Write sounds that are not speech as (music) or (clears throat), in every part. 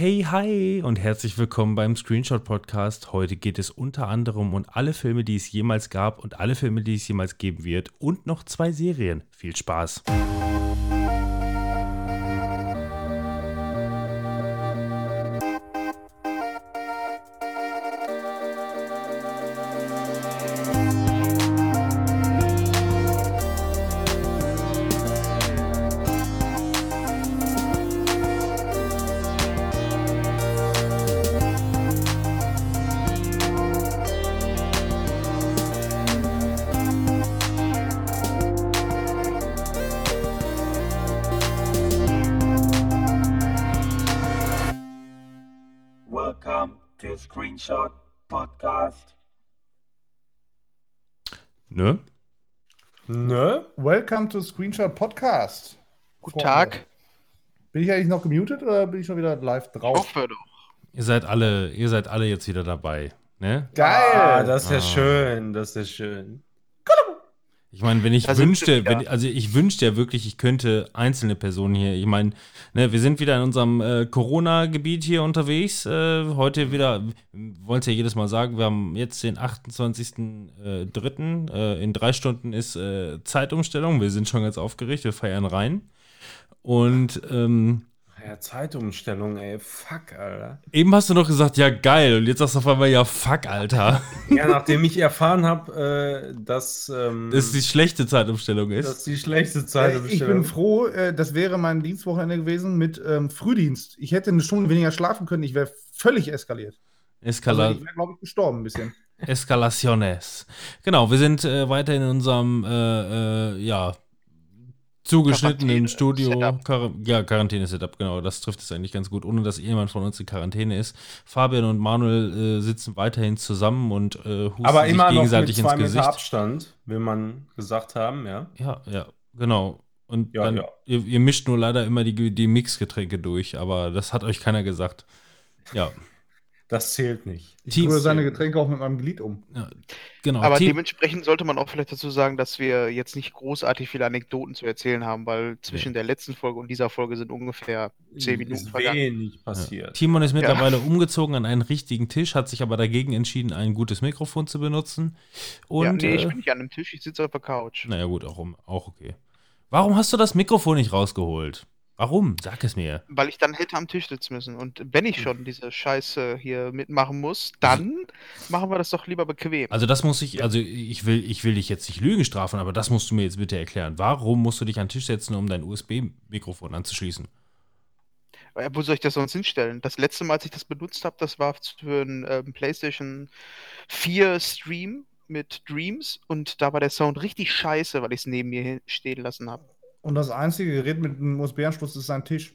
Hey, hi und herzlich willkommen beim Screenshot Podcast. Heute geht es unter anderem um alle Filme, die es jemals gab und alle Filme, die es jemals geben wird und noch zwei Serien. Viel Spaß! Welcome to Screenshot Podcast. Guten Freunde. Tag. Bin ich eigentlich noch gemutet oder bin ich schon wieder live Ich drauf? hoffe doch. Ihr seid alle, ihr seid alle jetzt wieder dabei. Ne? Geil! Ah, das ist ja Ah. schön, das ist ja schön. Ich meine, wenn ich Da sind wünschte, wenn, also ich wünschte ja wirklich, ich könnte einzelne Personen hier. Ich meine, ne, wir sind wieder in unserem äh, Corona-Gebiet hier unterwegs. Äh, heute wieder, wollen es ja jedes Mal sagen, wir haben jetzt den 28.03. Äh, in drei Stunden ist äh, Zeitumstellung. Wir sind schon ganz aufgeregt, wir feiern rein. Und ähm, Ja, Zeitumstellung, ey, fuck, Alter. eben hast du noch gesagt, ja geil. Und jetzt sagst du auf einmal, ja fuck, Alter. Ja, nachdem ich erfahren habe, äh, dass, ähm, Dass die schlechte Zeitumstellung ist. dass die schlechte Äh, ich Zeitumstellung bin froh, äh, das wäre mein Dienstwochenende gewesen mit ähm, Frühdienst. Ich hätte eine Stunde weniger schlafen können, ich wäre völlig eskaliert. Also Eskala ich wäre, glaube ich, gestorben ein bisschen. Escalaciones. Genau, wir sind äh, weiter in unserem, äh, äh, ja, zugeschnittenen Quarantäne- Studio. Quar ja, Quarantäne-Setup, genau. Das trifft es eigentlich ganz gut, ohne dass jemand von uns in Quarantäne ist. Fabian und Manuel äh, sitzen weiterhin zusammen und äh, husten Aber sich immer noch mit gegenseitig zwei ins Meter Gesicht. Abstand, will man gesagt haben, ja. Ja, ja, genau. Und Ja, dann, ja. Ihr, ihr mischt nur leider immer die, die Mixgetränke durch, aber das hat euch keiner gesagt. Ja, Das zählt nicht. Ich Team- rühre seine Getränke auch mit meinem Glied um. ja genau. Aber Team- dementsprechend sollte man auch vielleicht dazu sagen, dass wir jetzt nicht großartig viele Anekdoten zu erzählen haben, weil zwischen der letzten Folge und dieser Folge sind ungefähr zehn Minuten ist vergangen. wenig passiert. Timon ist mittlerweile umgezogen an einen richtigen Tisch, hat sich aber dagegen entschieden, ein gutes Mikrofon zu benutzen. Und, ja, nee, ich äh, bin nicht an einem Tisch, ich sitze auf der Couch. naja, gut, auch, um- auch okay. Warum hast du das Mikrofon nicht rausgeholt? Warum? Sag es mir. Weil ich dann hätte am Tisch sitzen müssen. Und wenn ich schon diese Scheiße hier mitmachen muss, dann machen wir das doch lieber bequem. Also, das muss ich, also ich will, ich will dich jetzt nicht Lügen strafen, aber das musst du mir jetzt bitte erklären. Warum musst du dich an den Tisch setzen, um dein USB-Mikrofon anzuschließen? Wo soll ich das sonst hinstellen? Das letzte Mal, als ich das benutzt habe, das war für einen ähm, PlayStation 4 Stream mit Dreams und da war der Sound richtig scheiße, weil ich es neben mir stehen lassen habe. Und das einzige Gerät mit einem USB-Anschluss ist sein Tisch.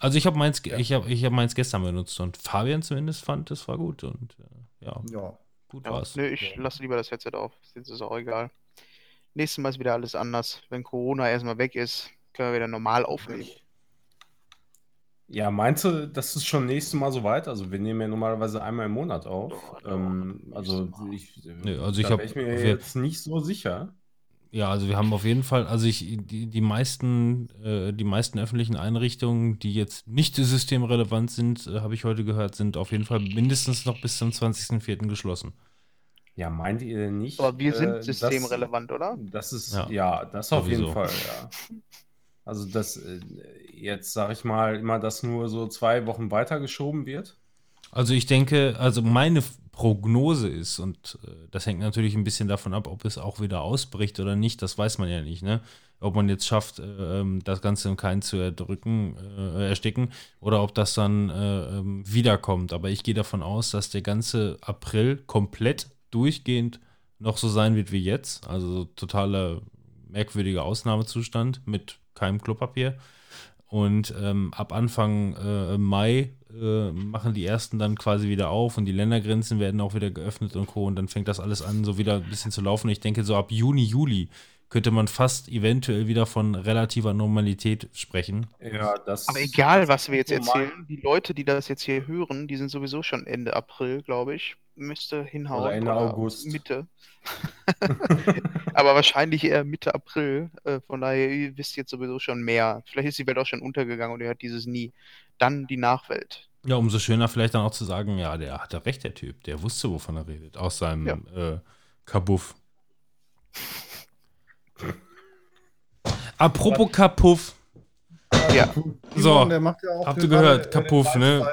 Also, ich habe meins, ich hab, ich hab meins gestern benutzt und Fabian zumindest fand, es war gut und äh, ja, Ja. gut Ja, war's. nö, ich lasse lieber das Headset auf. Jetzt ist auch egal. Nächstes Mal ist wieder alles anders. Wenn Corona erstmal weg ist, können wir wieder normal aufnehmen. Ja, meinst du, das ist schon nächstes Mal soweit? Also wir nehmen ja normalerweise einmal im Monat auf. Doch. Ähm, also ich, Nö, also ich da hab- wär ich mir wir- jetzt nicht so sicher. Ja, also wir haben auf jeden Fall, also ich, die, die meisten, äh, die meisten öffentlichen Einrichtungen, die jetzt nicht systemrelevant sind, äh, habe ich heute gehört, sind auf jeden Fall mindestens noch bis zum 20.04. geschlossen. Ja, meint ihr denn nicht? Aber wir sind äh, systemrelevant, oder? Das ist, Ja. ja, das auf Sowieso. jeden Fall, ja. Also, dass äh, jetzt, sag ich mal, immer das nur so zwei Wochen weitergeschoben wird. Also ich denke, also meine Prognose ist, und äh, das hängt natürlich ein bisschen davon ab, ob es auch wieder ausbricht oder nicht, das weiß man ja nicht, ne? Ob man jetzt schafft, äh, ähm, das Ganze im Keim zu erdrücken, äh, ersticken, oder ob das dann äh, ähm, wiederkommt. Aber ich gehe davon aus, dass der ganze April komplett durchgehend noch so sein wird wie jetzt. Also so totaler merkwürdiger Ausnahmezustand mit keinem Klopapier. Und ähm, ab Anfang äh, Mai äh, machen die ersten dann quasi wieder auf und die Ländergrenzen werden auch wieder geöffnet und Co. Und dann fängt das alles an, so wieder ein bisschen zu laufen. Ich denke, so ab Juni, Juli könnte man fast eventuell wieder von relativer Normalität sprechen. Ja, das Aber egal, was wir jetzt normal. erzählen, die Leute, die das jetzt hier hören, die sind sowieso schon Ende April, glaube ich. Müsste hinhauen. Oder Ende August. Mitte. (laughs) Aber wahrscheinlich eher Mitte April. Äh, von daher, ihr wisst jetzt sowieso schon mehr. Vielleicht ist die Welt auch schon untergegangen und ihr hört dieses nie. Dann die Nachwelt. Ja, umso schöner vielleicht dann auch zu sagen, ja, der hatte recht, der Typ. Der wusste, wovon er redet. Aus seinem Ja. äh, Kabuff. Apropos Kapuff. Ja. So, der macht ja auch habt ihr gehört, äh, Kapuff, ne?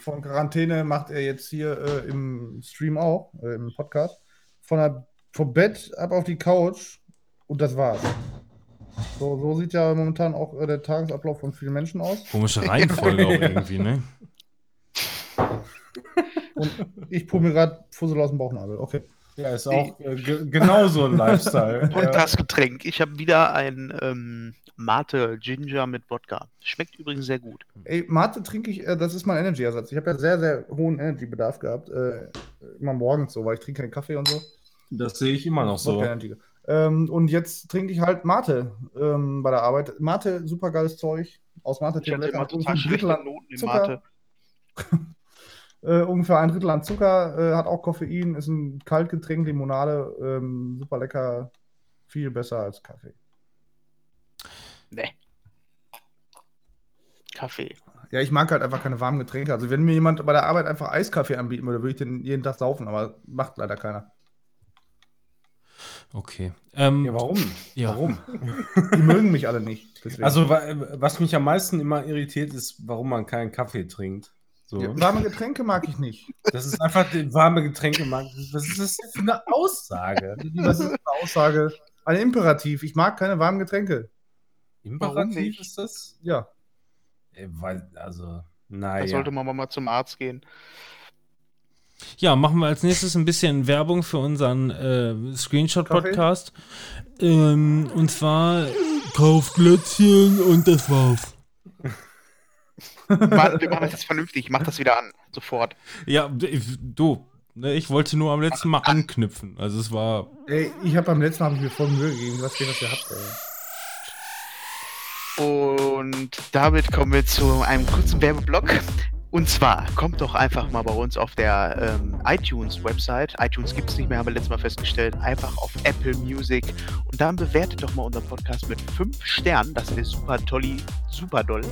Von Quarantäne macht er jetzt hier äh, im Stream auch, äh, im Podcast. Von der, vom Bett ab auf die Couch und das war's. So, so sieht ja momentan auch äh, der Tagesablauf von vielen Menschen aus. Komische Reihenfolge auch (laughs) irgendwie, ne? Und ich pull mir gerade Fussel aus dem Bauchnabel. Okay. Ja, ist auch äh, ge genau so ein (laughs) Lifestyle. Und ja. das Getränk. Ich habe wieder ein ähm, Mate Ginger mit Wodka. Schmeckt übrigens sehr gut. Ey, Mate trinke ich, äh, das ist mein Energy-Ersatz. Ich habe ja sehr, sehr hohen Energy-Bedarf gehabt. Äh, immer morgens so, weil ich trinke keinen Kaffee und so. Das sehe ich immer noch so. Ähm, und jetzt trinke ich halt Mate ähm, bei der Arbeit. Mate, super geiles Zeug. Aus Mate Ich hatte immer total ein schlechte Noten in. Mate. (laughs) Äh, ungefähr ein Drittel an Zucker, äh, hat auch Koffein, ist ein Kaltgetränk, Limonade, ähm, super lecker, viel besser als Kaffee. Nee. Kaffee. Ja, ich mag halt einfach keine warmen Getränke. Also wenn mir jemand bei der Arbeit einfach Eiskaffee anbieten würde, würde ich den jeden Tag saufen, aber macht leider keiner. Okay. Ähm, Ja, warum? Ja. Warum? Die mögen mich alle nicht. Deswegen. Also, wa- was mich am meisten immer irritiert, ist, warum man keinen Kaffee trinkt. So. Ja, warme Getränke mag ich nicht. Das ist einfach die warme Getränke. mag- Was ist das für eine Aussage? Das ist eine Aussage, ein Imperativ. Ich mag keine warmen Getränke. Imperativ ist das? Ja. Äh, Weil, also, Da naja. sollte man mal zum Arzt gehen. Ja, machen wir als nächstes ein bisschen Werbung für unseren äh, Screenshot-Podcast. Ähm, und zwar kauft Glötzchen und das war's. Mann, wir machen das jetzt vernünftig. Ich mach das wieder an. Sofort. Ja, du, ne, ich wollte nur am letzten Mal anknüpfen. Also es war. Ey, ich habe beim letzten Mal hab ich mir voll Mühe gegeben. Was ihr, was ihr habt, ey. Und damit kommen wir zu einem kurzen Werbeblock. Und zwar kommt doch einfach mal bei uns auf der ähm, iTunes-Website. iTunes gibt es nicht mehr, haben wir letztes Mal festgestellt. Einfach auf Apple Music. Und dann bewertet doch mal unseren Podcast mit 5 Sternen. Das wäre super tolli, super doll.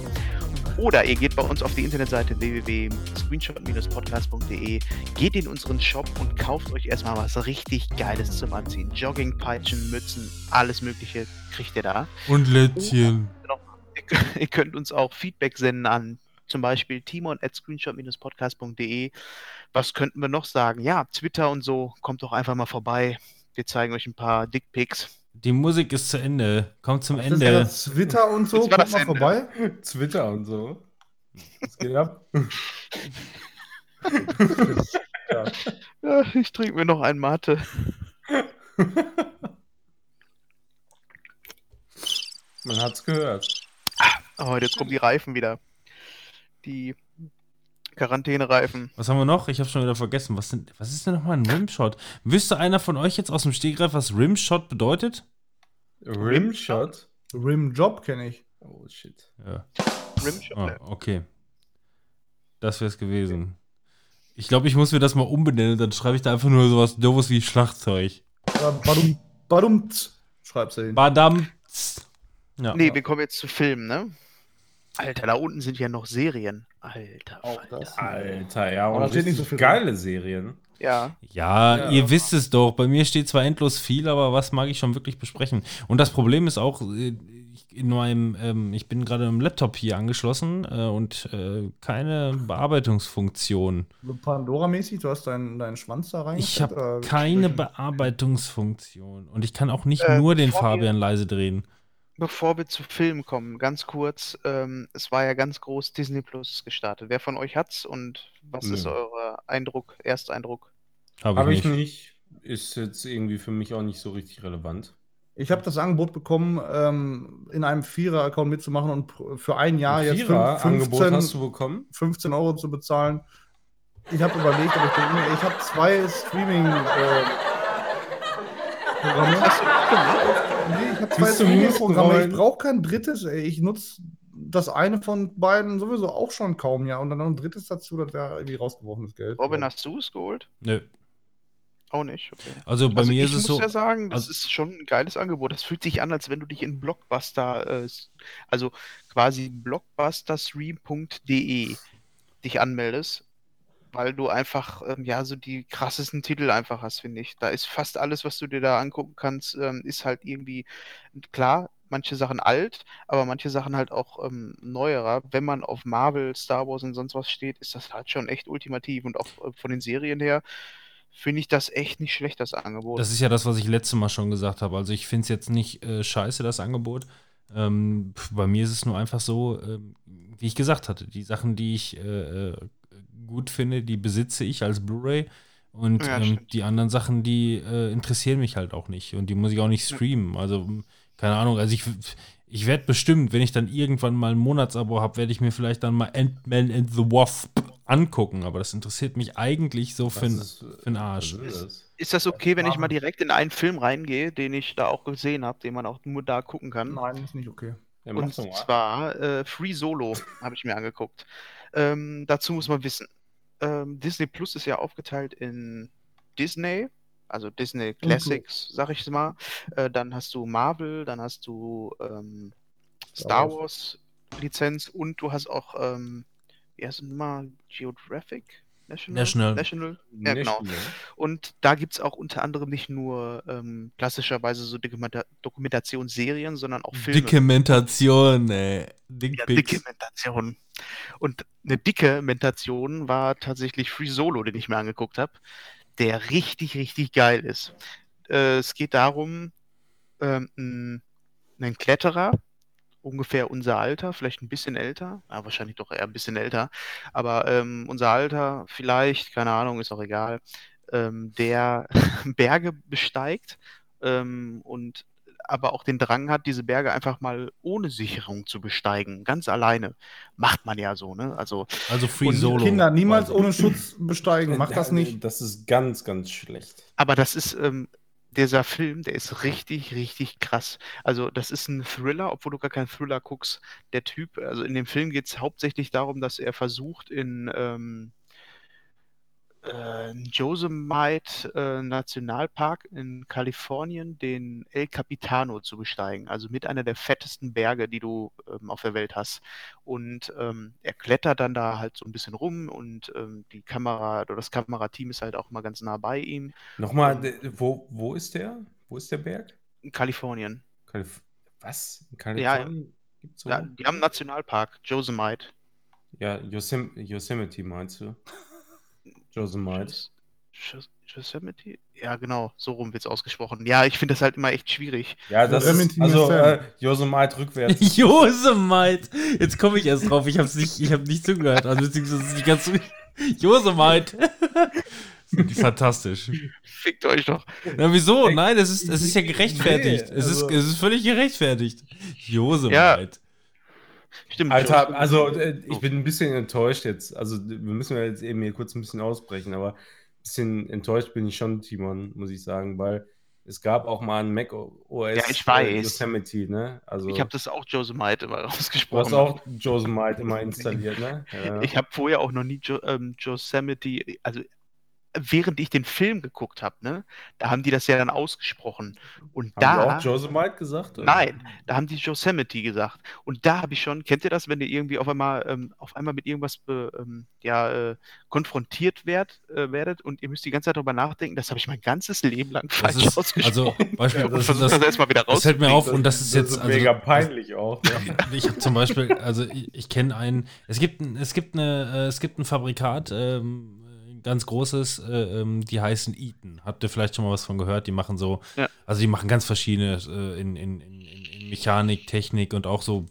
Oder ihr geht bei uns auf die Internetseite www.screenshot-podcast.de, geht in unseren Shop und kauft euch erstmal was richtig Geiles zum Anziehen. Joggingpeitschen, Mützen, alles Mögliche kriegt ihr da. Und Lätzchen. Ihr könnt uns auch Feedback senden an zum Beispiel timon at screenshot-podcast.de. Was könnten wir noch sagen? Ja, Twitter und so, kommt doch einfach mal vorbei. Wir zeigen euch ein paar Dickpics. Die Musik ist zu Ende. Kommt zum Das ist Ende. ja das Twitter und so, kommt mal Ende. vorbei. Twitter und so. Was geht ab? (laughs) Ja, ich trinke mir noch ein Mate. Man hat's gehört. Oh, jetzt kommen die Reifen wieder. Die Quarantänereifen. Was haben wir noch? Ich habe schon wieder vergessen. Was, sind, was ist denn nochmal ein Rimshot? Wüsste einer von euch jetzt aus dem Stegreif, was Rimshot bedeutet? Rimshot? Rimjob kenne ich. Oh shit. Ja. Rimshot. Ah, okay. Das wäre es gewesen. Ich glaube, ich muss mir das mal umbenennen. Dann schreibe ich da einfach nur sowas doofes wie Schlagzeug. Oder Badum, Badumts, schreibst du hin. Badam. Ja. Nee, wir kommen jetzt zu Filmen, ne? Alter, da unten sind ja noch Serien. Alter. Das. Alter, ja. Da Und steht nicht so viel geile Serien. Ja. Ja, Ja. ihr wisst es doch. Bei mir steht zwar endlos viel, aber was mag ich schon wirklich besprechen? Und das Problem ist auch, äh, ich- in meinem, ähm, ich bin gerade im Laptop hier angeschlossen äh, und äh, keine Bearbeitungsfunktion. Pandora-mäßig, du hast deinen, deinen Schwanz da rein. Ich habe keine Bearbeitungsfunktion. Und ich kann auch nicht Äh, nur den Fabian leise drehen. Bevor wir zu Filmen kommen, ganz kurz, ähm, es war ja ganz groß, Disney Plus ist gestartet. Wer von euch hat's und was ist Nö. euer Eindruck, Ersteindruck? Habe Habe ich ich nicht. Ist jetzt irgendwie für mich auch nicht so richtig relevant. Ich habe das Angebot bekommen, ähm, in einem Vierer-Account mitzumachen und für ein Jahr Ein jetzt Vierer fünf- Angebot 15, hast du bekommen? 15 Euro zu bezahlen. Ich habe überlegt, aber ich denke ich habe zwei Streaming. Äh, Streaming-Programme. Nee, ich habe zwei Streaming-Programme. Moose Ich brauche kein drittes, ey. Ich nutze das eine von beiden sowieso auch schon kaum, ja. Und dann noch ein drittes dazu, das wäre irgendwie rausgeworfenes Geld. Robin, hast du es geholt? Nö. Auch nicht. Okay. Also bei also mir ich ist es muss so. ja sagen, das also- ist schon ein geiles Angebot. Das fühlt sich an, als wenn du dich in Blockbuster, äh, also quasi blockbusterstream.de dich anmeldest, weil du einfach ähm, ja so die krassesten Titel einfach hast, finde ich. Da ist fast alles, was du dir da angucken kannst, ähm, ist halt irgendwie klar. Manche Sachen alt, aber manche Sachen halt auch ähm, neuerer. Wenn man auf Marvel, Star Wars und sonst was steht, ist das halt schon echt ultimativ. Und auch äh, von den Serien her finde ich das echt nicht schlecht, das Angebot. Das ist ja das, was ich letztes Mal schon gesagt habe. Also ich finde es jetzt nicht äh, scheiße, das Angebot. Ähm, bei mir ist es nur einfach so, ähm, wie ich gesagt hatte, die Sachen, die ich äh, äh, gut finde, die besitze ich als Blu-ray. Und Ja, ähm, die anderen Sachen, die äh, interessieren mich halt auch nicht. Und die muss ich auch nicht streamen. Also, keine Ahnung, also ich, ich werde bestimmt, wenn ich dann irgendwann mal ein Monatsabo habe, werde ich mir vielleicht dann mal Ant-Man and the Wasp angucken. Aber das interessiert mich eigentlich so für, den Arsch. was ist das? Ist das okay, wenn ich mal direkt in einen Film reingehe, den ich da auch gesehen habe, den man auch nur da gucken kann? Nein, ist nicht okay. Ja, Und zwar äh, Free Solo (laughs) habe ich mir angeguckt. Ähm, dazu muss man wissen, ähm, Disney Plus ist ja aufgeteilt in Disney, also Disney Classics, sag ich mal. Äh, dann hast du Marvel, dann hast du ähm, Star Star Wars Lizenz und du hast auch, ähm, wie heißt es nochmal, Geographic? National? National. National? Ja, Nicht genau. Und da gibt es auch unter anderem nicht nur ähm, klassischerweise so Dokumenta Dokumentationsserien, sondern auch Filme. Dokumentation, ey. Dick Ja, Pics. dicke Mentation. Und eine dicke Mentation war tatsächlich Free Solo, den ich mir angeguckt habe, der richtig, richtig geil ist. Äh, es geht darum, ähm, ein, einen Kletterer, ungefähr unser Alter, vielleicht ein bisschen älter, ja, wahrscheinlich doch eher ein bisschen älter, aber ähm, unser Alter vielleicht, keine Ahnung, ist auch egal, ähm, der (laughs) Berge besteigt ähm, und aber auch den Drang hat, diese Berge einfach mal ohne Sicherung zu besteigen, ganz alleine. Macht man ja so, ne? Also, Also Free Und Solo. Kinder niemals Also- ohne Schutz besteigen. Macht das (laughs) nicht. Das ist ganz, ganz schlecht. aber das ist, ähm, dieser Film, der ist richtig, richtig krass. Also, das ist ein Thriller, obwohl du gar keinen Thriller guckst. Der Typ, also in dem Film geht es hauptsächlich darum, dass er versucht, in ähm, äh, Yosemite äh, Nationalpark in Kalifornien den El Capitano zu besteigen. Also mit einer der fettesten Berge, die du ähm, auf der Welt hast. Und ähm, er klettert dann da halt so ein bisschen rum und ähm, die Kamera oder das Kamerateam ist halt auch mal ganz nah bei ihm. Nochmal, de- wo, wo ist der? Wo ist der Berg? In Kalifornien. Kalif was? In Kalifornien? Gibt's so? Ja, die haben einen Nationalpark, Yosemite. Ja, Yosem Yosemite meinst du? Yos- Yosemite? Ja, genau, so rum wird es ausgesprochen. Ja, ich finde das halt immer echt schwierig. Ja, das ist, also äh, Yosemite rückwärts. (laughs) Yosemite. Jetzt komme ich erst drauf. Ich habe nicht, ich habe nicht zugehört. Also beziehungsweise die ganze Yosemite. Die fantastisch. Fickt euch doch. Na wieso? Nein, es ist, es ist ja gerechtfertigt. Nee, es, ist, also- es ist völlig gerechtfertigt. Yosemite. Ja. Stimmt. Alter, also äh, ich bin ein bisschen enttäuscht jetzt. Also wir müssen ja jetzt eben hier kurz ein bisschen ausbrechen, aber ein bisschen enttäuscht bin ich schon, Timon, muss ich sagen, weil es gab auch mal ein Mac OS Ja, ich weiß. äh, Yosemite, ne? Also Ich habe das auch Yosemite immer (laughs) du hast auch Yosemite immer installiert, ne? (laughs) Ja. Ich habe vorher auch noch nie jo ähm, Yosemite, also während ich den Film geguckt habe, ne, da haben die das ja dann ausgesprochen. Und Haben da, die auch Yosemite gesagt? oder? nein, da haben die Yosemite gesagt. Und da habe ich schon, kennt ihr das, wenn ihr irgendwie auf einmal, ähm, auf einmal mit irgendwas be, ähm, ja, äh, konfrontiert werd, äh, werdet und ihr müsst die ganze Zeit darüber nachdenken, das habe ich mein ganzes Leben lang Das falsch ist, ausgesprochen. also, Beispiel, und das, versucht das, das, erstmal wieder das fällt mir auf und das ist jetzt. das also, mega das- peinlich auch. Ne? (laughs) Ich habe zum Beispiel, also ich, ich kenne einen, es gibt, ein- es gibt eine, äh, es gibt ein Fabrikat, ähm, ganz großes, äh, ähm, die heißen Eaton. Habt ihr vielleicht schon mal was von gehört? Die machen so, Ja. also die machen ganz verschiedene äh, in, in, in, in Mechanik, Technik und auch so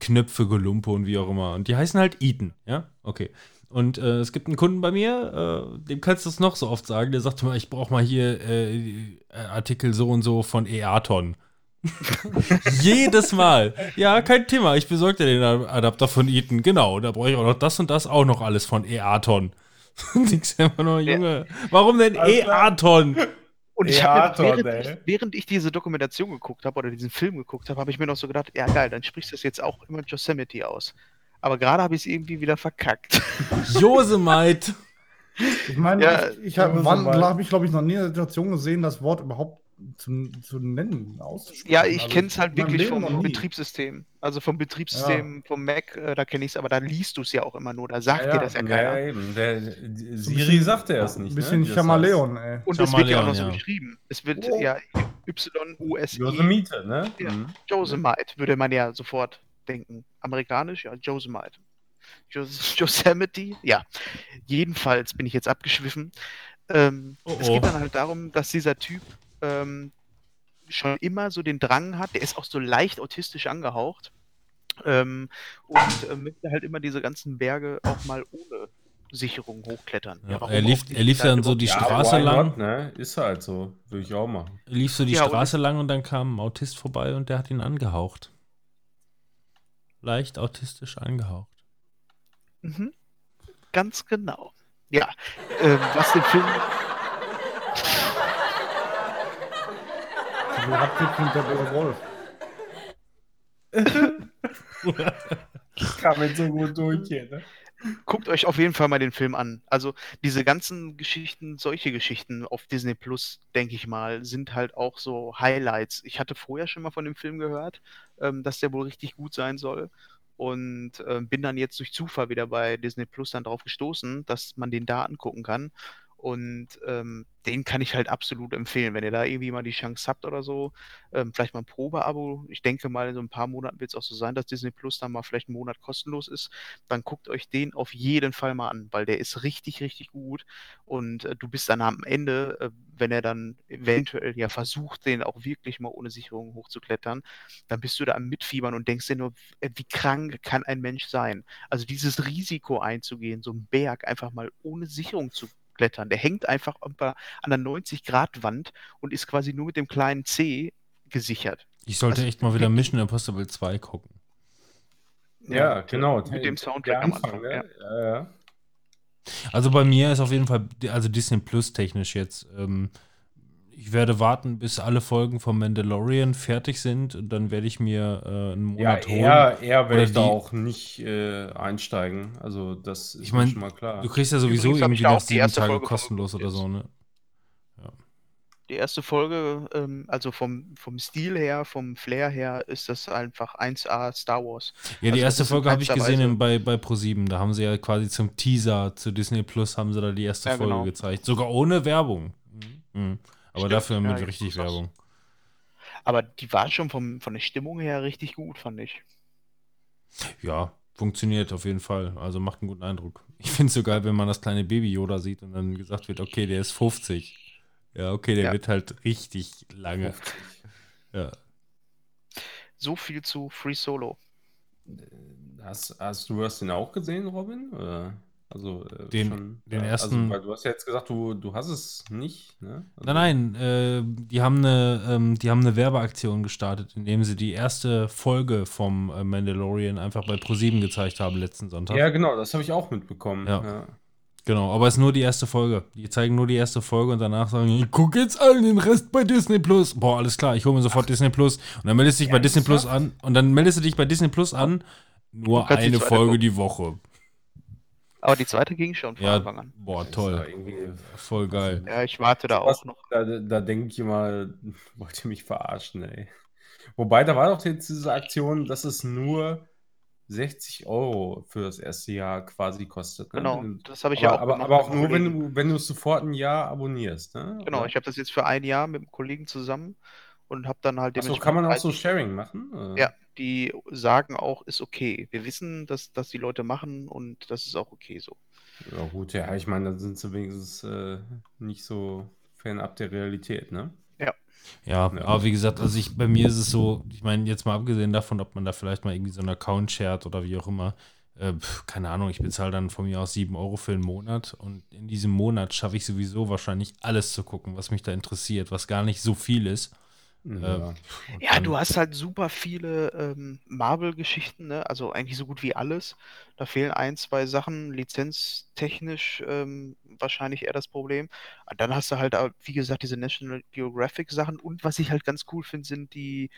Knöpfe, Gelumpe und wie auch immer. Und die heißen halt Eaton, ja? Okay. Und äh, es gibt einen Kunden bei mir, äh, dem kannst du es noch so oft sagen, der sagt immer, ich brauche mal hier äh, äh, Artikel so und so von EATON. (laughs) Jedes Mal. Ja, kein Thema. Ich besorge dir den Adapter von Eaton. Genau, da brauche ich auch noch das und das, auch noch alles von EATON. (laughs) Sag immer nur, Junge, warum denn klar. EATON? Und ich Ja, habe während, ey. ich, während ich diese Dokumentation geguckt habe oder diesen Film geguckt habe, habe ich mir noch so gedacht, ja geil, dann sprichst du das jetzt auch immer Yosemite aus. Aber gerade habe ich es irgendwie wieder verkackt. (laughs) Josemite. Ich meine, Ja, ich, ich habe hab ich, glaube ich, noch nie eine Situation gesehen, das Wort überhaupt zu, zu nennen, auszusprechen. Ja, ich Also, kenne es halt wirklich vom. Betriebssystem. Also vom Betriebssystem, vom Mac, äh, da kenne ich es, aber da liest du es ja auch immer nur, da sagt dir das ja keiner. ja, eben. Der, ein Siri bisschen- sagt er es nicht. Ein bisschen ne, wie das Chamaleon, ey. Und es wird ja auch noch so ja. geschrieben. Es wird Oh. ja. Y-U-S-I. Yosemite, ne? Ja. Mhm. Yosemite, würde man ja sofort denken. Amerikanisch, ja, Yosemite. Jos (laughs) Yosemite, ja. Jedenfalls bin ich jetzt abgeschwiffen. Ähm, Oh, Es oh. geht dann halt darum, dass dieser Typ ähm, schon immer so den Drang hat, der ist auch so leicht autistisch angehaucht ähm, und äh, möchte halt immer diese ganzen Berge auch mal ohne Sicherung hochklettern. Ja, warum er lief- er lief dann so die überhaupt- Straße lang. Not, ne? Ist halt so. Würde ich auch machen. lief so die Ja, und- Straße lang und dann kam ein Autist vorbei und der hat ihn angehaucht. Leicht autistisch angehaucht. Mhm. Ganz genau. Ja, ähm, was den Film So habt ihr der böse Wolf. Kam jetzt so gut durch hier, ne? Guckt euch auf jeden Fall mal den Film an. Also diese ganzen Geschichten, solche Geschichten auf Disney Plus, denke ich mal, sind halt auch so Highlights. Ich hatte vorher schon mal von dem Film gehört, ähm, dass der wohl richtig gut sein soll. Und ähm, bin dann jetzt durch Zufall wieder bei Disney Plus dann drauf gestoßen, dass man den da angucken kann. Und ähm, den kann ich halt absolut empfehlen, wenn ihr da irgendwie mal die Chance habt oder so. Ähm, vielleicht mal ein Probeabo. Ich denke mal, in so ein paar Monaten wird es auch so sein, dass Disney Plus dann mal vielleicht einen Monat kostenlos ist dann guckt euch den auf jeden Fall mal an, weil der ist richtig, richtig gut. Und äh, du bist dann am Ende, äh, wenn er dann eventuell ja versucht, den auch wirklich mal ohne Sicherung hochzuklettern, dann bist du da am Mitfiebern und denkst dir nur, wie krank kann ein Mensch sein? Also dieses Risiko einzugehen, so einen Berg einfach mal ohne Sicherung zu klettern. Der hängt einfach an der 90-Grad-Wand und ist quasi nur mit dem kleinen C gesichert. Ich sollte Also echt mal wieder Mission Impossible 2 gucken. Ja, genau. Mit dem Soundtrack am Anfang, Anfang. ne? Ja. Ja, ja. Also bei mir ist auf jeden Fall, also Disney Plus technisch jetzt, ähm, ich werde warten, bis alle Folgen von Mandalorian fertig sind und dann werde ich mir äh, einen Ja, Monat holen. eher, eher werde Oder ich da auch nicht äh, einsteigen. Also, das ist Ich mein, mir schon mal klar. Du kriegst ja sowieso Übrigens irgendwie die sieben erste Tage Folge kostenlos oder so, ne? Die erste Folge, ähm, also vom, vom Stil her, vom Flair her, ist das einfach 1A Star Wars. Ja, die Also, erste Folge habe ich gesehen in, bei, bei Pro7. Da haben sie ja quasi zum Teaser zu Disney Plus haben sie da die erste Ja, Folge genau. gezeigt. Sogar ohne Werbung. Mhm. Aber Stimmt, dafür mit ja, richtig. Werbung. Aber die war schon vom, von der Stimmung her richtig gut, fand ich. Ja, funktioniert auf jeden Fall. Also macht einen guten Eindruck. Ich finde es so geil, wenn man das kleine Baby Yoda sieht und dann gesagt wird, okay, der ist 50. Ja, okay, der Ja. wird halt richtig lange. 50. Ja. So viel zu Free Solo. Hast, hast du hast den auch gesehen, Robin? Oder? Also, äh, Den- den ja, ersten- Also, weil du hast ja jetzt gesagt, du, du hast es nicht, ne? Also, Nein, nein, äh, die, haben eine, ähm, die haben eine Werbeaktion gestartet, indem sie die erste Folge vom äh, Mandalorian einfach bei ProSieben gezeigt haben letzten Sonntag. Ja, genau, das habe ich auch mitbekommen. Ja. ja. Genau, aber es ist nur die erste Folge. Die zeigen nur die erste Folge und danach sagen, ich gucke jetzt allen den Rest bei Disney Plus. Boah, alles klar, ich hole mir sofort Disney Plus. Und dann meldest du dich bei Disney Plus an und dann meldest du dich bei Disney Plus an. Nur eine Folge die Woche. Aber die zweite ging schon von Ja, Anfang an. boah, toll. irgendwie- Voll geil. Ja, ich warte da Was- auch noch. Da, da denke ich immer, (laughs) wollt ihr mich verarschen, ey. Wobei, da war doch jetzt diese Aktion, dass es nur 60 Euro für das erste Jahr quasi kostet. Ne? Genau, das habe ich aber, ja auch aber, gemacht aber auch nur, wenn du, wenn du es sofort ein Jahr abonnierst. Ne? Genau, Oder? ich habe das jetzt für ein Jahr mit einem Kollegen zusammen und habe dann halt Achso, kann man auch so 30 Sharing machen? Oder? Ja, die sagen auch, ist okay. Wir wissen, dass dass die Leute machen und das ist auch okay so. Ja, gut, ja, ich meine, dann sind sie wenigstens äh, nicht so fernab der Realität, ne? Ja, Ja. aber wie gesagt, also ich, bei mir ist es so, ich meine, jetzt mal abgesehen davon, ob man da vielleicht mal irgendwie so einen Account shared oder wie auch immer, äh, keine Ahnung, ich bezahle dann von mir aus 7 Euro für einen Monat und in diesem Monat schaffe ich sowieso wahrscheinlich alles zu gucken, was mich da interessiert, was gar nicht so viel ist. Ja. Ja, dann- du hast halt super viele ähm, Marvel-Geschichten, ne? Also eigentlich so gut wie alles. Da fehlen ein, zwei Sachen, lizenztechnisch ähm, wahrscheinlich eher das Problem. Aber dann hast du halt, auch, wie gesagt, diese National Geographic-Sachen und was ich halt ganz cool finde, sind die,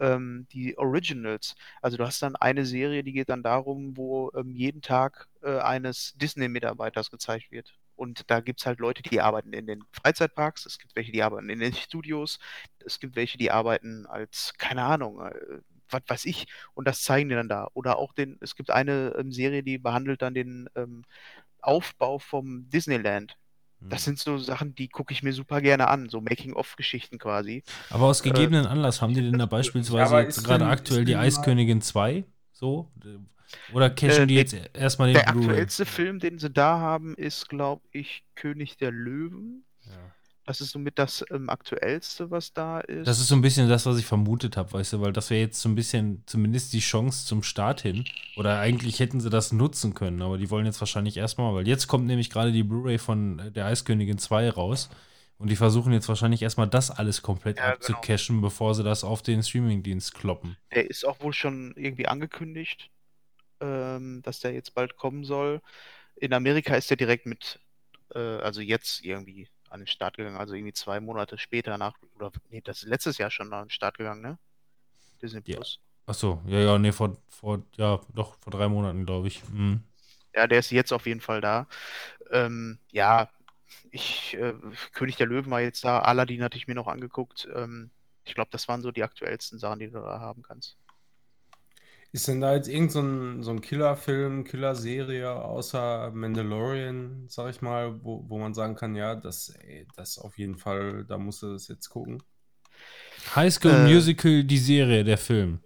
ähm, die Originals. Also du hast dann eine Serie, die geht dann darum, wo ähm, jeden Tag äh, eines Disney-Mitarbeiters gezeigt wird. Und da gibt es halt Leute, die arbeiten in den Freizeitparks, es gibt welche, die arbeiten in den Studios, es gibt welche, die arbeiten als, keine Ahnung, äh, was weiß ich, und das zeigen die dann da. Oder auch den, es gibt eine ähm, Serie, die behandelt dann den ähm, Aufbau vom Disneyland. Das sind so Sachen, die gucke ich mir super gerne an, so Making-of-Geschichten quasi. Aber aus gegebenen Anlass haben die denn da (laughs) beispielsweise jetzt gerade denn- aktuell die Eiskönigin 2? So? Oder cashen Äh, die der- jetzt erstmal den Der aktuellste Film, den sie da haben, ist, glaube ich, König der Löwen. Ja. Das ist somit das ähm, aktuellste, was da ist. Das ist so ein bisschen das, was ich vermutet habe, weißt du, weil das wäre jetzt so ein bisschen zumindest die Chance zum Start hin. Oder eigentlich hätten sie das nutzen können, aber die wollen jetzt wahrscheinlich erstmal, weil jetzt kommt nämlich gerade die Blu-ray von äh, der Eiskönigin 2 raus. Und die versuchen jetzt wahrscheinlich erstmal das alles komplett Ja, genau. abzucashen, bevor sie das auf den Streamingdienst kloppen. Der ist auch wohl schon irgendwie angekündigt, ähm, dass der jetzt bald kommen soll. In Amerika ist der direkt mit, äh, also jetzt irgendwie an den Start gegangen, also irgendwie zwei Monate später nach, oder nee, das ist letztes Jahr schon an den Start gegangen, ne? Disney Ja. Plus. Achso, ja, ja, nee, vor, vor, ja, doch, vor drei Monaten, glaube ich. Mhm. Ja, der ist jetzt auf jeden Fall da. Ähm, ja, ich, äh, König der Löwen war jetzt da, Aladdin hatte ich mir noch angeguckt. Ähm, ich glaube, das waren so die aktuellsten Sachen, die du da haben kannst. Ist denn da jetzt irgend so ein, so ein Killerfilm, Killerserie außer Mandalorian, sag ich mal, wo, wo man sagen kann, ja, das, ey, das auf jeden Fall, da musst du das jetzt gucken? High School Äh. Musical, die Serie, der Film.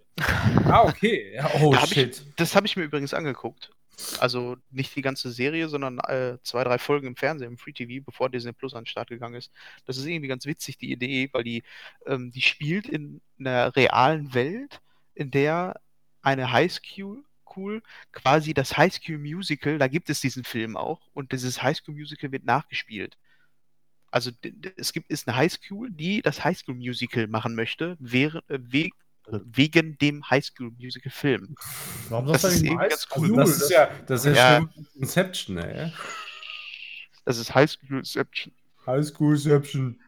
Ah, okay. Oh, Da hab shit. Ich, das habe ich mir übrigens angeguckt. Also nicht die ganze Serie, sondern äh, zwei, drei Folgen im Fernsehen, im Free TV, bevor Disney Plus an den Start gegangen ist. Das ist irgendwie ganz witzig, die Idee, weil die, ähm, die spielt in einer realen Welt, in der eine High School cool, quasi das High School Musical, da gibt es diesen Film auch, und dieses High School Musical wird nachgespielt. Also es gibt ist eine High School, die das High School Musical machen möchte, wäre, äh, we wegen dem High School Musical Film. Warum Das sagst ist mal ganz High cool. School? Das ist ja, das ist ja, Inception, ey. Das ist High School Inception. High School Inception.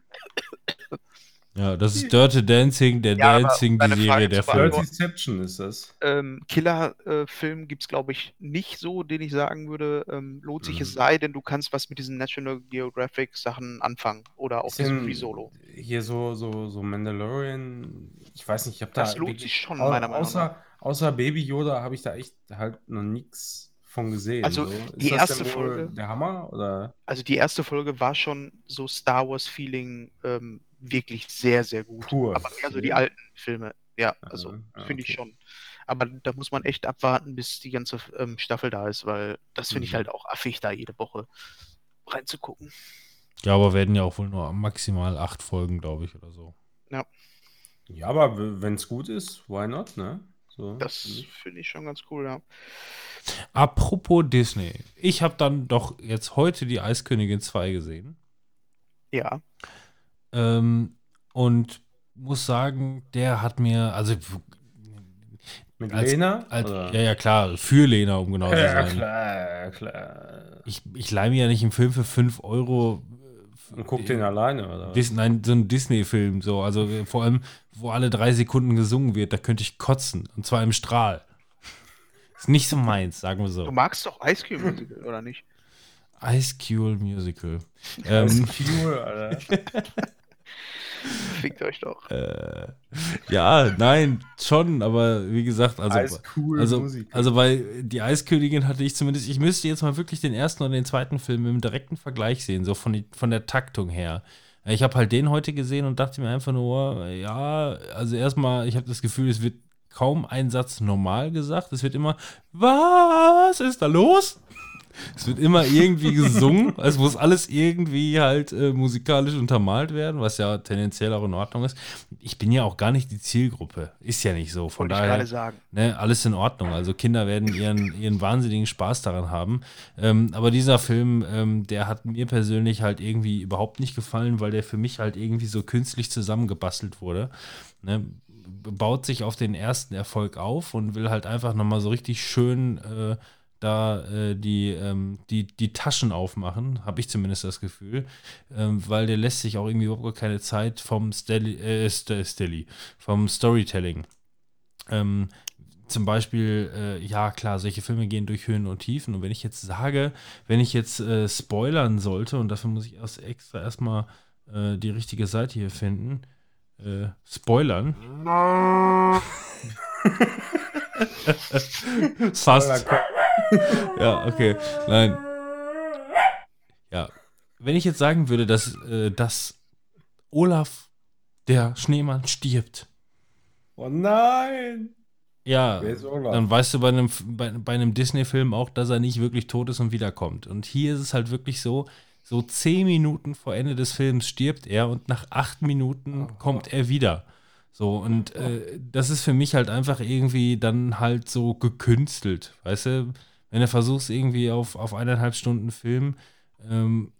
Ja, das ist Dirty Dancing, der Ja, Dancing, die Serie, Frage der Film. Dirty Inception ist das. Ähm, Killer-Film gibt es, glaube ich, nicht so, den ich sagen würde, ähm, lohnt sich Mhm. es sei, denn du kannst was mit diesen National Geographic Sachen anfangen oder auch Ist diesem Free Solo. Hier so, so, so Mandalorian, ich weiß nicht, ich habe da Das lohnt sich schon, meiner Meinung außer, nach. Außer Baby Yoda habe ich da echt halt noch nichts von gesehen. Also, so. die ist das erste Folge- der Hammer oder? Also die erste Folge war schon so Star Wars-Feeling ähm, wirklich sehr, sehr gut. Pur. Aber mehr so die Ja. alten Filme. Ja, also Ah, ah, finde ich okay. schon. Aber da muss man echt abwarten, bis die ganze ähm, Staffel da ist, weil das finde ich Mhm. halt auch affig, da jede Woche reinzugucken. Ja, aber werden ja auch wohl nur maximal acht Folgen, glaube ich, oder so. Ja, aber wenn es gut ist, why not, ne? So, Das finde ich. finde ich schon ganz cool, ja. Apropos Disney. Ich habe dann doch jetzt heute die Eiskönigin 2 gesehen. Ja. Ähm, und muss sagen, der hat mir, also Mit als- Lena? als, ja, ja, klar, für Lena, um genau zu ja, sein. klar, klar. Ich, ich leih mir ja nicht einen Film für 5 Euro. äh, Und guck den alleine, oder? Dis nein, so ein Disney-Film, so. Also äh, vor allem, wo alle drei Sekunden gesungen wird, da könnte ich kotzen. Und zwar im Strahl. (laughs) Ist nicht so meins, sagen wir Du so. magst doch Ice Cream Musical, oder nicht? Ice Cube Musical. Das Ähm, cool, Alter. (laughs) (laughs) (laughs) Fickt euch doch. äh, ja, nein, schon, aber wie gesagt, also. Cool Also, Musik. also bei Die Eiskönigin hatte ich zumindest, ich müsste jetzt mal wirklich den ersten und den zweiten Film im direkten Vergleich sehen, so von, die, von der Taktung her. Ich habe halt den heute gesehen und dachte mir einfach nur, ja, also erstmal, ich habe das Gefühl, es wird kaum ein Satz normal gesagt. Es wird immer, was ist da los? Es wird immer irgendwie gesungen. (laughs) Es muss alles irgendwie halt äh, musikalisch untermalt werden, was ja tendenziell auch in Ordnung ist. Ich bin ja auch gar nicht die Zielgruppe. Ist ja nicht so. Von Wollte ich daher, gerade sagen. ne, alles in Ordnung. Also Kinder werden ihren, ihren wahnsinnigen Spaß daran haben. Ähm, aber dieser Film, ähm, der hat mir persönlich halt irgendwie überhaupt nicht gefallen, weil der für mich halt irgendwie so künstlich zusammengebastelt wurde. Ne? Baut sich auf den ersten Erfolg auf und will halt einfach nochmal so richtig schön äh, da äh, die, ähm, die, die Taschen aufmachen, habe ich zumindest das Gefühl, ähm, weil der lässt sich auch irgendwie überhaupt keine Zeit vom Steli, äh, St- Steli, vom Storytelling. Ähm, zum Beispiel, äh, ja klar, solche Filme gehen durch Höhen und Tiefen. Und wenn ich jetzt sage, wenn ich jetzt äh, spoilern sollte, und dafür muss ich erst extra erstmal äh, die richtige Seite hier finden, äh, spoilern. (laughs) Fast. (laughs) ja, okay. Nein. Ja. Wenn ich jetzt sagen würde, dass, äh, dass Olaf, der Schneemann, stirbt, Oh nein! ja, dann weißt du bei einem, bei, bei einem Disney-Film auch, dass er nicht wirklich tot ist und wiederkommt. Und hier ist es halt wirklich so, so zehn Minuten vor Ende des Films stirbt er und nach acht Minuten kommt er wieder. So, und äh, das ist für mich halt einfach irgendwie dann halt so gekünstelt, weißt du? Wenn du versuchst, irgendwie auf, auf eineinhalb Stunden Film ähm,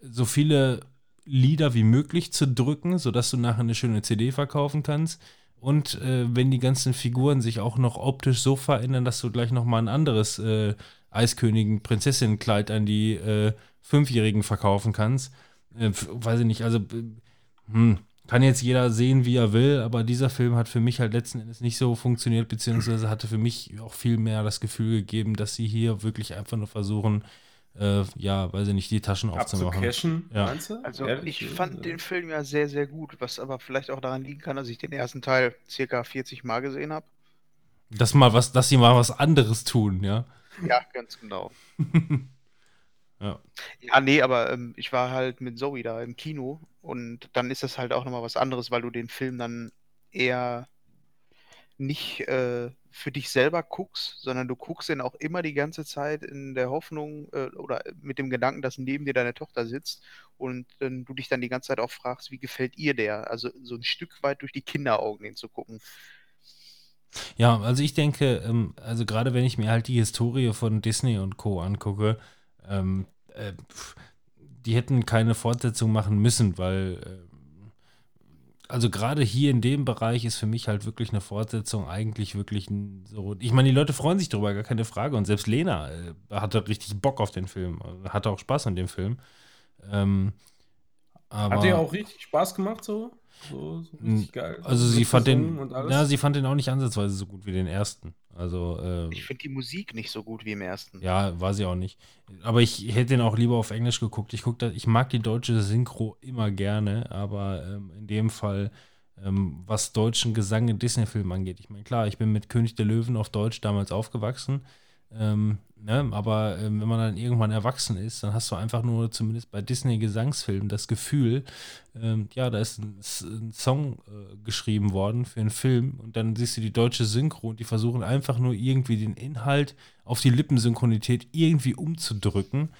so viele Lieder wie möglich zu drücken, sodass du nachher eine schöne CD verkaufen kannst. Und äh, wenn die ganzen Figuren sich auch noch optisch so verändern, dass du gleich noch mal ein anderes äh, Eiskönigin-Prinzessin-Kleid an die äh, Fünfjährigen verkaufen kannst, äh, weiß ich nicht, also äh, hm, kann jetzt jeder sehen, wie er will, aber dieser Film hat für mich halt letzten Endes nicht so funktioniert, beziehungsweise hatte für mich auch viel mehr das Gefühl gegeben, dass sie hier wirklich einfach nur versuchen, äh, ja, weiß ich nicht, die Taschen aufzumachen. Ja. meinst du? Also Ehrlich? ich fand den Film ja sehr, sehr gut, was aber vielleicht auch daran liegen kann, dass ich den ersten Teil circa 40 Mal gesehen habe. Dass mal was, dass sie mal was anderes tun, ja. Ja, ganz genau. (laughs) Ja. Ja, nee, aber ähm, ich war halt mit Zoe da im Kino und dann ist das halt auch nochmal was anderes, weil du den Film dann eher nicht äh, für dich selber guckst, sondern du guckst ihn auch immer die ganze Zeit in der Hoffnung äh, oder mit dem Gedanken, dass neben dir deine Tochter sitzt und ähm, du dich dann die ganze Zeit auch fragst, wie gefällt ihr der? Also so ein Stück weit durch die Kinderaugen hinzugucken. Ja, also ich denke, ähm, also gerade wenn ich mir halt die Historie von Disney und Co. angucke, ähm, äh, die hätten keine Fortsetzung machen müssen, weil ähm, also gerade hier in dem Bereich ist für mich halt wirklich eine Fortsetzung eigentlich wirklich so. Ich meine, die Leute freuen sich darüber, gar keine Frage. Und selbst Lena äh, hatte richtig Bock auf den Film, äh, hatte auch Spaß an dem Film. Ähm, Hat dir auch richtig Spaß gemacht so? So, so richtig geil. also sie fand den, Mitgesungen und alles? ja, sie fand den auch nicht ansatzweise so gut wie den ersten. Also äh, Ich finde die Musik nicht so gut wie im ersten. Ja, war sie auch nicht. Aber ich hätte den auch lieber auf Englisch geguckt. Ich, guck da, ich mag die deutsche Synchro immer gerne, aber ähm, in dem Fall, ähm, was deutschen Gesang in Disney-Filmen angeht, ich meine, klar, ich bin mit König der Löwen auf Deutsch damals aufgewachsen. Ähm, ne, aber ähm, wenn man dann irgendwann erwachsen ist, dann hast du einfach nur, zumindest bei Disney-Gesangsfilmen, das Gefühl, ähm, ja, da ist ein, ein Song äh, geschrieben worden für einen Film und dann siehst du die deutsche Synchro und die versuchen einfach nur irgendwie den Inhalt auf die Lippensynchronität irgendwie umzudrücken.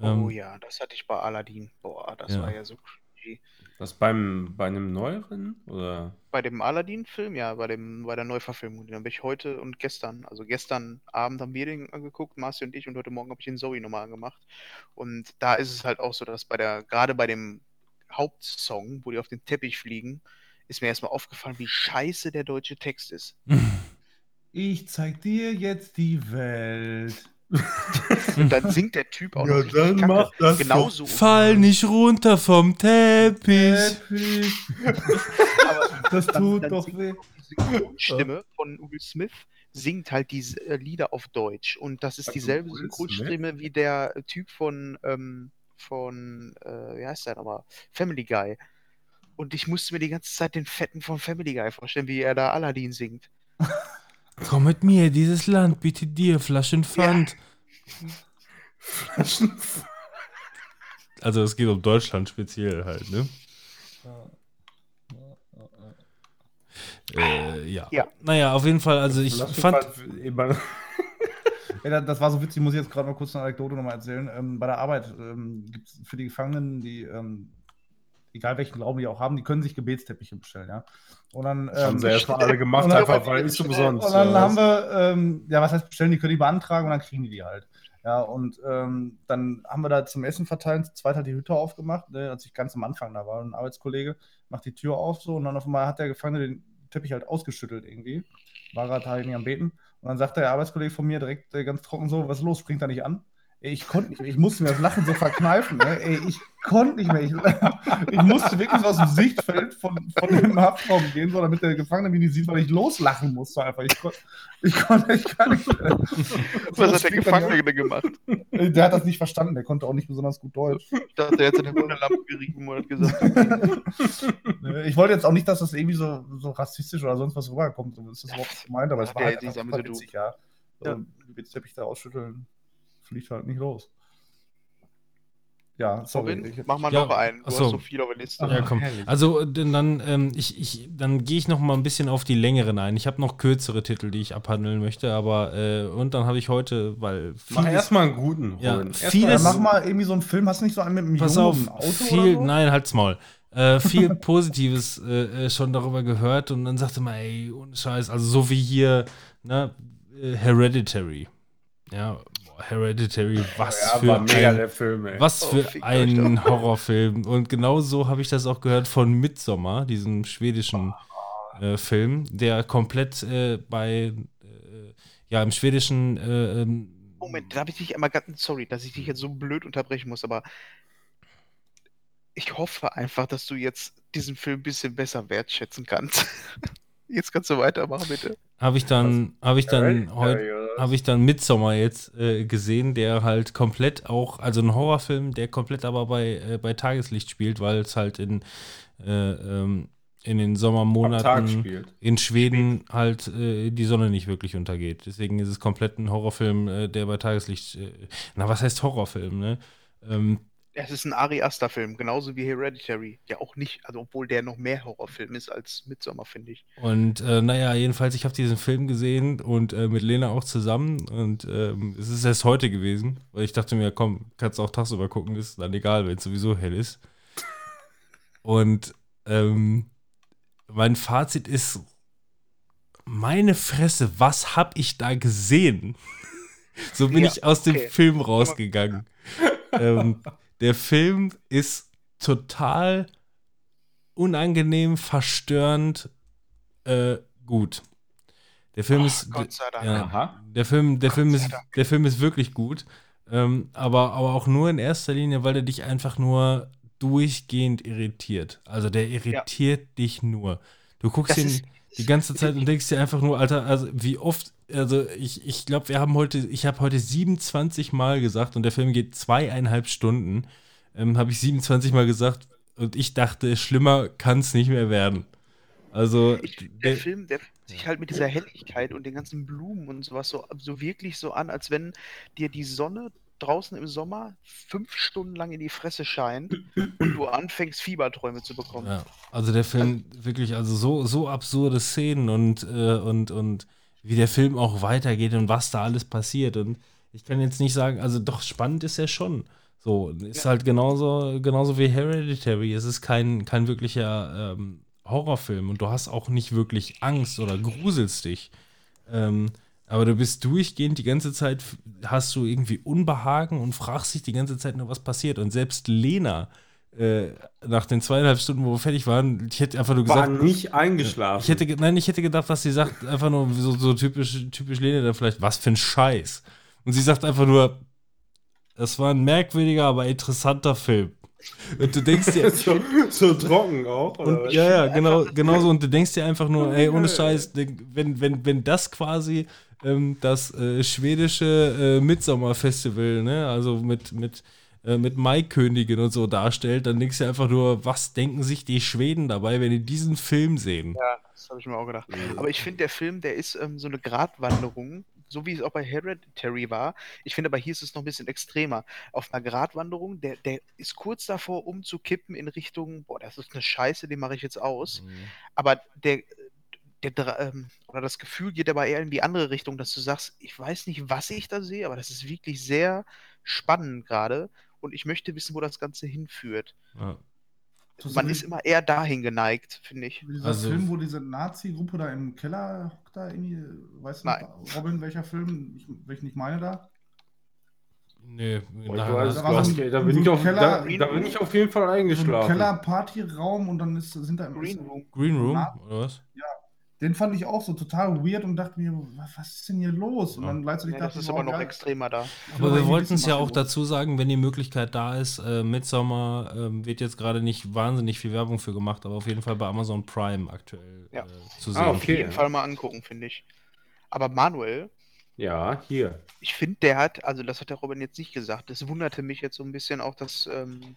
Ähm, Oh ja, das hatte ich bei Aladdin. Boah, das Ja. war ja so cringy. Das beim, bei einem neueren? Oder? Bei dem Aladdin-Film, ja, bei dem, bei der Neuverfilmung, den habe ich heute und gestern, also gestern Abend haben wir den angeguckt, Marci und ich, und heute Morgen habe ich den Zoe nochmal angemacht. Und da ist es halt auch so, dass bei der, gerade bei dem Hauptsong, wo die auf den Teppich fliegen, ist mir erstmal aufgefallen, wie scheiße der deutsche Text ist. Ich zeig dir jetzt die Welt. Und dann singt der Typ auch noch Ja, richtig dann kacke. mach das Genauso. Fall nicht runter vom Teppich. Aber Das dann- tut dann doch singt weh. die Synchronstimme von Will Smith singt halt diese äh, Lieder auf Deutsch und das ist Also dieselbe Synchronstimme wie der Typ von ähm, von äh, wie heißt der nochmal Family Guy und ich musste mir die ganze Zeit den Fetten von Family Guy vorstellen, wie er da Aladdin singt. (laughs) Komm mit mir, dieses Land bietet dir Flaschenpfand. Also es geht um Deutschland speziell halt, ne? Äh, ja. Ja. Naja, auf jeden Fall, also ich fand, (laughs) Ja, da- das war so witzig, muss ich jetzt gerade mal kurz eine Anekdote nochmal erzählen. Ähm, bei der Arbeit ähm, gibt es für die Gefangenen, die, ähm, egal welchen Glauben die auch haben, die können sich Gebetsteppiche bestellen, ja. Und dann, Haben ähm, sie erstmal alle gemacht, und dann- einfach weil ist umsonst. und dann haben wir, ähm, ja, was heißt bestellen, die können die beantragen und dann kriegen die die halt. Ja, und ähm, dann haben wir da zum Essen verteilen, zweit hat die Hütte aufgemacht, ne, als ich ganz am Anfang da war. Ein Arbeitskollege macht die Tür auf so und dann auf einmal hat der Gefangene den Teppich halt ausgeschüttelt irgendwie. War gerade halt nicht am Beten. Und dann sagt der Arbeitskollege von mir direkt äh, ganz trocken so, was ist los, springt er nicht an? Ich konnte nicht mehr, ich musste mir das Lachen so verkneifen. Ne? Ey, ich konnte nicht mehr. Ich, (laughs) ich musste wirklich so aus dem Sichtfeld von, von dem Haftraum gehen, so, damit der Gefangene mich nicht sieht, weil ich loslachen musste einfach. Ich, kon, ich konnte echt gar nicht mehr. (laughs) Was hat der Gefangene denn gemacht? Der hat das nicht verstanden, der konnte auch nicht besonders gut Deutsch. Ich dachte, der hätte eine Wunderlampe gerieben und hat gesagt, (laughs) Ich wollte jetzt auch nicht, dass das irgendwie so, so rassistisch oder sonst was rüberkommt. So ist das überhaupt gemeint, aber es war der halt einfach witzig, ja. So, Ja. Gebetsteppich da ausschütteln, fliegt halt nicht los. Ja, sorry. Robin, ich- mach mal Ja, noch einen. Du ach so. hast so viel auf der Liste. Ja, komm. Also dann, ähm, ich, ich, dann gehe ich noch mal ein bisschen auf die längeren ein. Ich habe noch kürzere Titel, die ich abhandeln möchte, aber äh, und dann habe ich heute, weil Mach vieles- erstmal einen guten. Ja, Robin. Erst vieles- Ja, mal- mach mal irgendwie so einen Film. Hast du nicht so einen mit einem Pass Jungen auf, Auto viel, oder so? nein, halt's Maul. Äh, viel (laughs) Positives äh, äh, schon darüber gehört und dann sagte man, ey, ohne Scheiß, also so wie hier, ne, äh, Hereditary. Ja, Hereditary, was ja, für ein, der Film, ey. was Oh, für ein Horrorfilm. Und genau so habe ich das auch gehört von Midsommar, diesem schwedischen äh, Film, der komplett äh, bei, äh, ja, im schwedischen, äh, ähm, Moment, darf ich dich einmal ganz, sorry, dass ich dich jetzt so blöd unterbrechen muss, aber ich hoffe einfach, dass du jetzt diesen Film ein bisschen besser wertschätzen kannst. (laughs) Jetzt kannst du weitermachen, bitte. habe ich dann, habe ich dann heute? Habe ich dann Midsommar jetzt äh, gesehen, der halt komplett auch, also ein Horrorfilm, der komplett aber bei, äh, bei Tageslicht spielt, weil es halt in, äh, ähm, in den Sommermonaten in Schweden halt äh, die Sonne nicht wirklich untergeht. Deswegen ist es komplett ein Horrorfilm, äh, der bei Tageslicht, äh, na was heißt Horrorfilm, ne? Ähm, Es ist ein Ari Aster-Film, genauso wie Hereditary. Der auch nicht, also obwohl der noch mehr Horrorfilm ist als Midsommar, finde ich. Und äh, naja, jedenfalls, ich habe diesen Film gesehen und äh, mit Lena auch zusammen. Und ähm, es ist erst heute gewesen, weil ich dachte mir, komm, kannst du auch tagsüber gucken, ist dann egal, wenn es sowieso hell ist. Und ähm, mein Fazit ist, meine Fresse, was hab ich da gesehen? (laughs) so bin Ja, ich aus dem okay. Film rausgegangen. (laughs) ähm, der Film ist total unangenehm, verstörend, äh, gut. Der Film Oh, ist, Gott sei Dank. ja, der Film, der Gott Film sei ist, Dank. der Film ist wirklich gut, ähm, aber, aber auch nur in erster Linie, weil er dich einfach nur durchgehend irritiert. Also der irritiert dich nur. Du guckst Das ihn ist- die ganze Zeit und denkst dir einfach nur, Alter, also wie oft, also ich, ich glaube, wir haben heute, ich habe heute 27 Mal gesagt und der Film geht zweieinhalb Stunden, ähm, habe ich 27 Mal gesagt und ich dachte, schlimmer kann es nicht mehr werden. Also Ich, der der- Film, der fühlt sich halt mit dieser Helligkeit und den ganzen Blumen und sowas so, so wirklich so an, als wenn dir die Sonne draußen im Sommer fünf Stunden lang in die Fresse scheint und du anfängst, Fieberträume zu bekommen. Ja, also der Film wirklich, also so, so absurde Szenen und, äh, und, und wie der Film auch weitergeht und was da alles passiert. Und ich kann jetzt nicht sagen, also doch spannend ist er schon. So, ist Ja. halt genauso, genauso wie Hereditary. Es ist kein, kein wirklicher ähm, Horrorfilm und du hast auch nicht wirklich Angst oder gruselst dich. Ähm, aber du bist durchgehend die ganze Zeit, hast du irgendwie Unbehagen und fragst dich die ganze Zeit nur, was passiert. Und selbst Lena, äh, nach den zweieinhalb Stunden, wo wir fertig waren, ich hätte einfach nur War gesagt, nicht eingeschlafen. ich hätte, nein, ich hätte gedacht, dass sie sagt, einfach nur so, so typisch, typisch Lena, dann vielleicht, was für ein Scheiß. Und sie sagt einfach nur, das war ein merkwürdiger, aber interessanter Film. Und du denkst dir, (laughs) so, so trocken auch. Oder und, ja, ja, genau, genau so. Und du denkst dir einfach nur, ey, ohne. Scheiß, wenn, wenn, wenn das quasi ähm, das äh, schwedische äh, Midsommer-Festival, ne, also mit, mit, äh, mit Maikönigin und so darstellt, dann denkst du einfach nur, was denken sich die Schweden dabei, wenn die diesen Film sehen? Ja, das habe ich mir auch gedacht. Aber ich finde, der Film, der ist ähm, so eine Gratwanderung, so wie es auch bei Hereditary war. Ich finde aber hier ist es noch ein bisschen extremer. Auf einer Gratwanderung, der, der ist kurz davor, umzukippen in Richtung, boah, das ist eine Scheiße, die mache ich jetzt aus. Aber der, der, ähm, oder das Gefühl geht aber eher in die andere Richtung, dass du sagst, ich weiß nicht, was ich da sehe, aber das ist wirklich sehr spannend gerade und ich möchte wissen, wo das Ganze hinführt. Ja. Man ist immer eher dahin geneigt, finde ich. Dieser Also- Film, wo diese Nazi-Gruppe da im Keller hockt, da irgendwie, weißt du, Nein. Robin, welcher Film, ich, welchen ich meine da? Nee, Boah, ich weiß, da hast, da, bin so ich auf, Keller- da, da bin ich auf jeden Fall So eingeschlafen. Keller-Partyraum und dann ist, sind da im Green Room. Green Room, oder was? Den fand ich auch so total weird und dachte mir, was, ist denn hier los? Und Ja. dann gleichzeitig Ja, das dachte ist ich, aber oh, noch geil. extremer da. Aber wir wollten es ja auch dazu sagen, wenn die Möglichkeit da ist, äh, Midsommar ähm, wird jetzt gerade nicht wahnsinnig viel Werbung für gemacht, aber auf jeden Fall bei Amazon Prime aktuell Ja. äh, zu sehen. Ah, Auf okay. jeden Fall mal angucken, finde ich. Aber Manuel, Ja, hier. ich finde, der hat, also das hat der Robin jetzt nicht gesagt, das wunderte mich jetzt so ein bisschen auch, dass ähm,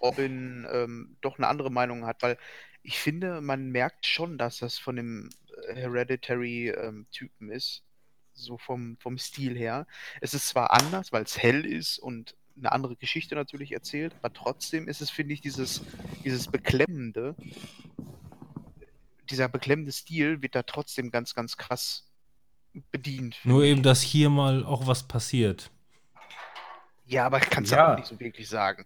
Robin ähm, doch eine andere Meinung hat, weil ich finde, man merkt schon, dass das von dem äh, Hereditary-Typen ist, so vom, vom Stil her. Es ist zwar anders, weil es hell ist und eine andere Geschichte natürlich erzählt, aber trotzdem ist es, finde ich, dieses, dieses Beklemmende, dieser beklemmende Stil wird da trotzdem ganz, ganz krass bedient. Nur ich. eben, dass hier mal auch was passiert. Ja, aber kannst du Ja. auch nicht so wirklich sagen.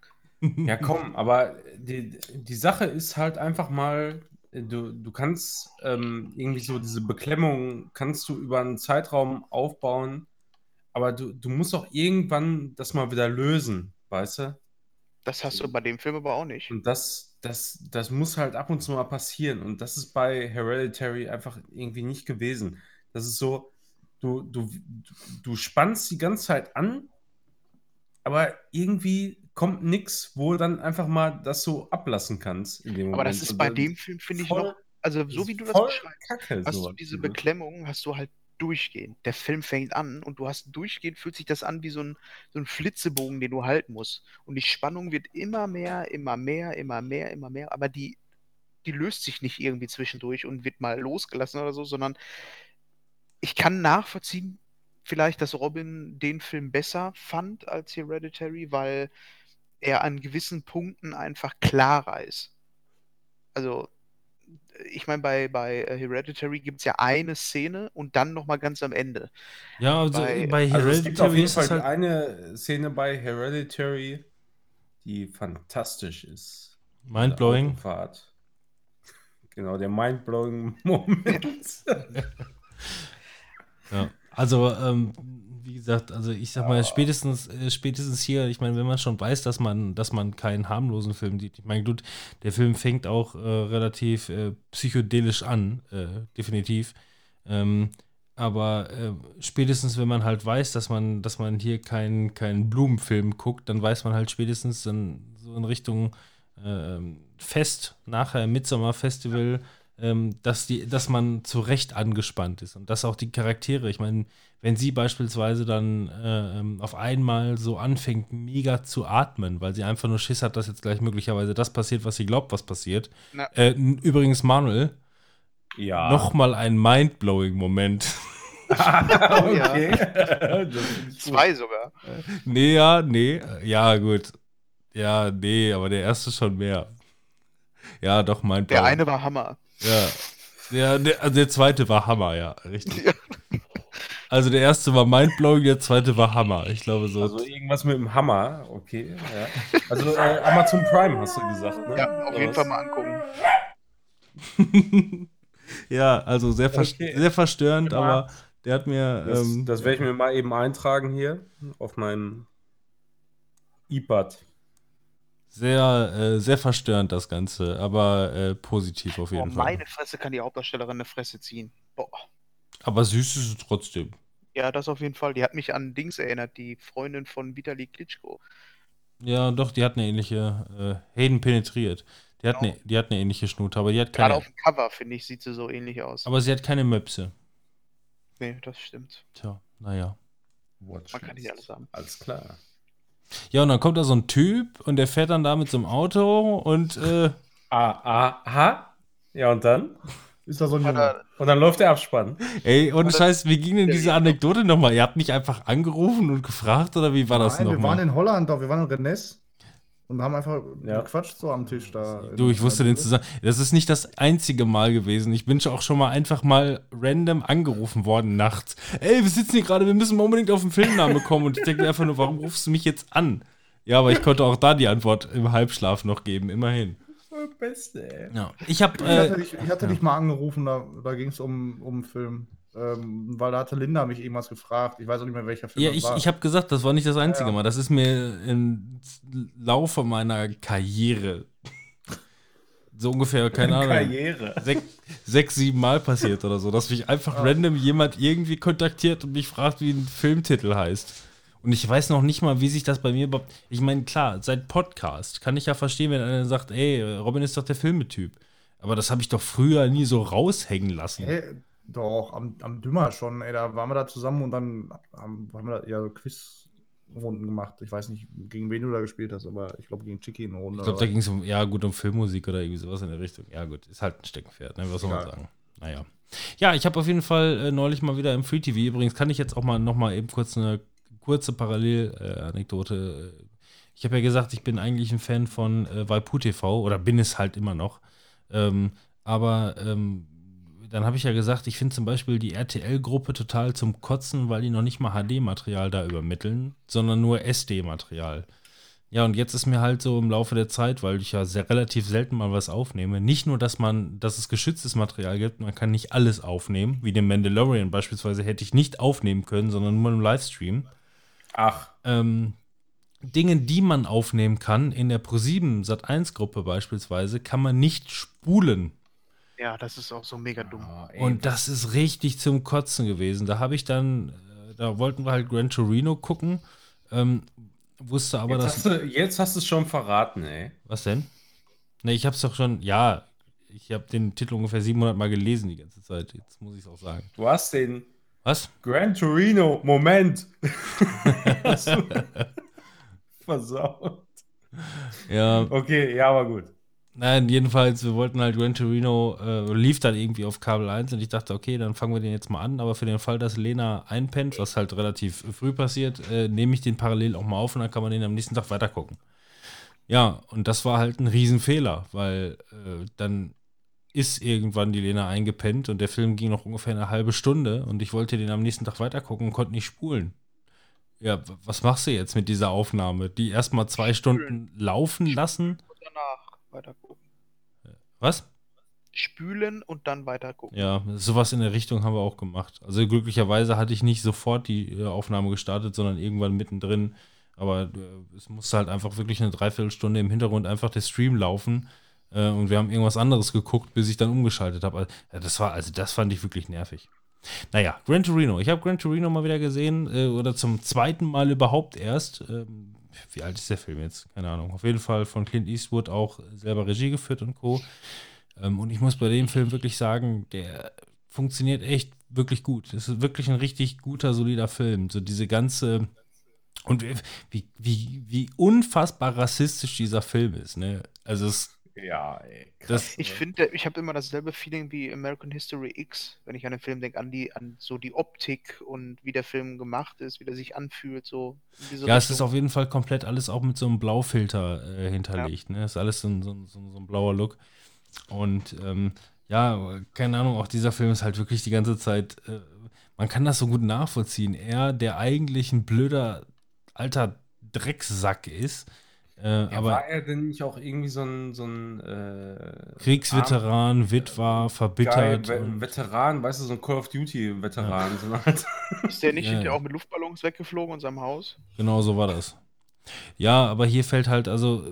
Ja, (laughs) komm, aber die, die Sache ist halt einfach mal, du, du kannst ähm, irgendwie so diese Beklemmung, kannst du über einen Zeitraum aufbauen, aber du, du musst auch irgendwann das mal wieder lösen, weißt du? Das hast du bei dem Film aber auch nicht. Und das, das, das muss halt ab und zu mal passieren. Und das ist bei Hereditary einfach irgendwie nicht gewesen. Das ist so, du, du, du spannst die ganze Zeit an, aber irgendwie kommt nichts, wo dann einfach mal das so ablassen kannst dem Moment. Aber das ist bei dem Film, finde ich, noch, also so wie du das beschreibst, Kacke, hast du diese ne? Beklemmung, hast du halt durchgehend. Der Film fängt an und du hast durchgehend, fühlt sich das an wie so ein, so ein Flitzebogen, den du halten musst. Und die Spannung wird immer mehr, immer mehr, immer mehr, immer mehr, aber die, die löst sich nicht irgendwie zwischendurch und wird mal losgelassen oder so, sondern ich kann nachvollziehen, vielleicht, dass Robin den Film besser fand als Hereditary, weil er an gewissen Punkten einfach klarer ist. Also, ich meine, bei, bei äh, Hereditary gibt es ja eine Szene und dann nochmal ganz am Ende. Ja, also Bei- bei, Also es gibt auf Hereditary jeden ist Fall halt. eine Szene bei Hereditary, die fantastisch ist. Mindblowing. Autofahrt. Genau, der mindblowing (laughs) Moment. (laughs) Ja. Also, ähm, wie gesagt, also ich sag mal, spätestens, äh, spätestens hier, ich meine, wenn man schon weiß, dass man, dass man keinen harmlosen Film sieht, ich meine, gut, der Film fängt auch äh, relativ äh, psychedelisch an, äh, definitiv. Ähm, aber äh, spätestens, wenn man halt weiß, dass man, dass man hier keinen keinen Blumenfilm guckt, dann weiß man halt spätestens dann so in Richtung ähm, Fest, nachher Midsommer Festival, ähm, dass, die, dass man zu Recht angespannt ist und dass auch die Charaktere, ich meine, wenn sie beispielsweise dann äh, ähm, auf einmal so anfängt, mega zu atmen, weil sie einfach nur Schiss hat, dass jetzt gleich möglicherweise das passiert, was sie glaubt, was passiert. Äh, übrigens, Manuel, ja. nochmal ein mindblowing Moment. (laughs) okay. Ich (laughs) gut. Zwei sogar. nee, ja, nee, ja, gut. Ja, nee, aber der erste schon mehr. Ja, doch, mindblowing. Der eine war Hammer. Ja. Der, der, also der zweite war Hammer, ja, richtig. Ja. Also der erste war mindblowing, der zweite war Hammer. Ich glaube so. Also irgendwas mit dem Hammer, okay. Ja. Also äh, Amazon Prime hast du gesagt, ne? Ja, auf Oder jeden was? Fall mal angucken. (laughs) ja, also sehr, vers Okay. sehr verstörend, aber der hat mir. Das, ähm, das werde ich mir mal eben eintragen hier auf meinem iPad. sehr, äh, sehr verstörend, das Ganze, aber äh, positiv auf jeden Fall. meine Fresse kann die Hauptdarstellerin eine Fresse ziehen. Boah. Aber süß ist es trotzdem. Ja, das auf jeden Fall. Die hat mich an Dings erinnert, die Freundin von Vitali Klitschko. Ja, doch, die hat eine ähnliche. Äh, Hayden penetriert. Die hat, Genau. eine, die hat eine ähnliche Schnute, aber die hat Gerade keine. auf dem Cover, finde ich, sieht sie so ähnlich aus. Aber sie hat keine Möpse. nee, das stimmt. Tja, naja. Watch Man kann nicht alles haben. Alles klar. Ja, und dann kommt da so ein Typ und der fährt dann da mit so einem Auto und äh, (laughs) Ah, ah, aha. Ja, und dann? Ist da so ein Junge? Und dann läuft der Abspann. ey, ohne Scheiß, wie ging denn diese Lied Anekdote nochmal? Ihr habt nicht einfach angerufen und gefragt oder wie war das Nein, wir waren nochmal? in Holland doch, wir waren in Rennes. und haben einfach Ja. gequatscht so am Tisch da. Du, ich wusste den zusammen. Das ist nicht das einzige Mal gewesen. Ich bin schon auch schon mal einfach mal random angerufen worden nachts. Ey, wir sitzen hier gerade, wir müssen mal unbedingt auf den Filmnamen kommen. Und ich denke mir einfach nur, warum rufst du mich jetzt an? Ja, aber ich konnte auch da die Antwort im Halbschlaf noch geben, immerhin. Beste, ey. Ja. Ich habe Ich hatte, äh, dich, ich hatte ja. dich mal angerufen, da, da ging es um, um einen Film. Ähm, weil da hatte Linda mich irgendwas gefragt. Ich weiß auch nicht mehr, welcher Film ja, das ich, war. ich habe gesagt, das war nicht das einzige Ja, ja. Mal. Das ist mir im Laufe meiner Karriere (laughs) so ungefähr, (laughs) keine Ahnung, Karriere. sech, sechs, sieben Mal passiert oder so, dass mich einfach random jemand irgendwie kontaktiert und mich fragt, wie ein Filmtitel heißt. Und ich weiß noch nicht mal, wie sich das bei mir überhaupt. Ich meine, klar, seit Podcast kann ich ja verstehen, wenn einer sagt, ey, Robin ist doch der Filmetyp. Aber das habe ich doch früher nie so raushängen lassen. Hä? Doch, am, am Dümmer schon, ey, da waren wir da zusammen und dann haben, haben wir da ja so Quizrunden gemacht. Ich weiß nicht, gegen wen du da gespielt hast, aber ich glaube gegen Chicky eine Runde. Ich glaube, da ging es um, ja, gut, um Filmmusik oder irgendwie sowas in der Richtung. Ja, gut, ist halt ein Steckenpferd, ne? Was soll man sagen? Naja. Ja, ich habe auf jeden Fall äh, neulich mal wieder im Free TV. Übrigens kann ich jetzt auch mal noch mal eben kurz eine kurze Parallel-Anekdote. ich habe ja gesagt, ich bin eigentlich ein Fan von äh, Waipu TV oder bin es halt immer noch. Ähm, aber ähm, dann habe ich ja gesagt, ich finde zum Beispiel die RTL-Gruppe total zum Kotzen, weil die noch nicht mal HD-Material da übermitteln, sondern nur SD-Material. Ja, und jetzt ist mir halt so im Laufe der Zeit, weil ich ja sehr relativ selten mal was aufnehme, nicht nur, dass man, dass es geschütztes Material gibt, man kann nicht alles aufnehmen, wie den Mandalorian beispielsweise hätte ich nicht aufnehmen können, sondern nur im Livestream. Ach, Ähm, Dinge, die man aufnehmen kann, in der Pro7 Sat1 Gruppe beispielsweise, kann man nicht spulen. Ja, das ist auch so mega dumm. ah, Und das ist richtig zum Kotzen gewesen. Da habe ich dann, äh, da wollten wir halt Gran Torino gucken, ähm, wusste aber, jetzt, dass. hast du, jetzt hast du es schon verraten, ey. Was denn? Ne, ich habe es doch schon, ja, ich habe den Titel ungefähr 700 Mal gelesen die ganze Zeit. Jetzt muss ich es auch sagen. Du hast den Was? Gran Torino, Moment. (laughs) Versaut. Ja, Okay, ja, aber gut. nein, jedenfalls, wir wollten halt Gran Torino, äh, lief dann irgendwie auf Kabel 1 und ich dachte, okay, dann fangen wir den jetzt mal an. Aber für den Fall, dass Lena einpennt, was halt relativ früh passiert, äh, nehme ich den parallel auch mal auf und dann kann man den am nächsten Tag weitergucken. Ja, und das war halt ein Riesenfehler, weil äh, dann ist irgendwann die Lena eingepennt und der Film ging noch ungefähr eine halbe Stunde und ich wollte den am nächsten Tag weitergucken und konnte nicht spulen. Ja, was machst du jetzt mit dieser Aufnahme? Die erstmal zwei Stunden laufen lassen? Und danach weiter gucken. Was? Spülen und dann weiter gucken. Ja, sowas in der Richtung haben wir auch gemacht. Also glücklicherweise hatte ich nicht sofort die äh, Aufnahme gestartet, sondern irgendwann mittendrin. Aber äh, es musste halt einfach wirklich eine Dreiviertelstunde im Hintergrund einfach der Stream laufen. Äh, und wir haben irgendwas anderes geguckt, bis ich dann umgeschaltet habe. Also, ja, das war, also das fand ich wirklich nervig. Naja, Gran Torino. Ich habe Gran Torino mal wieder gesehen, äh, oder zum zweiten Mal überhaupt erst. Ähm, wie alt ist der Film jetzt? Keine Ahnung. Auf jeden Fall von Clint Eastwood auch selber Regie geführt und Co. Ähm, und ich muss bei dem Film wirklich sagen, der funktioniert echt wirklich gut. Es ist wirklich ein richtig guter, solider Film. So diese ganze. Und wie, wie, wie unfassbar rassistisch dieser Film ist, ne? Also es, Ja, ey. das, Ich finde, ich habe immer dasselbe Feeling wie American History X, wenn ich an den Film denke, an die, an so die Optik und wie der Film gemacht ist, wie der sich anfühlt, so. ja, es ist auf jeden Fall komplett alles auch mit so einem Blaufilter äh, hinterlegt, ne? Ist alles so ein, so, ein- so, so ein blauer Look. Und ähm, ja, keine Ahnung, auch dieser Film ist halt wirklich die ganze Zeit, äh, man kann das so gut nachvollziehen. Er, der eigentlich ein blöder alter Drecksack ist, äh, Ja, aber war er denn nicht auch irgendwie so ein, so ein äh, Kriegsveteran, Witwer, Geil, verbittert. Ve und, Veteran, weißt du, so ein Call of Duty-Veteran. So Art- (laughs) Ist der nicht Ja, ja. auch mit Luftballons weggeflogen in seinem Haus? Genau so war das. Ja, aber hier fällt halt, also,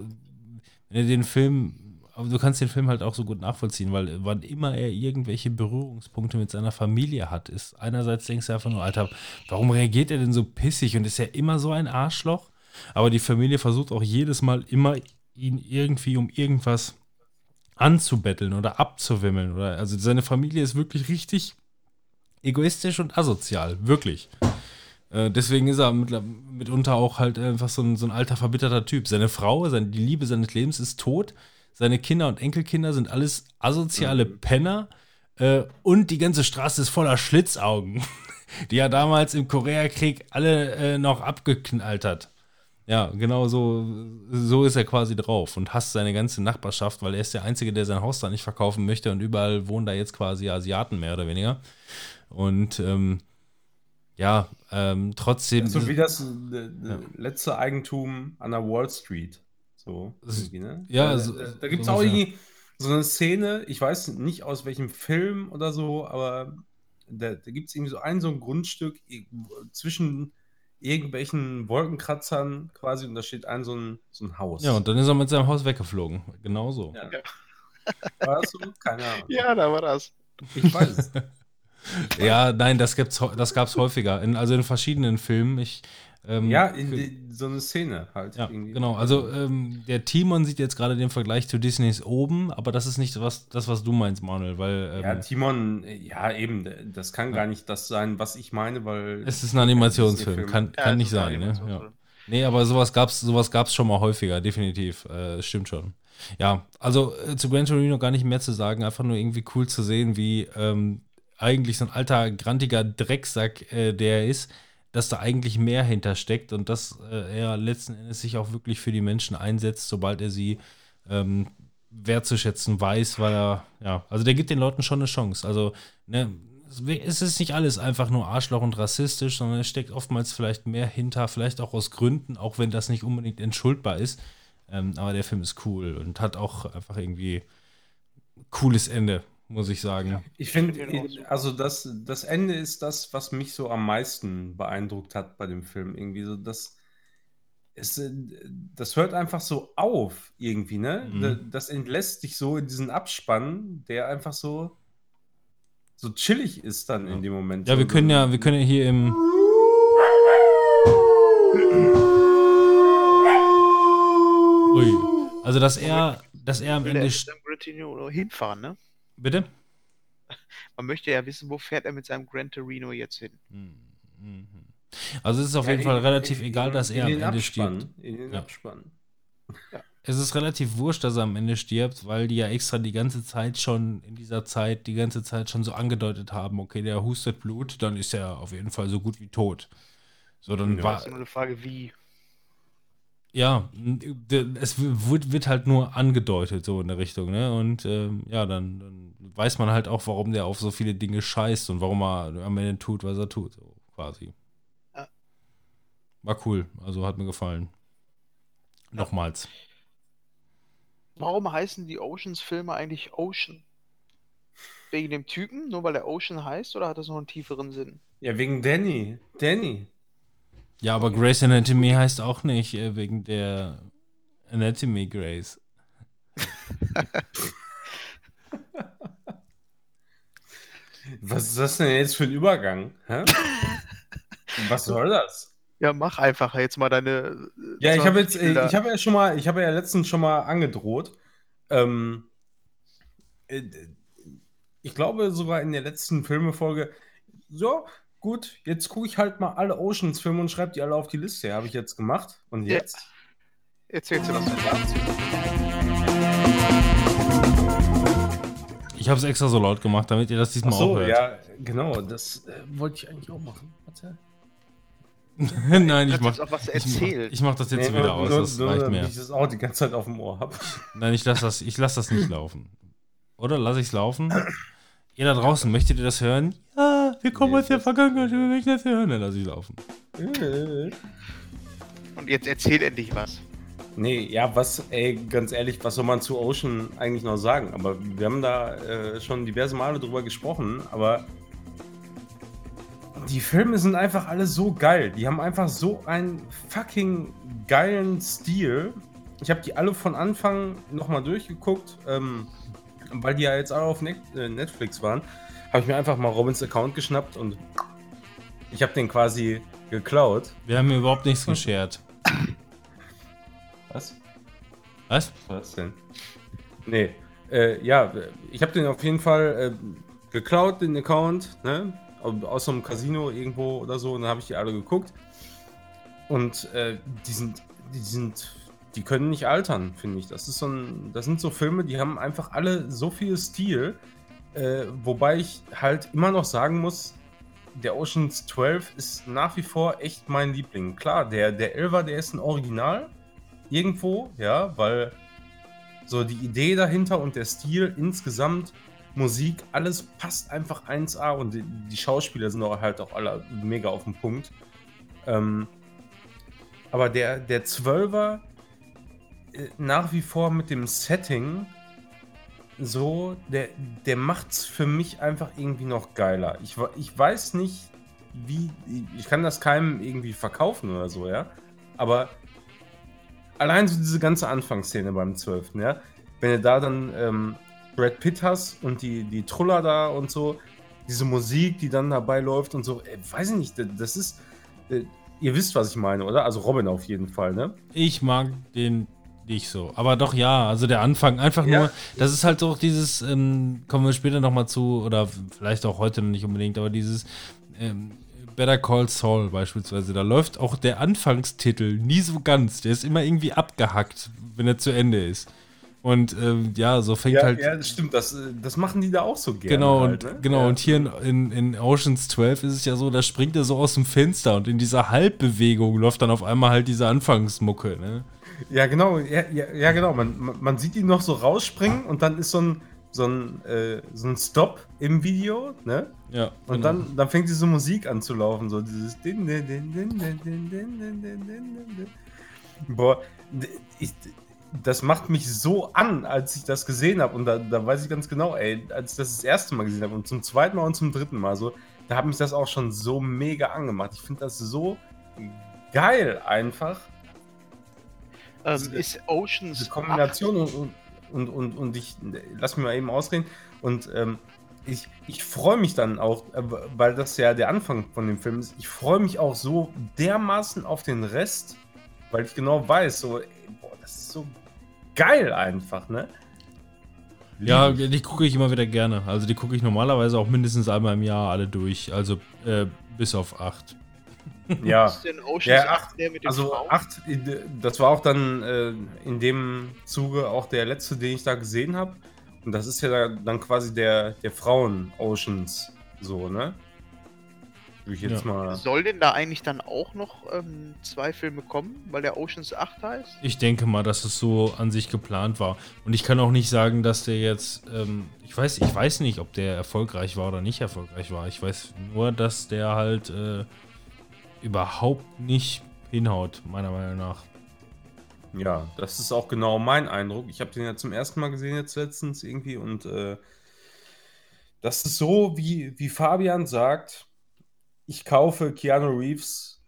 wenn du den Film, aber du kannst den Film halt auch so gut nachvollziehen, weil wann immer er irgendwelche Berührungspunkte mit seiner Familie hat, ist einerseits denkst du einfach nur, Alter, warum reagiert er denn so pissig und ist er immer so ein Arschloch? Aber die Familie versucht auch jedes Mal immer, ihn irgendwie um irgendwas anzubetteln oder abzuwimmeln. Oder, also seine Familie ist wirklich richtig egoistisch und asozial, wirklich. Äh, deswegen ist er mittler- mitunter auch halt einfach so ein, so ein alter, verbitterter Typ. Seine Frau, seine, die Liebe seines Lebens ist tot. Seine Kinder und Enkelkinder sind alles asoziale Penner. Äh, und die ganze Straße ist voller Schlitzaugen, (laughs) die er damals im Koreakrieg alle äh, noch abgeknallt hat. Ja, genau so, so ist er quasi drauf und hasst seine ganze Nachbarschaft, weil er ist der Einzige, der sein Haus da nicht verkaufen möchte und überall wohnen da jetzt quasi Asiaten mehr oder weniger. Und ähm, ja, ähm, trotzdem. So wie das äh, ja. letzte Eigentum an der Wall Street. So, ne? Ja, da, da, da gibt es so auch irgendwie so eine Szene, ich weiß nicht aus welchem Film oder so, aber da, da gibt es irgendwie so ein, so ein Grundstück zwischen irgendwelchen Wolkenkratzern quasi und da steht ein so ein, so ein Haus. Ja, und dann ist er mit seinem Haus weggeflogen. Genau so. Ja. War das so? Keine Ahnung. Ja, da war das. Ich weiß es. (laughs) ja, nein, das, gibt's, das gab es häufiger. In, also in verschiedenen Filmen. Ich, ähm, ja, in die, so eine Szene halt. Ja, irgendwie. genau. Also ähm, der Timon sieht jetzt gerade den Vergleich zu Disneys oben, aber das ist nicht was, das, was du meinst, Manuel, weil. Ähm, ja, Timon, ja, eben, das kann ja. gar nicht das sein, was ich meine, weil. Es ist ein Animationsfilm, kann, kann ja, nicht sein, ne? Ja. Nee, aber sowas gab's, sowas gab's schon mal häufiger, definitiv. Äh, stimmt schon. Ja, also äh, zu Gran Torino gar nicht mehr zu sagen, einfach nur irgendwie cool zu sehen, wie ähm, eigentlich so ein alter, grantiger Drecksack, äh, der er ist, dass da eigentlich mehr hintersteckt und dass äh, er letzten Endes sich auch wirklich für die Menschen einsetzt, sobald er sie ähm, wertzuschätzen weiß, weil er, ja, also der gibt den Leuten schon eine Chance. Also, ne, es ist nicht alles einfach nur Arschloch und rassistisch, sondern es steckt oftmals vielleicht mehr hinter, vielleicht auch aus Gründen, auch wenn das nicht unbedingt entschuldbar ist. Ähm, aber der Film ist cool und hat auch einfach irgendwie cooles Ende muss ich sagen. Ich finde, also das, das Ende ist das, was mich so am meisten beeindruckt hat bei dem Film. Irgendwie so, das, es, äh, das hört einfach so auf, irgendwie, ne? Mhm. Das entlässt dich so in diesen Abspann, der einfach so, so chillig ist dann ja. in dem Moment. Ja, wir können ja, wir können ja hier im. Ui. Also, dass er, dass er am Ende. hinfahren, ne? Bitte? Man möchte ja wissen, wo fährt er mit seinem Gran Torino jetzt hin. Mhm. Also es ist auf ja, jeden Fall relativ in, egal, dass er am Ende Abspann, stirbt. In den ja. Abspann. Ja. Es ist relativ wurscht, dass er am Ende stirbt, weil die ja extra die ganze Zeit schon, in dieser Zeit, die ganze Zeit schon so angedeutet haben, okay, der hustet Blut, dann ist er auf jeden Fall so gut wie tot. So, dann ja, war. Das ist nur eine Frage, wie. Ja, es wird, wird halt nur angedeutet, so in der Richtung, ne? Und ähm, ja, dann, dann, weiß man halt auch, warum der auf so viele Dinge scheißt und warum er am Ende tut, was er tut, so quasi. Ja. War cool, also hat mir gefallen. Nochmals. Warum heißen die Oceans-Filme eigentlich Ocean? Wegen dem Typen, nur weil er Ocean heißt, oder hat das noch einen tieferen Sinn? Ja, wegen Danny. Danny. Ja, aber Grace Anatomy heißt auch nicht äh, wegen der Anatomy Grace. Was ist das denn jetzt für ein Übergang? Hä? (laughs) Was soll das? Ja, mach einfach jetzt mal deine. Ja, ich habe jetzt, ich habe ja schon mal, ich habe ja letztens schon mal angedroht. Ähm, äh, ich glaube sogar in der letzten Filmefolge, so, gut, jetzt gucke ich halt mal alle Oceans-Filme und schreibe die alle auf die Liste. Habe ich jetzt gemacht. Und jetzt? Ja. Erzählst du das dazu? Ich habe es extra so laut gemacht, damit ihr das diesmal Ach so, auch hört. ja, genau. Das äh, wollte ich eigentlich auch machen. (laughs) Nein, ich mach, auch was ich, mach, ich mach das jetzt nee, wieder aus. das nur, reicht nur, mehr. ich das auch die ganze Zeit auf dem Ohr habe. Nein, ich lasse das, lass das nicht laufen. Oder lasse ich es laufen? Ihr da draußen, möchtet ihr das hören? Ja, wir kommen nee, aus der Vergangenheit, wir möchten das hören. Dann lasse ich laufen. Und jetzt erzähl endlich was. Nee, ja, was, ey, ganz ehrlich, was soll man zu Ocean eigentlich noch sagen? Aber wir haben da äh, schon diverse Male drüber gesprochen, aber die Filme sind einfach alle so geil. Die haben einfach so einen fucking geilen Stil. Ich habe die alle von Anfang nochmal durchgeguckt. Ähm, weil die ja jetzt alle auf äh, Netflix waren, habe ich mir einfach mal Robins Account geschnappt und ich habe den quasi geklaut. Wir haben mir überhaupt nichts geschert. Was? Was? Was denn? Nee, äh, ja, ich habe den auf jeden Fall äh, geklaut, den Account, ne? Aus so einem Casino irgendwo oder so, und dann habe ich die alle geguckt. Und äh, die sind, die sind die können nicht altern, finde ich. Das ist so ein, das sind so Filme, die haben einfach alle so viel Stil, äh, wobei ich halt immer noch sagen muss, der Oceans 12 ist nach wie vor echt mein Liebling. Klar, der, der 11er, der ist ein Original. Irgendwo, ja, weil so die Idee dahinter und der Stil insgesamt, Musik, alles passt einfach 1A und die, die Schauspieler sind auch halt auch alle mega auf dem Punkt. Ähm, aber der, der 12er äh, nach wie vor mit dem Setting so, der, der macht's für mich einfach irgendwie noch geiler. Ich, ich weiß nicht, wie. Ich kann das keinem irgendwie verkaufen oder so, ja. Aber allein so diese ganze Anfangsszene beim 12. Ja, wenn du da dann ähm, Brad Pitt hast und die, die Truller da und so, diese Musik, die dann dabei läuft und so, äh, weiß ich nicht, das- das ist. Äh, ihr wisst, was ich meine, oder? Also Robin auf jeden Fall, ne? Ich mag den nicht so. Aber doch ja, also der Anfang einfach Ja. nur, das ist halt auch dieses, ähm, kommen wir später nochmal zu, oder vielleicht auch heute noch nicht unbedingt, aber dieses ähm, Better Call Saul beispielsweise, da läuft auch der Anfangstitel nie so ganz. Der ist immer irgendwie abgehackt, wenn er zu Ende ist. Und ähm, ja, so fängt Ja, halt. ja, das stimmt. Das, äh, das machen die da auch so gerne. Genau, halt, und, ne? genau, ja. und hier in, in, in Oceans 12 ist es ja so, da springt er so aus dem Fenster und in dieser Halbbewegung läuft dann auf einmal halt diese Anfangsmucke, ne? Ja, genau, ja, ja, ja genau. Man, man sieht ihn noch so rausspringen und dann ist so ein, so ein, äh, so ein Stop im Video, ne? Ja. Und dann, dann fängt diese Musik an zu laufen, so dieses. Boah, ich, das macht mich so an, als ich das gesehen habe. Und da, da weiß ich ganz genau, ey, als ich das das erste Mal gesehen habe und zum zweiten Mal und zum dritten Mal, so, da hat mich das auch schon so mega angemacht. Ich finde das so geil einfach. Ähm, ist Oceans Diese Kombination und, und, und, und, und ich lass mich mal eben ausreden. Und ähm, ich, ich freue mich dann auch, äh, weil das ja der Anfang von dem Film ist, ich freue mich auch so dermaßen auf den Rest, weil ich genau weiß, so, ey, boah, das ist so geil einfach, ne? Ja, die gucke ich immer wieder gerne. Also die gucke ich normalerweise auch mindestens einmal im Jahr alle durch. Also äh, bis auf acht. Ja. Ist denn Oceans Ja, 8 der mit den Also Frauen? 8, das war auch dann äh, in dem Zuge auch der letzte, den ich da gesehen habe. Und das ist ja da- dann quasi der, der Frauen-Oceans, so, ne? Würde ich jetzt Ja. mal. Soll denn da eigentlich dann auch noch ähm, zwei Filme kommen, weil der Oceans 8 heißt? Ich denke mal, dass es so an sich geplant war. Und ich kann auch nicht sagen, dass der jetzt. Ähm, ich, weiß, ich weiß nicht, ob der erfolgreich war oder nicht erfolgreich war. Ich weiß nur, dass der halt äh, überhaupt nicht hinhaut, meiner Meinung nach. Ja, das ist auch genau mein Eindruck. Ich habe den ja zum ersten Mal gesehen jetzt letztens irgendwie und äh, das ist so, wie, wie Fabian sagt, ich kaufe Keanu Reeves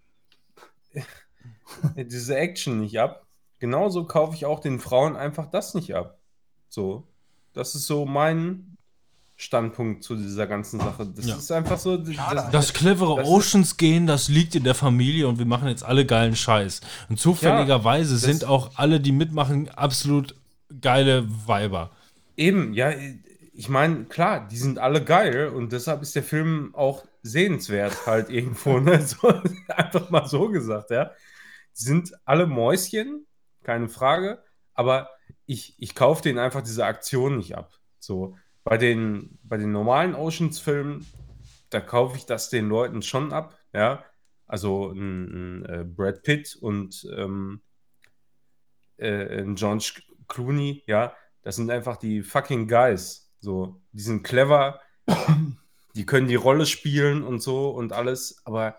(laughs) diese Action nicht ab. Genauso kaufe ich auch den Frauen einfach das nicht ab. So, das ist so mein Standpunkt zu dieser ganzen Sache. Das Ja. ist einfach so. Das, Das clevere Das Oceans gehen, das liegt in der Familie und wir machen jetzt alle geilen Scheiß. Und zufälligerweise das- sind auch alle, die mitmachen, absolut geile Weiber. Eben, ja, ich meine, klar, die sind alle geil und deshalb ist der Film auch sehenswert halt (laughs) irgendwo, ne? So, (laughs) einfach mal so gesagt, ja. Die sind alle Mäuschen, keine Frage, aber ich, ich kaufe denen einfach diese Aktion nicht ab. So, bei den, bei den normalen Oceans-Filmen, da kaufe ich das den Leuten schon ab, ja. Also ein, ein äh, Brad Pitt und ähm, äh, ein Sch- Clooney, ja, das sind einfach die fucking Guys. So, die sind clever, die können die Rolle spielen und so und alles, aber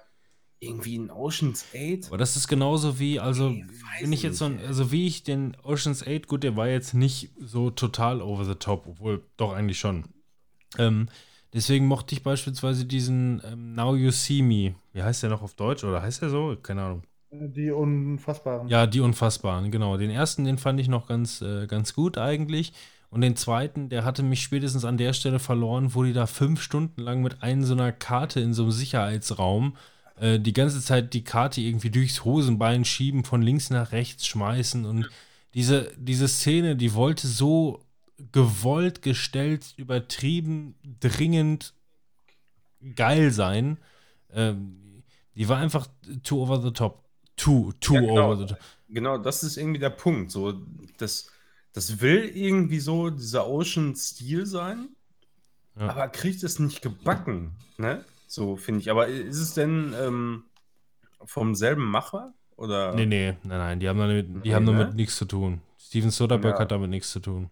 irgendwie in Oceans 8. Aber das ist genauso wie, also, Nee, weiß wenn ich jetzt so, also wie ich den Oceans 8, gut, der war jetzt nicht so total over the top, obwohl doch eigentlich schon. Ähm, deswegen mochte ich beispielsweise diesen ähm, Now You See Me. Wie heißt der noch auf Deutsch? Oder heißt der so? Keine Ahnung. Die Unfassbaren. Ja, die Unfassbaren, genau. Den ersten, den fand ich noch ganz, äh, ganz gut eigentlich. Und den zweiten, der hatte mich spätestens an der Stelle verloren, wo die da fünf Stunden lang mit einer so einer Karte in so einem Sicherheitsraum äh, die ganze Zeit die Karte irgendwie durchs Hosenbein schieben, von links nach rechts schmeißen. Und diese, diese Szene, die wollte so gewollt, gestellt, übertrieben, dringend geil sein. Ähm, die war einfach too over the top. Too, too Ja, genau. over the top. Genau, das ist irgendwie der Punkt. So, das, das will irgendwie so dieser Ocean-Stil sein, Ja. aber kriegt es nicht gebacken. Ne? So finde ich. Aber ist es denn ähm, vom selben Macher? Oder? Nee, nee, nein, nein, die haben damit, die Nee, haben damit ne? nichts zu tun. Steven Soderbergh Ja. hat damit nichts zu tun.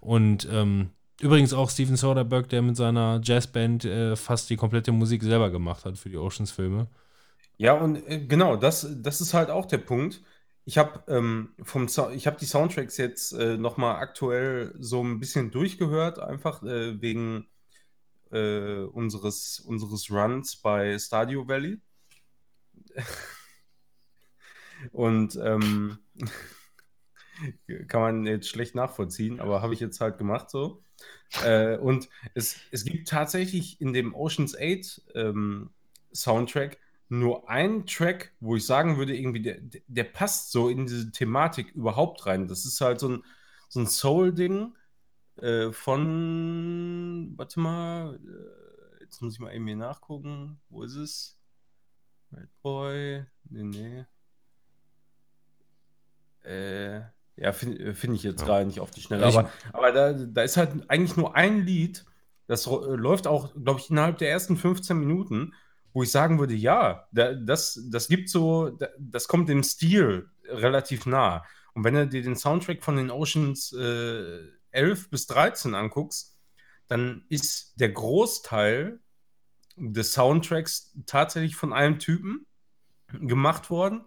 Und ähm, übrigens auch Steven Soderbergh, der mit seiner Jazzband äh, fast die komplette Musik selber gemacht hat für die Oceans-Filme. Ja, und äh, genau, das, das ist halt auch der Punkt. Ich habe ähm, vom Sou- ich habe die Soundtracks jetzt äh, nochmal aktuell so ein bisschen durchgehört, einfach äh, wegen äh, unseres, unseres Runs bei Stadio Valley. (laughs) Und ähm, (laughs) kann man jetzt schlecht nachvollziehen, aber habe ich jetzt halt gemacht so. Äh, und es, es gibt tatsächlich in dem Oceans 8 ähm, Soundtrack nur einen Track, wo ich sagen würde, irgendwie, der, der passt so in diese Thematik überhaupt rein. Das ist halt so ein, so ein Soul-Ding äh, von, warte mal, äh, jetzt muss ich mal eben hier nachgucken. Wo ist es? Red Boy, nee, nee. Äh, ja, finde find ich jetzt Ja. gerade nicht auf die Schnelle. Aber, aber da, da ist halt eigentlich nur ein Lied, das äh, läuft auch, glaube ich, innerhalb der ersten 15 Minuten, wo ich sagen würde, ja, da, das, das gibt so, da, das kommt dem Stil relativ nah. Und wenn du dir den Soundtrack von den Oceans äh, 11 bis 13 anguckst, dann ist der Großteil des Soundtracks tatsächlich von einem Typen gemacht worden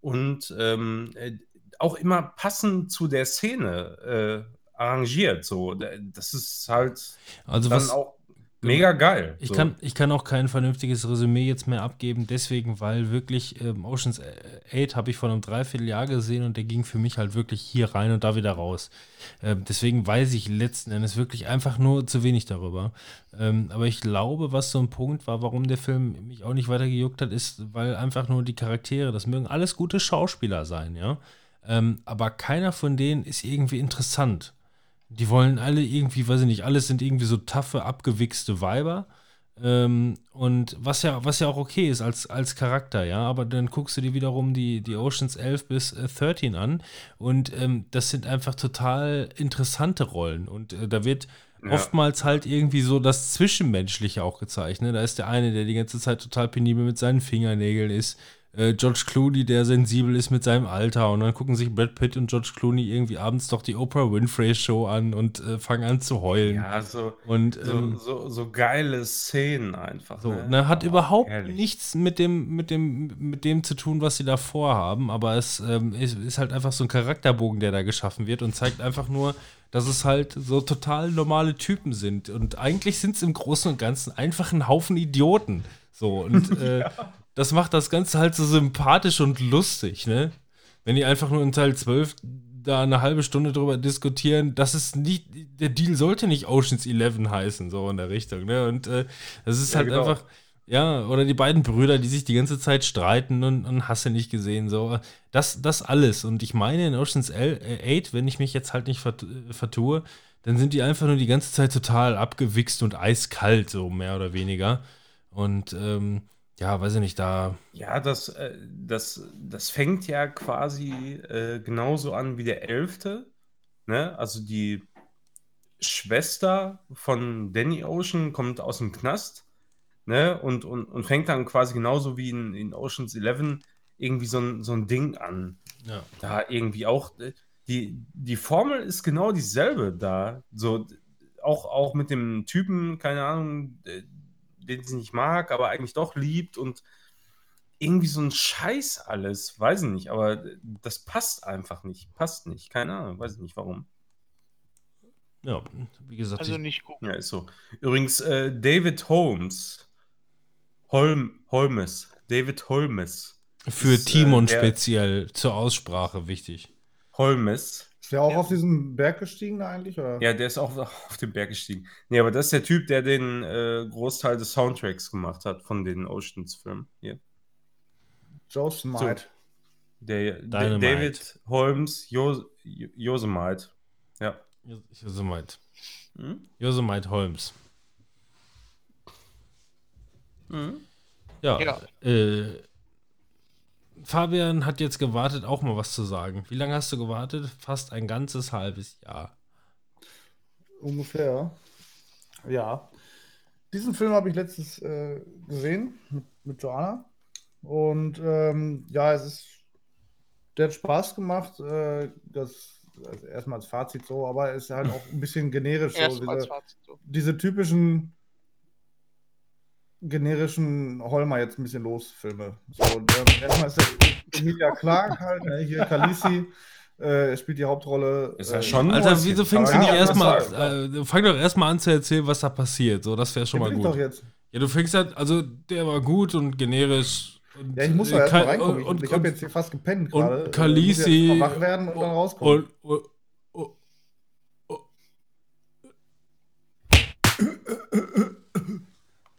und ähm, äh, auch immer passend zu der Szene äh, arrangiert. So, das ist halt Also was, auch mega geil. Ich, so. kann, ich kann auch kein vernünftiges Resümee jetzt mehr abgeben, deswegen, weil wirklich ähm, Oceans 8 habe ich vor einem Dreivierteljahr gesehen und der ging für mich halt wirklich hier rein und da wieder raus. Ähm, deswegen weiß ich letzten Endes wirklich einfach nur zu wenig darüber. Ähm, aber ich glaube, was so ein Punkt war, warum der Film mich auch nicht weiter gejuckt hat, ist, weil einfach nur die Charaktere, das mögen alles gute Schauspieler sein, ja. Ähm, aber keiner von denen ist irgendwie interessant. Die wollen alle irgendwie, weiß ich nicht, alles sind irgendwie so taffe, abgewichste Weiber. Ähm, und was ja, was ja auch okay ist als, als Charakter, ja, aber dann guckst du dir wiederum die, die Oceans 11 bis äh, 13 an und ähm, das sind einfach total interessante Rollen und äh, da wird Ja. oftmals halt irgendwie so das Zwischenmenschliche auch gezeichnet. Da ist der eine, der die ganze Zeit total penibel mit seinen Fingernägeln ist. Äh, George Clooney, der sensibel ist mit seinem Alter. Und dann gucken sich Brad Pitt und George Clooney irgendwie abends doch die Oprah Winfrey Show an und äh, fangen an zu heulen. ja, so, Und so, ähm, so, so geile Szenen einfach. so, ne? ne, hat Oh, überhaupt herrlich. nichts mit dem, mit, dem, mit dem zu tun, was sie da vorhaben, aber es ähm, ist, ist halt einfach so ein Charakterbogen, der da geschaffen wird und zeigt einfach nur, dass es halt so total normale Typen sind. Und eigentlich sind es im Großen und Ganzen einfach ein Haufen Idioten. So, und (laughs) äh, das macht das Ganze halt so sympathisch und lustig, ne? Wenn die einfach nur in Teil 12 da eine halbe Stunde drüber diskutieren, das ist nicht, der Deal sollte nicht Oceans 11 heißen, so in der Richtung, ne? Und äh, das ist Ja, halt genau. einfach, ja, oder die beiden Brüder, die sich die ganze Zeit streiten und, und hasse nicht gesehen, so. Das, das alles. Und ich meine, in Oceans 8, wenn ich mich jetzt halt nicht vert vertue, dann sind die einfach nur die ganze Zeit total abgewichst und eiskalt, so mehr oder weniger. Und ähm, ja, weiß ich nicht, da. Ja, das, äh, das, das fängt ja quasi äh, genauso an wie der Elfte. Ne? Also die Schwester von Danny Ocean kommt aus dem Knast ne? und, und, und fängt dann quasi genauso wie in, in Oceans 11 irgendwie so ein, so ein Ding an. Ja. Da irgendwie auch, äh, die, die Formel ist genau dieselbe da. So, auch, auch mit dem Typen, keine Ahnung, den sie nicht mag, aber eigentlich doch liebt und irgendwie so ein Scheiß alles, weiß ich nicht, aber das passt einfach nicht, passt nicht, keine Ahnung, weiß ich nicht warum. Ja, wie gesagt, Also ich, nicht gucken. Ja, ist so. Übrigens, äh, David Holmes, Holm, Holmes, David Holmes, für ist, äh, Timon der- speziell zur Aussprache wichtig. Holmes, Ist der auch Ja. auf diesen Berg gestiegen eigentlich? Oder? Ja, der ist auch (laughs) auf den Berg gestiegen. Nee, aber das ist der Typ, der den äh, Großteil des Soundtracks gemacht hat von den Oceans-Filmen. Hier. Joe Smite. Der, der Dynamite. David Holmes Jos Yosemite. Ja. Yosemite. Hm? Yosemite Holmes. Mhm. Ja, Ja. Äh, Fabian hat jetzt gewartet, auch mal was zu sagen. Wie lange hast du gewartet? Fast ein ganzes halbes Jahr. Ungefähr. Ja. diesen Film habe ich letztes äh, gesehen mit, mit Joanna. Und ähm, ja, es ist. Der hat Spaß gemacht. Äh, das also erstmal als Fazit so, aber es ist halt auch ein bisschen generisch. (laughs) So, diese, Fazit so. diese typischen generischen Holmer jetzt ein bisschen los Filme. So, und, ähm, erstmal ist der Emilia Clark halt, ne, hier Khaleesi, äh, spielt die Hauptrolle. Ist ja äh, schon- Alter, wieso fängst du nicht erstmal, äh, fang doch erstmal an zu erzählen, was da passiert. So, das wäre schon Ja, mal gut. doch jetzt. Ja, du fängst halt, also der war gut und generisch. Und, Ja, ich muss äh, doch erstmal Ka- reinkommen. Ich, Und, ich habe und, jetzt hier fast gepennt und gerade. Äh, Khaleesi- mal wach werden und dann rauskommen. und, und, und,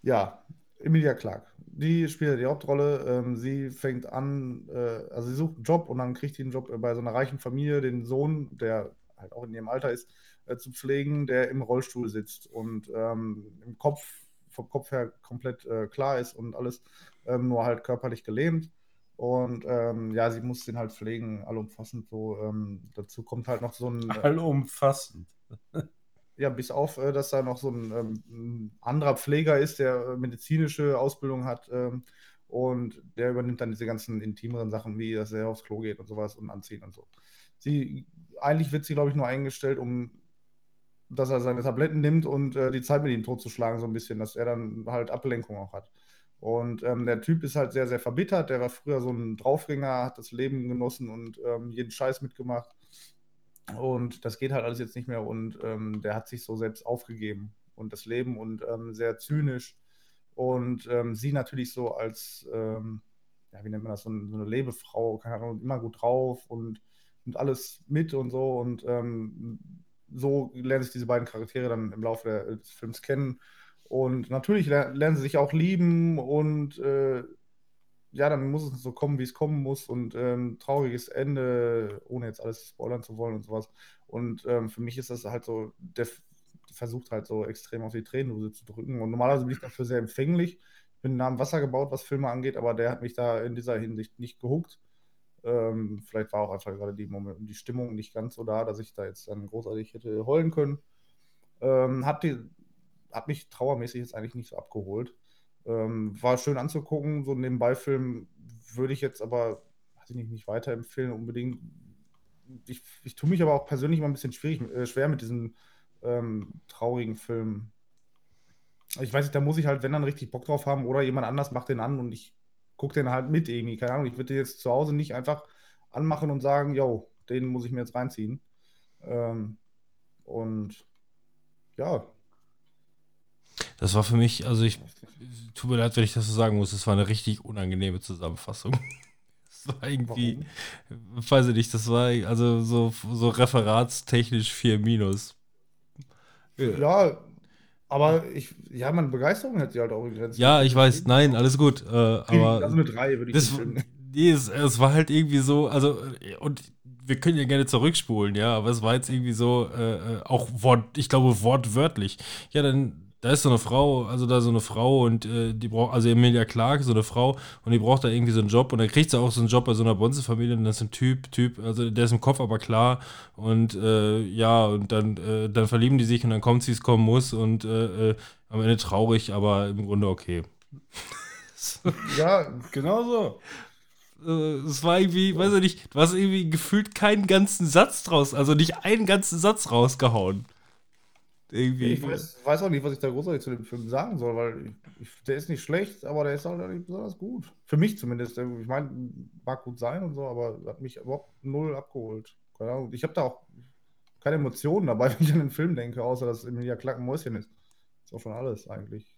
Ja, Emilia Clark. Die spielt die Hauptrolle. Ähm, sie fängt an, äh, also sie sucht einen Job und dann kriegt sie einen Job äh, bei so einer reichen Familie, den Sohn, der halt auch in ihrem Alter ist, äh, zu pflegen, der im Rollstuhl sitzt und ähm, im Kopf, vom Kopf her komplett äh, klar ist und alles, ähm, nur halt körperlich gelähmt. Und ähm, ja, sie muss den halt pflegen, allumfassend so. Ähm, dazu kommt halt noch so ein. äh, Allumfassend. (laughs) Ja, bis auf, äh, dass da noch so ein, ähm, ein anderer Pfleger ist, der äh, medizinische Ausbildung hat ähm, und der übernimmt dann diese ganzen intimeren Sachen, wie dass er aufs Klo geht und sowas und anziehen und so. Sie, eigentlich wird sie, glaube ich, nur eingestellt, um dass er seine Tabletten nimmt und äh, die Zeit mit ihm totzuschlagen, so ein bisschen, dass er dann halt Ablenkung auch hat. Und ähm, der Typ ist halt sehr, sehr verbittert. Der war früher so ein Draufgänger, hat das Leben genossen und ähm, jeden Scheiß mitgemacht. Und das geht halt alles jetzt nicht mehr und ähm, der hat sich so selbst aufgegeben und das Leben und ähm, sehr zynisch. Und ähm, sie natürlich so als, ähm, ja, wie nennt man das, so, ein, so eine Lebefrau, keine Ahnung, immer gut drauf und, und alles mit und so. Und ähm, so lernen sich diese beiden Charaktere dann im Laufe der, des Films kennen. Und natürlich ler lernen sie sich auch lieben und äh, ja, dann muss es so kommen, wie es kommen muss und ähm, trauriges Ende, ohne jetzt alles spoilern zu wollen und sowas. Und ähm, für mich ist das halt so, der versucht halt so extrem auf die Tränendrüse zu drücken. Und normalerweise bin ich dafür sehr empfänglich. Ich bin nah am Wasser gebaut, was Filme angeht, aber der hat mich da in dieser Hinsicht nicht gehuckt. Ähm, vielleicht war auch einfach gerade die, Moment, die Stimmung nicht ganz so da, dass ich da jetzt dann großartig hätte heulen können. Ähm, hat, die, hat mich trauermäßig jetzt eigentlich nicht so abgeholt. Ähm, war schön anzugucken, so ein Nebenbei-Film würde ich jetzt aber, weiß ich nicht, nicht weiterempfehlen unbedingt. Ich, ich tue mich aber auch persönlich immer ein bisschen schwierig, äh, schwer mit diesen ähm, traurigen Filmen. Ich weiß nicht, da muss ich halt, wenn dann richtig Bock drauf haben oder jemand anders macht den an und ich gucke den halt mit irgendwie. Keine Ahnung, ich würde den jetzt zu Hause nicht einfach anmachen und sagen, yo, den muss ich mir jetzt reinziehen. Ähm, und ja, Das war für mich, also ich, tut mir leid, wenn ich das so sagen muss, es war eine richtig unangenehme Zusammenfassung. (laughs) Das war irgendwie, weiß ich nicht, das war also so, so referatstechnisch 4 minus. Ja, aber ich, ja, meine Begeisterung hat sie halt auch begrenzt. Ja, ich weiß, nein, alles gut, äh, aber also eine 3 würde ich das, nee, es, es war halt irgendwie so, also, und wir können ja gerne zurückspulen, ja, aber es war jetzt irgendwie so, äh, äh, auch Wort, ich glaube wortwörtlich. Ja, dann, da ist so eine Frau, also da so eine Frau und äh, die braucht, also Emilia Clarke, so eine Frau, und die braucht da irgendwie so einen Job und dann kriegt sie auch so einen Job bei so einer Bonze-Familie und das ist ein Typ, Typ, also der ist im Kopf aber klar und äh, ja, und dann, äh, dann verlieben die sich und dann kommt sie, es kommen muss und äh, äh, am Ende traurig, aber im Grunde okay. (laughs) Ja, Genau so. äh, es war irgendwie, weiß ich nicht, du hast irgendwie gefühlt keinen ganzen Satz draus, also nicht einen ganzen Satz rausgehauen. Irgendwie. ich weiß, weiß auch nicht, was ich da großartig zu dem Film sagen soll, weil ich, der ist nicht schlecht, aber der ist halt auch nicht besonders gut. Für mich zumindest. Ich meine, mag gut sein und so, aber hat mich überhaupt null abgeholt. Keine Ahnung. Ich habe da auch keine Emotionen dabei, (laughs) wenn ich an den Film denke, außer dass Emilia Clarke ein Mäuschen ist. ist auch schon alles eigentlich.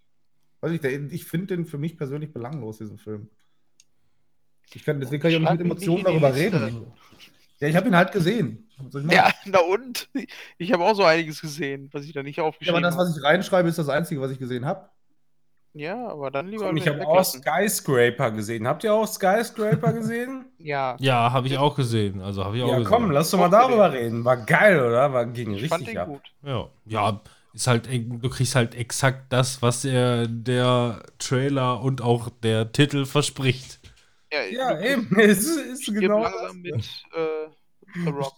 Weiß ich, der, ich finde den für mich persönlich belanglos, diesen Film. Ich kann, deswegen kann ich auch nicht mit Emotionen darüber Liste. reden. Ja, ich habe ihn halt gesehen. Ja, (laughs) na und? Ich habe auch so einiges gesehen, was ich da nicht Ja, aber aufgeschrieben das, habe. was ich reinschreibe, ist das Einzige, was ich gesehen habe. Ja, aber dann lieber Und ich habe auch. Skyscraper gesehen. Habt ihr auch Skyscraper (laughs) gesehen? Ja, Ja, habe ich auch gesehen. Also habe ich auch ja, gesehen. komm, lass doch mal darüber reden. War geil, oder? War ging ich fand richtig den ab. gut. Ja, ja, ist halt, du kriegst halt exakt das, was der, der Trailer und auch der Titel verspricht. Ja, Ja, eben. Es ist, ist genau langsam das. mit äh, The Rock.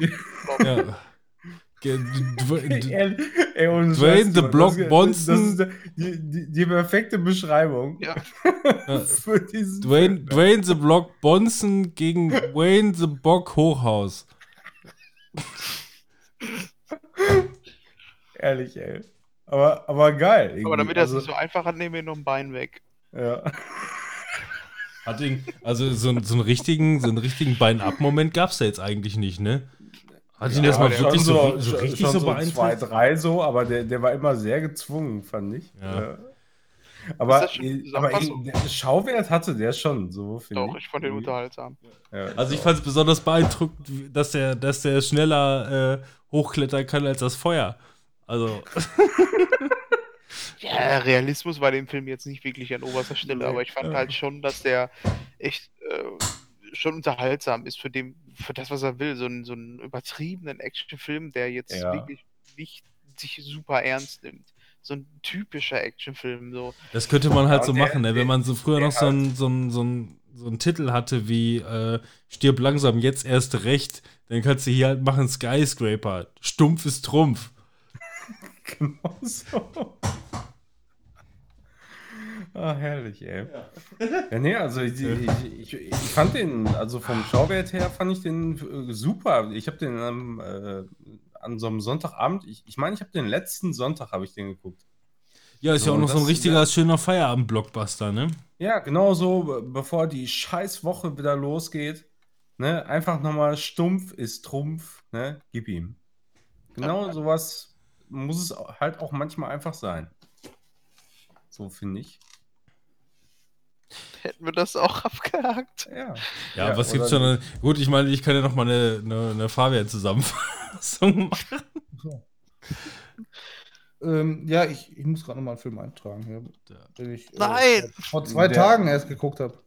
Ja. Dwayne The Block Bonson. Das ist die, die, die perfekte Beschreibung (laughs) Ja. für diesen Dwayne, Film. Dwayne The Block Bonson gegen Wayne The Bock Hochhaus. (laughs) Ehrlich, ey. Aber, aber geil. Aber irgendwie. damit er es also, so einfach hat, nehmen wir noch ein Bein weg. ja. Hat ihn, also so, einen- so einen richtigen, so einen richtigen Bein-Up-Moment gab es da jetzt eigentlich nicht, ne? Hat ihn Ja, das mal wirklich so, so richtig schon so Zwei, beeinträchtigt? drei so, aber der, der war immer sehr gezwungen, fand ich. Ja. Ja. Aber, die aber Zusammenfassung? der Schauwert hatte der schon, so finde Doch, ich fand den Irgendwie. unterhaltsam. Ja, Also ich fand es besonders beeindruckend, dass der, dass der schneller äh, hochklettern kann als das Feuer. Also, (laughs) (laughs) Realismus war dem Film jetzt nicht wirklich an oberster Stelle, aber ich fand halt schon, dass der echt äh, schon unterhaltsam ist für dem, für das, was er will. So einen, so einen übertriebenen Actionfilm, der jetzt Ja. wirklich nicht sich super ernst nimmt. So ein typischer Actionfilm, so. das könnte man halt Ja, so der- machen, ne? der- wenn man so früher noch so einen so einen- so einen- so einen Titel hatte wie äh, Stirb langsam, jetzt erst recht, dann kannst du hier halt machen Skyscraper. Stumpf ist Trumpf. (laughs) Genau so. Ah, herrlich, ey. (laughs) Ja, nee, also ich, ich, ich, ich fand den, also vom Schauwert her fand ich den äh, super. Ich habe den am, äh, an so einem Sonntagabend, ich, ich meine, ich habe den letzten Sonntag habe ich den geguckt. Ja, ist So, ja auch noch so ein richtiger, schöner Feierabend-Blockbuster, ne? Ja, genau so, be- bevor die Scheißwoche wieder losgeht. Ne, einfach nochmal stumpf ist Trumpf, ne, gib ihm. Genau sowas muss es halt auch manchmal einfach sein. So finde ich. Hätten wir das auch (laughs) abgehakt. Ja. Ja, Ja, was gibt's schon? Gut, ich meine, ich kann ja noch mal eine, eine, eine Fabian-Zusammenfassung (laughs) machen. Ähm, ja, ich, ich muss gerade nochmal einen Film eintragen, hier, den ich äh, Nein! vor zwei Der- Tagen erst geguckt habe.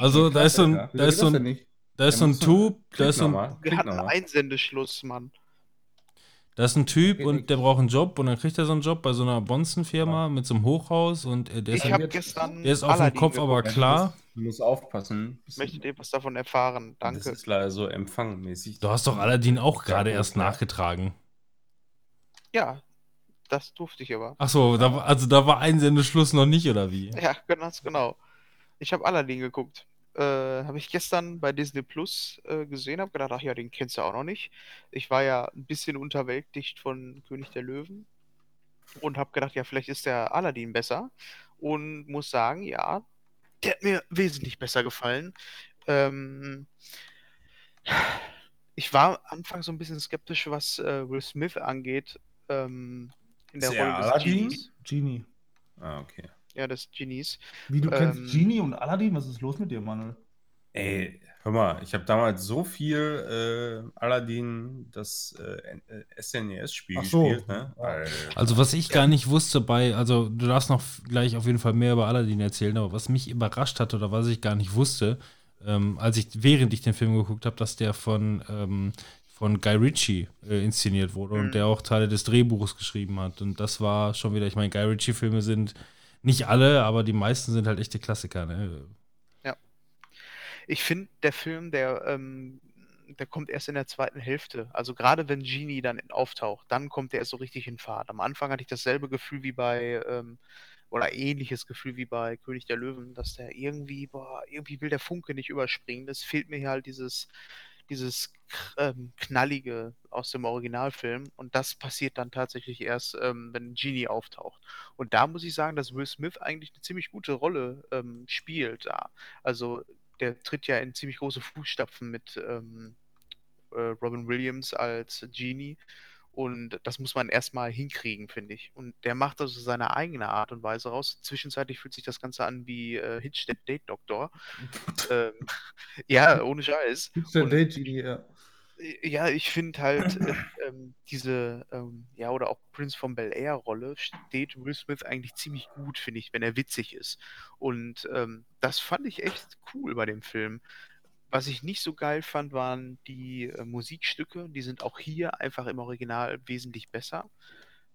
Also, da ist so ein, Ja. Da ist so ein, nicht? da ist Ja, so ein da ist so Wir hatten nochmal. Einsendeschluss, Mann. Da ist ein Typ und der braucht einen Job und dann kriegt er so einen Job bei so einer Bonzen-Firma mit so einem Hochhaus und äh, der ist, Ich habe jetzt- gestern. der ist auf dem Kopf geguckt. aber klar. Du musst aufpassen. Möchtet ihr was davon erfahren? Das Danke. ist leider so empfangmäßig. Du hast doch Aladdin auch gerade erst nachgetragen. Ja, das durfte ich aber. Ach so, da, war- also da war Einsendeschluss noch nicht, oder wie? Ja, ganz genau. Ich habe Aladdin geguckt. Äh, habe ich gestern bei Disney Plus äh, gesehen, habe gedacht, ach ja, den kennst du auch noch nicht. Ich war ja ein bisschen unterwältigt von König der Löwen und habe gedacht, ja, vielleicht ist der Aladdin besser. Und muss sagen, ja, der hat mir wesentlich besser gefallen. Ähm, ich war anfangs so ein bisschen skeptisch, was äh, Will Smith angeht. Ähm, in der er Rolle des Aladdin? Genies. Genie. Ah, okay. Ja, des Genies. Wie, du kennst Ähm, Genie und Aladdin? Was ist los mit dir, Manuel? Ey, hör mal, ich habe damals so viel äh, Aladdin, das äh, SNES-Spiel Ach so. gespielt, ne? Also was ich gar nicht wusste bei, also du darfst noch gleich auf jeden Fall mehr über Aladdin erzählen, aber was mich überrascht hat oder was ich gar nicht wusste, ähm, als ich, während ich den Film geguckt habe, dass der von, ähm, von Guy Ritchie äh, inszeniert wurde Mhm. und der auch Teile des Drehbuches geschrieben hat. Und das war schon wieder, ich meine, Guy Ritchie-Filme sind nicht alle, aber die meisten sind halt echte Klassiker, ne? Ich finde, der Film, der, ähm, der kommt erst in der zweiten Hälfte. Also gerade wenn Genie dann auftaucht, dann kommt der erst so richtig in Fahrt. Am Anfang hatte ich dasselbe Gefühl wie bei, ähm, oder ähnliches Gefühl wie bei König der Löwen, dass der irgendwie, boah, irgendwie will der Funke nicht überspringen. Es fehlt mir hier halt dieses, dieses ähm, Knallige aus dem Originalfilm. Und das passiert dann tatsächlich erst, ähm, wenn Genie auftaucht. Und da muss ich sagen, dass Will Smith eigentlich eine ziemlich gute Rolle ähm, spielt da. Also der tritt ja in ziemlich große Fußstapfen mit ähm, äh, Robin Williams als Genie. Und das muss man erstmal hinkriegen, finde ich. Und der macht also seine eigene Art und Weise raus. Zwischenzeitlich fühlt sich das Ganze an wie äh, Hitch the Date Doctor. (laughs) ähm, ja, ohne Scheiß. Und- Date Genie, ja. Ja, ich finde halt äh, ähm, diese, ähm, ja, oder auch Prince von Bel Air Rolle steht Will Smith eigentlich ziemlich gut, finde ich, wenn er witzig ist. Und ähm, das fand ich echt cool bei dem Film. Was ich nicht so geil fand, waren die äh, Musikstücke. Die sind auch hier einfach im Original wesentlich besser.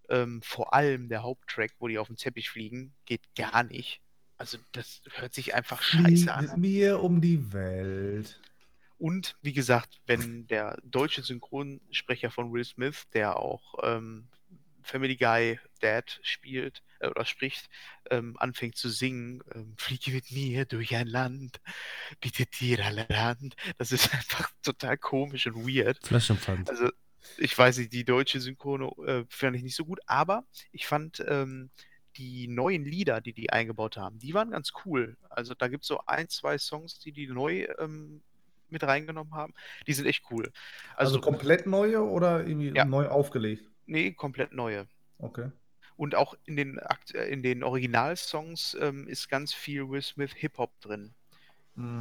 Ähm, vor allem der Haupttrack, wo die auf dem Teppich fliegen, geht gar nicht. Also das hört sich einfach scheiße Flieg an. mit mir um die Welt. Und wie gesagt, wenn der deutsche Synchronsprecher von Will Smith, der auch ähm, Family Guy Dad spielt äh, oder spricht, ähm, anfängt zu singen, ähm, (laughs) fliege mit mir durch ein Land, bietet dir alle Land. Das ist (laughs) einfach total komisch und weird. Flaschenpfand. Also, ich weiß nicht, die deutsche Synchrono äh, fand ich nicht so gut, aber ich fand ähm, die neuen Lieder, die die eingebaut haben, die waren ganz cool. Also da gibt es so ein, zwei Songs, die die neu ähm, mit reingenommen haben. Die sind echt cool. Also, Also, komplett neue oder irgendwie Ja. neu aufgelegt? Nee, komplett neue. Okay. Und auch in den, äh, in den Originalsongs ähm, ist ganz viel Will Smith Hip-Hop drin.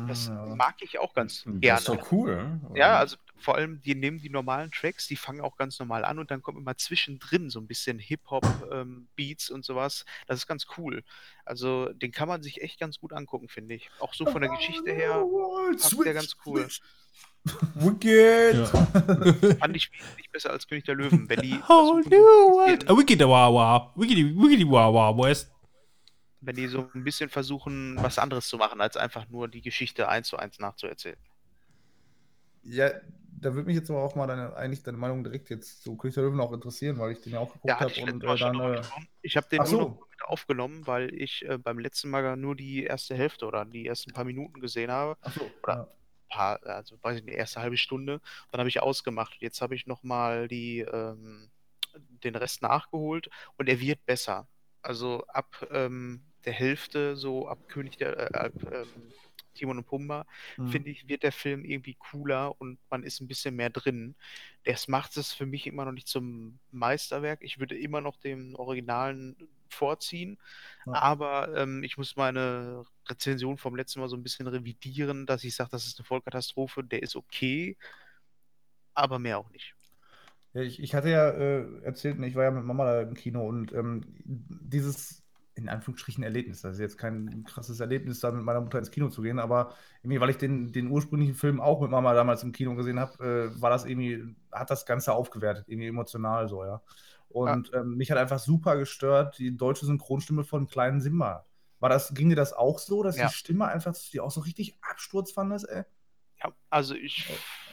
Das Mm, ja. mag ich auch ganz Das gerne. ist doch cool. oder? Ja, also vor allem, die nehmen die normalen Tracks, die fangen auch ganz normal an und dann kommt immer zwischendrin so ein bisschen Hip-Hop-Beats und sowas. Das ist ganz cool. Also den kann man sich echt ganz gut angucken, finde ich. Auch so von der Geschichte her passt der ganz cool. Wicked! Ja. Fand ich wesentlich besser als König der Löwen. Wenn die, Whole versuchen, new so world. wicked wawa. Wickedy, wickedy wawa, West. wenn die so ein bisschen versuchen, was anderes zu machen, als einfach nur die Geschichte eins zu eins nachzuerzählen. Ja, da würde mich jetzt aber auch mal deine, eigentlich deine Meinung direkt jetzt zu König der Löwen auch interessieren, weil ich den ja auch geguckt Ja, habe ich und äh, dann. Äh. Ich habe den Ach nur so. noch mit aufgenommen, weil ich äh, beim letzten Mal nur die erste Hälfte oder die ersten paar Minuten gesehen habe. achso, Oder- ja. Paar, also weiß ich nicht, erste halbe Stunde. Dann habe ich ausgemacht. Jetzt habe ich nochmal die, ähm, den Rest nachgeholt und er wird besser. Also ab ähm, der Hälfte, so ab König der, äh, ab ähm, Timon und Pumba, Mhm. finde ich, wird der Film irgendwie cooler und man ist ein bisschen mehr drin. Das macht es für mich immer noch nicht zum Meisterwerk. Ich würde immer noch dem Originalen vorziehen, Ja. aber ähm, ich muss meine Rezension vom letzten Mal so ein bisschen revidieren, dass ich sage, das ist eine Vollkatastrophe. Der ist okay, aber mehr auch nicht. Ja, ich, ich hatte ja äh, erzählt, ich war ja mit Mama da im Kino und ähm, dieses, in Anführungsstrichen, Erlebnis, das ist jetzt kein krasses Erlebnis, da mit meiner Mutter ins Kino zu gehen, aber irgendwie, weil ich den, den ursprünglichen Film auch mit Mama damals im Kino gesehen habe, äh, war das irgendwie, hat das Ganze aufgewertet, irgendwie emotional so, ja. Und ähm, mich hat einfach super gestört die deutsche Synchronstimme von kleinen Simba. War das, ging dir das auch so, dass Ja. die Stimme einfach, die auch so richtig Absturz fandest, ey? Ja, also ich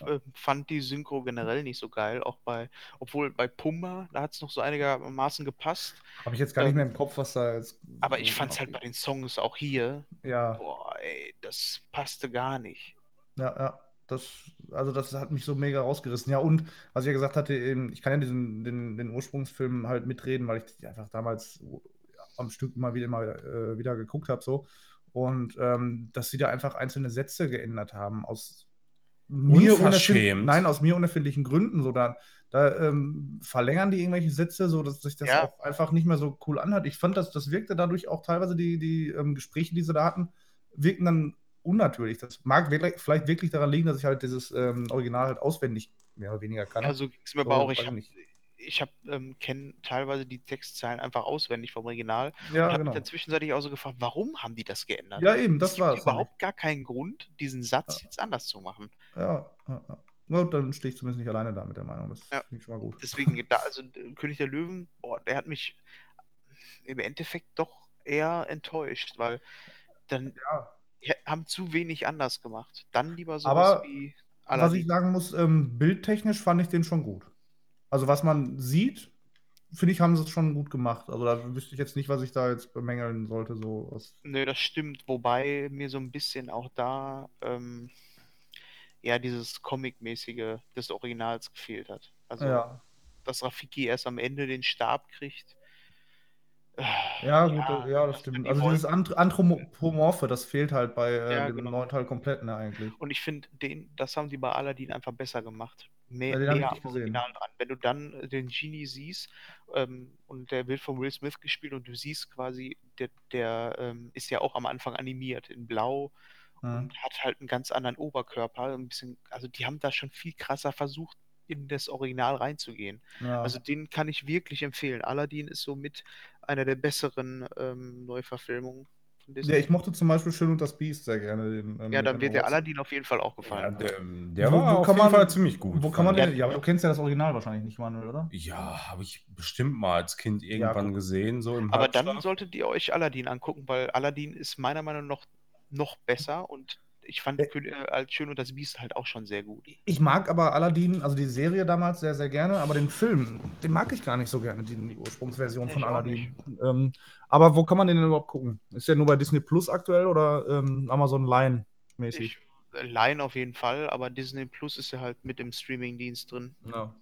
äh, fand die Synchro generell nicht so geil, auch bei, obwohl bei Pumba, da hat es noch so einigermaßen gepasst, Habe ich jetzt gar nicht Ähm, mehr im Kopf, was da jetzt. aber ich fand es halt bei den Songs auch hier, Ja. boah, ey, das passte gar nicht. Ja, ja. Das, also das hat mich so mega rausgerissen. Ja, und was ich ja gesagt hatte, eben, ich kann ja diesen, den, den Ursprungsfilm halt mitreden, weil ich die einfach damals am Stück immer wieder, mal, äh, wieder geguckt habe. So. Und ähm, dass sie da einfach einzelne Sätze geändert haben aus mir unerfind- Unverschämt. nein, aus mir unerfindlichen Gründen. So, da da ähm, verlängern die irgendwelche Sätze, so dass sich das Ja. auch einfach nicht mehr so cool anhört. Ich fand, dass das wirkte dadurch auch teilweise die, die ähm, Gespräche, die sie da hatten, wirken dann unnatürlich. Das mag wirklich, vielleicht wirklich daran liegen, dass ich halt dieses ähm, Original halt auswendig mehr oder weniger kann. Ja, so ging es mir So, aber auch. Ich nicht. Ich hab, ähm, kenne teilweise die Textzeilen einfach auswendig vom Original ja, und habe genau. mich dann zwischenzeitlich auch so gefragt, warum haben die das geändert? Ja, eben, das es gibt war es. überhaupt gar keinen Grund, diesen Satz Ja. jetzt anders zu machen. Ja, ja, ja. Na, dann stehe ich zumindest nicht alleine da mit der Meinung. Das Ja. finde ich schon mal gut. Deswegen, (laughs) da, also äh, König der Löwen, boah, der hat mich im Endeffekt doch eher enttäuscht, weil dann Ja. haben zu wenig anders gemacht. Dann lieber sowas Aber wie Was ich Aladdin. sagen muss, ähm, bildtechnisch fand ich den schon gut. Also was man sieht, finde ich, haben sie es schon gut gemacht. Also da wüsste ich jetzt nicht, was ich da jetzt bemängeln sollte. So aus, Nö, das stimmt, wobei mir so ein bisschen auch da ähm, ja dieses Comic-mäßige des Originals gefehlt hat. Also, ja. dass Rafiki erst am Ende den Stab kriegt. Äh, Ja, gut, ja, ja das stimmt. Also dieses Anth Anthropomorphe, das fehlt halt bei äh, Ja, dem genau. neuen Teil komplett, ne, eigentlich. Und ich finde, den, das haben die bei Aladdin einfach besser gemacht. Mehr, Ja, gesehen. Original dran. Wenn du dann äh, den Genie siehst ähm, und der wird von Will Smith gespielt und du siehst quasi, der, der ähm, ist ja auch am Anfang animiert in Blau Ja. und hat halt einen ganz anderen Oberkörper. Ein bisschen, also die haben da schon viel krasser versucht, in das Original reinzugehen. Ja. Also den kann ich wirklich empfehlen. Aladdin ist somit einer der besseren ähm, Neuverfilmungen von Disney. ja, ich mochte zum Beispiel Schön und das Biest sehr gerne. Den, ähm, ja, dann wird der. Aladdin auf jeden Fall auch Ja, gefallen. der, der Wo- war wo auf kann jeden man- Fall ziemlich gut. Wo kann man fand den? Ja, aber du kennst ja das Original wahrscheinlich nicht, Manuel, oder? Ja, habe ich bestimmt mal als Kind irgendwann guck. gesehen, so im Aber dann Halbschlaf. solltet ihr euch Aladdin angucken, weil Aladdin ist meiner Meinung nach noch besser und ich fand. König- äh, als Schön und das Biest halt auch schon sehr gut. Ich mag aber Aladdin, also die Serie damals sehr, sehr gerne, aber den Film, den mag ich gar nicht so gerne, die, die Ursprungsversion Ich von Aladdin. Ähm, aber wo kann man den denn überhaupt gucken? Ist der nur bei Disney Plus aktuell oder ähm, Amazon Line mäßig? Ich, äh, Line auf jeden Fall, aber Disney Plus ist ja halt mit im Streaming-Dienst drin. Ja.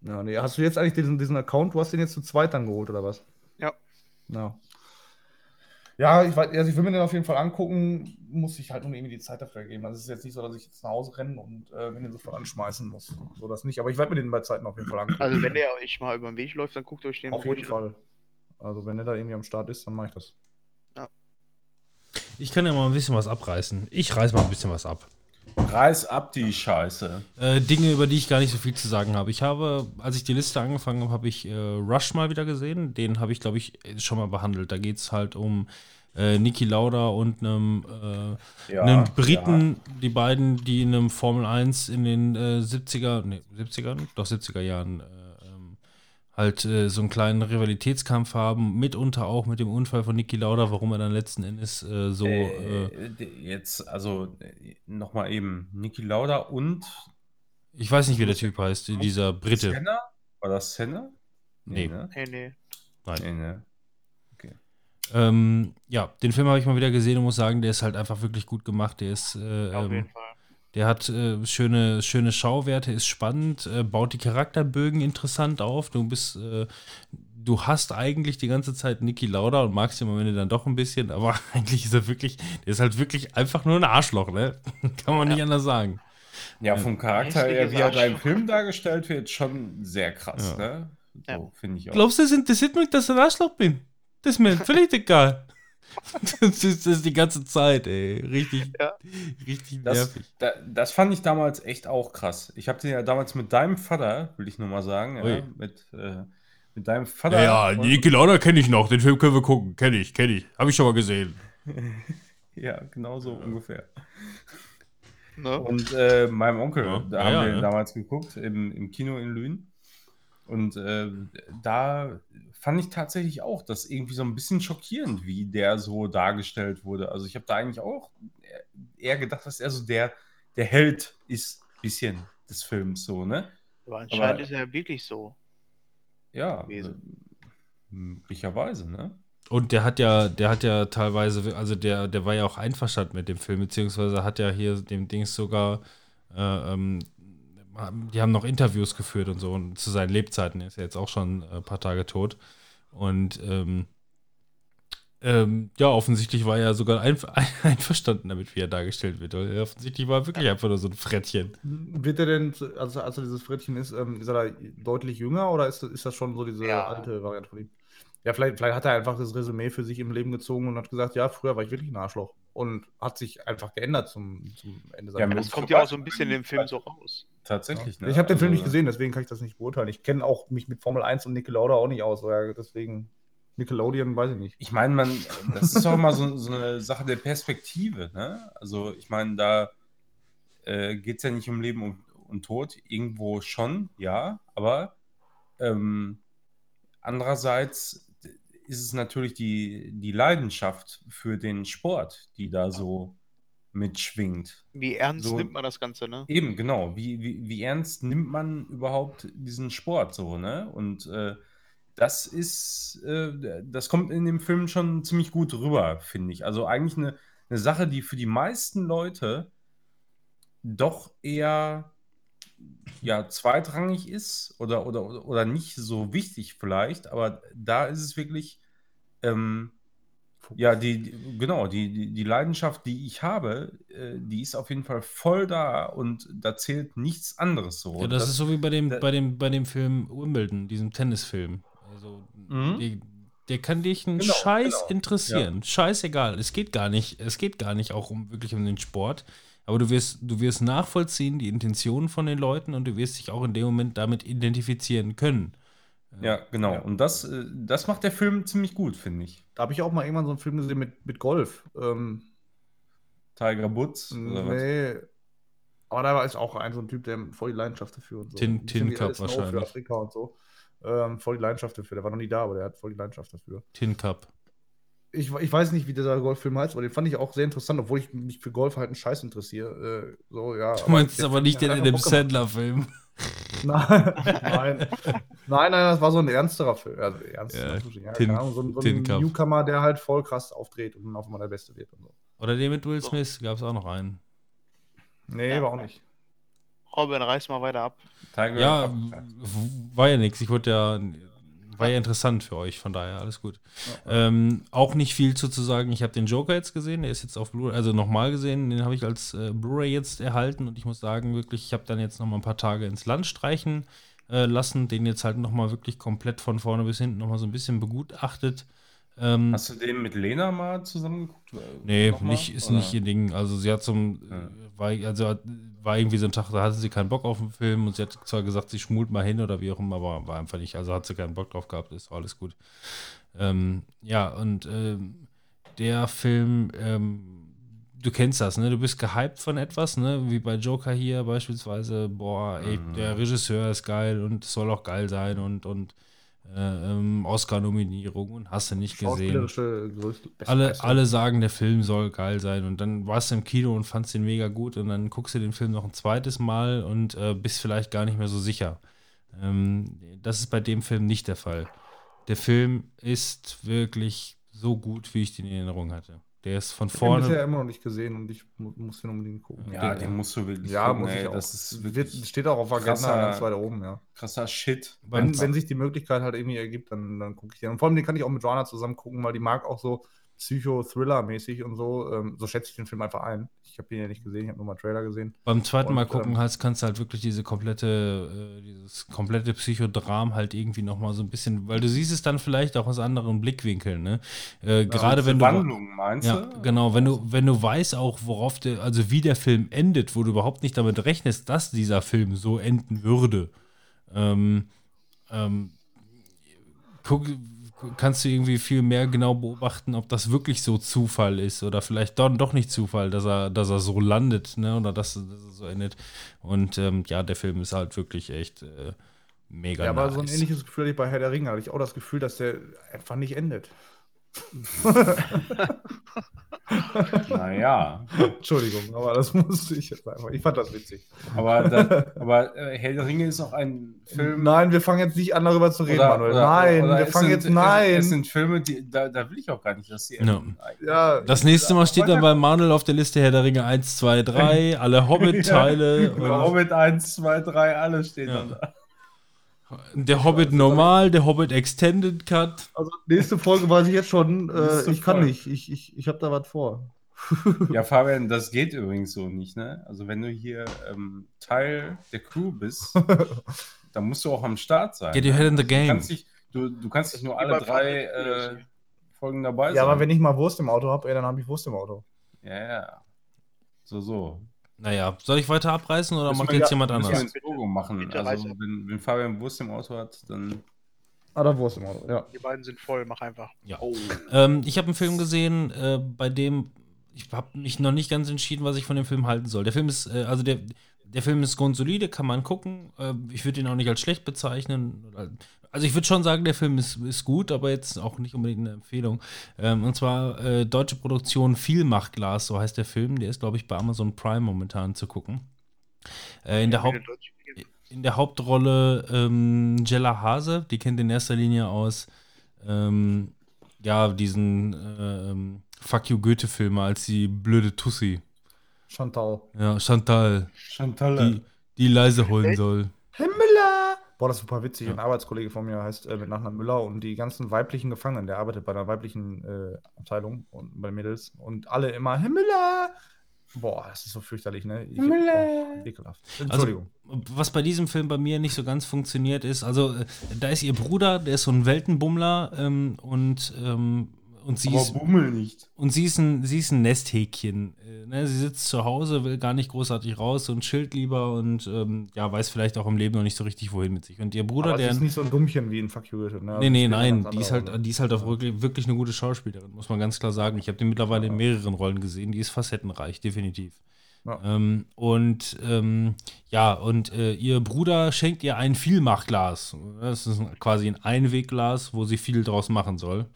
Ja, nee. Hast du jetzt eigentlich diesen, diesen Account, du hast den jetzt zu zweit dann geholt, oder was? Ja. Ja. Ja, ich, weiß, also ich will mir den auf jeden Fall angucken, muss ich halt nur irgendwie die Zeit dafür geben. Also es ist jetzt nicht so, dass ich jetzt nach Hause rennen und äh, mir den sofort anschmeißen muss. So das nicht. Aber ich werde mir den bei Zeiten auf jeden Fall angucken. Also wenn der euch mal über den Weg läuft, dann guckt euch den auf jeden. Fall. Also wenn der da irgendwie am Start ist, dann mache ich das. Ich kann ja mal ein bisschen was abreißen. Ich reiß mal ein bisschen was ab. Reiß ab die Scheiße. Äh, Dinge, über die ich gar nicht so viel zu sagen habe. Ich habe, als ich die Liste angefangen habe, habe ich äh, Rush mal wieder gesehen. Den habe ich, glaube ich, schon mal behandelt. Da geht es halt um äh, Niki Lauda und einem, äh, Ja, einen Briten, die beiden, die in einem Formel 1 in den äh, 70er, nee, 70ern, doch 70er Jahren äh, halt äh, so einen kleinen Rivalitätskampf haben, mitunter auch mit dem Unfall von Niki Lauda, warum er dann letzten Endes äh, so äh, Äh, jetzt, also nochmal eben, Niki Lauda und ich weiß nicht, wie der Typ heißt, dieser Brite. Senna? War das Senna? Nee. ne? Nee, nee. Nein. Nee, ne? Ähm, ja, den Film habe ich mal wieder gesehen und muss sagen, der ist halt einfach wirklich gut gemacht. Der ist, äh, Auf ähm, jeden Fall. Der hat äh, schöne, schöne Schauwerte, ist spannend, äh, baut die Charakterbögen interessant auf. Du bist, äh, du hast eigentlich die ganze Zeit Niki Lauda und magst ihn am Ende dann doch ein bisschen, aber (laughs) eigentlich ist er wirklich, der ist halt wirklich einfach nur ein Arschloch, ne? (laughs) Kann man nicht anders sagen. Ja, vom Charakter her, wie er da im. Film dargestellt wird, schon sehr krass, Ja. ne? So, Ja. finde ich auch. Glaubst du, es interessiert mich, dass ich ein Arschloch bin? Das ist mir völlig (laughs) egal. (laughs) Das ist, das ist die ganze Zeit, ey. Richtig, Ja. richtig Das, nervig. da, das fand ich damals echt auch krass. Ich habe den ja damals mit deinem Vater, will ich nur mal sagen, ja, mit, äh, mit deinem Vater. Ja, ja, Niki Lauda kenne ich noch. Den Film können wir gucken. Kenne ich, kenne ich. Habe ich schon mal gesehen. (laughs) Ja, genau so ungefähr. Ne? Und äh, meinem Onkel, Ja, da ja, haben ja, wir ja. ihn damals geguckt, im, im Kino in Lünen. Und äh, da fand ich tatsächlich auch das irgendwie so ein bisschen schockierend, wie der so dargestellt wurde. Also ich habe da eigentlich auch eher gedacht, dass er so der, der Held ist, bisschen des Films so, ne? Aber anscheinend aber- ist er ja wirklich so. Ja, Gewesen. möglicherweise, ne? Und der hat ja, der hat ja teilweise, also der, der war ja auch einverstanden mit dem Film, beziehungsweise hat ja hier dem Dings sogar, äh, ähm, die haben noch Interviews geführt und so und zu seinen Lebzeiten. Er ist ja jetzt auch schon ein paar Tage tot. Und ähm, ähm, ja, offensichtlich war er sogar einf (laughs) einverstanden damit, wie er dargestellt wird. Er offensichtlich war er wirklich einfach nur so ein Frettchen. Wird er denn, also als er dieses Frettchen ist, ähm, ist er da deutlich jünger oder ist, ist das schon so diese Ja. alte Variante von ihm? Ja, vielleicht, vielleicht hat er einfach das Resümee für sich im Leben gezogen und hat gesagt, ja, früher war ich wirklich ein Arschloch. Und hat sich einfach geändert zum, zum Ende Ja, seines mit- Das kommt ja auch so ein bisschen in dem Film so raus. Tatsächlich, ne? Ich habe den Film Also, nicht gesehen, deswegen kann ich das nicht beurteilen. Ich kenne auch mich mit Formel 1 und Nickelodeon auch nicht aus. Deswegen Nickelodeon weiß ich nicht. Ich meine, man, das ist doch immer so, so eine Sache der Perspektive, ne? Also ich meine, da äh, geht es ja nicht um Leben und, und Tod, irgendwo schon, ja, aber ähm, andererseits ist es natürlich die, die Leidenschaft für den Sport, die da so mitschwingt. Wie ernst So- nimmt man das Ganze, ne? Eben, genau. Wie, wie, wie ernst nimmt man überhaupt diesen Sport so, ne? Und äh, das ist, äh, das kommt in dem Film schon ziemlich gut rüber, finde ich. Also eigentlich eine, eine Sache, die für die meisten Leute doch eher ja, zweitrangig ist oder, oder, oder, nicht so wichtig vielleicht, aber da ist es wirklich, ähm, ja, die, die, genau, die, die, die Leidenschaft, die ich habe, äh, die ist auf jeden Fall voll da und da zählt nichts anderes so. Ja, das, ist so wie bei dem, bei dem, bei dem Film Wimbledon, diesem Tennisfilm. Also, Mhm. die, der kann dich einen Genau, Scheiß genau. interessieren. Scheißegal. Es geht gar nicht, es geht gar nicht auch um wirklich um den Sport. Aber du wirst, du wirst nachvollziehen, die Intentionen von den Leuten und du wirst dich auch in dem Moment damit identifizieren können. Ja, genau. Ja. Und das, äh, das macht der Film ziemlich gut, finde ich. Da habe ich auch mal irgendwann so einen Film gesehen mit, mit Golf. Ähm, Tiger Woods was? nee. Aber da war ist auch ein so ein Typ, der voll die Leidenschaft dafür und so. Tin- Tin Cup wahrscheinlich. Für Afrika und so. Ähm, voll die Leidenschaft dafür. Der war noch nie da, aber der hat voll die Leidenschaft dafür. Tin Cup. Ich, ich weiß nicht, wie dieser Golffilm heißt, aber den fand ich auch sehr interessant, obwohl ich mich für Golf halt einen Scheiß interessiere. Äh, so, ja, Du meinst aber Film nicht den Adam gemacht. Sandler-Film. (laughs) Nein, nein. Nein, nein, das war so ein ernsterer Film. Also ernst, Ja, ja, Tin- Ahnung, so, ein- so ein. Newcomer, der halt voll krass aufdreht und dann auf einmal der Beste wird und so. Oder den mit Will Smith gab es auch noch einen. Nee, Ja. war auch nicht. Robin, reiß mal weiter ab. Tiger Ja, ab- war ja nichts. Ich wollte ja, war ja interessant für euch, von daher alles gut. Ähm, auch nicht viel zu, zu sagen. Ich habe den Joker jetzt gesehen, der ist jetzt auf Blu-ray, also nochmal gesehen, den habe ich als äh, Blu-ray jetzt erhalten und ich muss sagen, wirklich, ich habe dann jetzt noch mal ein paar Tage ins Land streichen äh, lassen, den jetzt halt noch mal wirklich komplett von vorne bis hinten noch mal so ein bisschen begutachtet. Ähm, Hast du den mit Lena mal zusammengeguckt? Nee, nicht, ist Oder? nicht ihr Ding. Also sie hat zum, Ja. war, also war irgendwie so ein Tag, da hatte sie keinen Bock auf den Film und sie hat zwar gesagt, sie schmult mal hin oder wie auch immer, aber war einfach nicht, also hat sie keinen Bock drauf gehabt, ist alles gut. Ähm, ja, und ähm, der Film, ähm, du kennst das, ne? Du bist gehypt von etwas, ne? Wie bei Joker hier beispielsweise, boah, ey, Mhm. der Regisseur ist geil und es soll auch geil sein und, und ähm, Oscar-Nominierung und hast du nicht gesehen alle, alle sagen, der Film soll geil sein. Und dann warst du im Kino und fandst den mega gut. Und dann guckst du den Film noch ein zweites Mal und äh, bist vielleicht gar nicht mehr so sicher. Ähm, das ist bei dem Film nicht der Fall. Der Film ist wirklich so gut, wie ich den in Erinnerung hatte. Der ist von Ich habe ihn bisher vorne. immer noch nicht gesehen und ich mu muss den unbedingt gucken. Ja, Den- den musst du wirklich Ja, gucken, muss ey. ich auch. Das ist Wird, wirklich steht auch auf Agenda krasser- ganz weit oben, ja. krasser Shit. Wenn, wenn sich die Möglichkeit halt irgendwie ergibt, dann, dann gucke ich den. Und vor allem den kann ich auch mit Joanna zusammen gucken, weil die mag auch so Psycho-Thriller-mäßig und so. Ähm, so schätze ich den Film einfach ein. Ich habe den ja nicht gesehen, ich habe nur mal Trailer gesehen. beim zweiten Und, Mal gucken ähm, halt, kannst du halt wirklich diese komplette, äh, dieses komplette Psychodram halt irgendwie nochmal so ein bisschen, weil du siehst es dann vielleicht auch aus anderen Blickwinkeln, ne? Äh, gerade wenn du. Wandlung, meinst Ja, du? genau, wenn du, wenn du weißt auch, worauf der, also wie der Film endet, wo du überhaupt nicht damit rechnest, dass dieser Film so enden würde, ähm, ähm, guck, kannst du irgendwie viel mehr genau beobachten, ob das wirklich so Zufall ist oder vielleicht doch, doch nicht Zufall, dass er, dass er so landet, ne, oder dass, dass er so endet. Und ähm, ja, der Film ist halt wirklich echt äh, mega Ja, aber nice. so ein ähnliches Gefühl hatte ich bei Herr der Ringe. Hatte ich auch das Gefühl, dass der einfach nicht endet. (laughs) Naja. Entschuldigung, aber das musste ich jetzt einfach. Ich fand das witzig. Aber, da, (laughs) aber äh, Herr der Ringe ist auch ein Film. Nein, wir fangen jetzt nicht an, darüber zu reden, Manuel. nein, oder wir fangen sind, jetzt. Nein. Es, es sind Filme, die, da, da will ich auch gar nicht, dass sie enden. ja, Das nächste Mal steht dann bei Manuel auf der Liste Herr der Ringe 1, 2, 3, alle Hobbit-Teile. Ja, Hobbit 1, 2, 3, alles steht Ja. dann da. Der Hobbit normal, der Hobbit Extended Cut. also nächste Folge weiß ich jetzt schon. Äh, ich kann Folge. nicht. Ich, ich, ich habe da was vor. (laughs) Ja, Fabian, das geht übrigens so nicht, ne? Also wenn du hier ähm, Teil der Crew bist, (laughs) dann musst du auch am Start sein. Get your head in the Du game. kannst nicht, du, du kannst nicht nur alle drei äh. Folgen dabei Ja, sein. aber wenn ich mal Wurst im Auto habe, dann habe ich Wurst im Auto. Ja, ja. So, so. Naja, soll ich weiter abreißen oder macht jetzt jemand müssen anders? wir ins Logo machen. Bitte Also, ab. wenn, wenn Fabian Wurst im Auto hat, dann. Ah, da Wurst im Auto, ja. Die beiden sind voll, mach einfach. Ja. Oh. Ähm, ich habe einen Film gesehen, äh, bei dem ich habe mich noch nicht ganz entschieden, was ich von dem Film halten soll. Der Film ist, äh, also der, der Film ist grundsolide, kann man gucken. Äh, ich würde ihn auch nicht als schlecht bezeichnen. Also ich würde schon sagen, der Film ist, ist gut, aber jetzt auch nicht unbedingt eine Empfehlung. Ähm, und zwar äh, deutsche Produktion Vielmachtglas, so heißt der Film. Der ist, glaube ich, bei Amazon Prime momentan zu gucken. Äh, in der Haupt in der Hauptrolle ähm, Jella Hase, die kennt in erster Linie aus ähm, ja, diesen äh, ähm, Fuck You Goethe-Filme als die blöde Tussi. Chantal. Ja, Chantal, Chantal. die, die leise holen soll. Boah, das ist super witzig. Ja. Ein Arbeitskollege von mir heißt äh, mit Nachnamen Müller und die ganzen weiblichen Gefangenen, der arbeitet bei einer weiblichen äh, Abteilung und bei Mädels und alle immer Herr Müller! Boah, das ist so fürchterlich, ne? Ich, Müller! Boah, ekelhaft. Entschuldigung. Was bei diesem Film bei mir nicht so ganz funktioniert ist, also äh, da ist ihr Bruder, der ist so ein Weltenbummler ähm, und, ähm, und sie Aber ist Bummel nicht. Und sie ist ein, sie ist ein Nesthäkchen. Äh, ne? Sie sitzt zu Hause, will gar nicht großartig raus und chillt lieber und ähm, ja, weiß vielleicht auch im Leben noch nicht so richtig, wohin mit sich. Und ihr Bruder, Aber sie der. ist nicht so ein Dummchen wie in Fuck You ne? Nee, nee, nein, ganz die ist halt, die ist halt auch wirklich, wirklich eine gute Schauspielerin, muss man ganz klar sagen. Ich habe die mittlerweile in mehreren Rollen gesehen, die ist facettenreich, definitiv. Ja. Ähm, und ähm, ja, und äh, ihr Bruder schenkt ihr ein Vielmachglas. Das ist quasi ein Einwegglas, wo sie viel draus machen soll.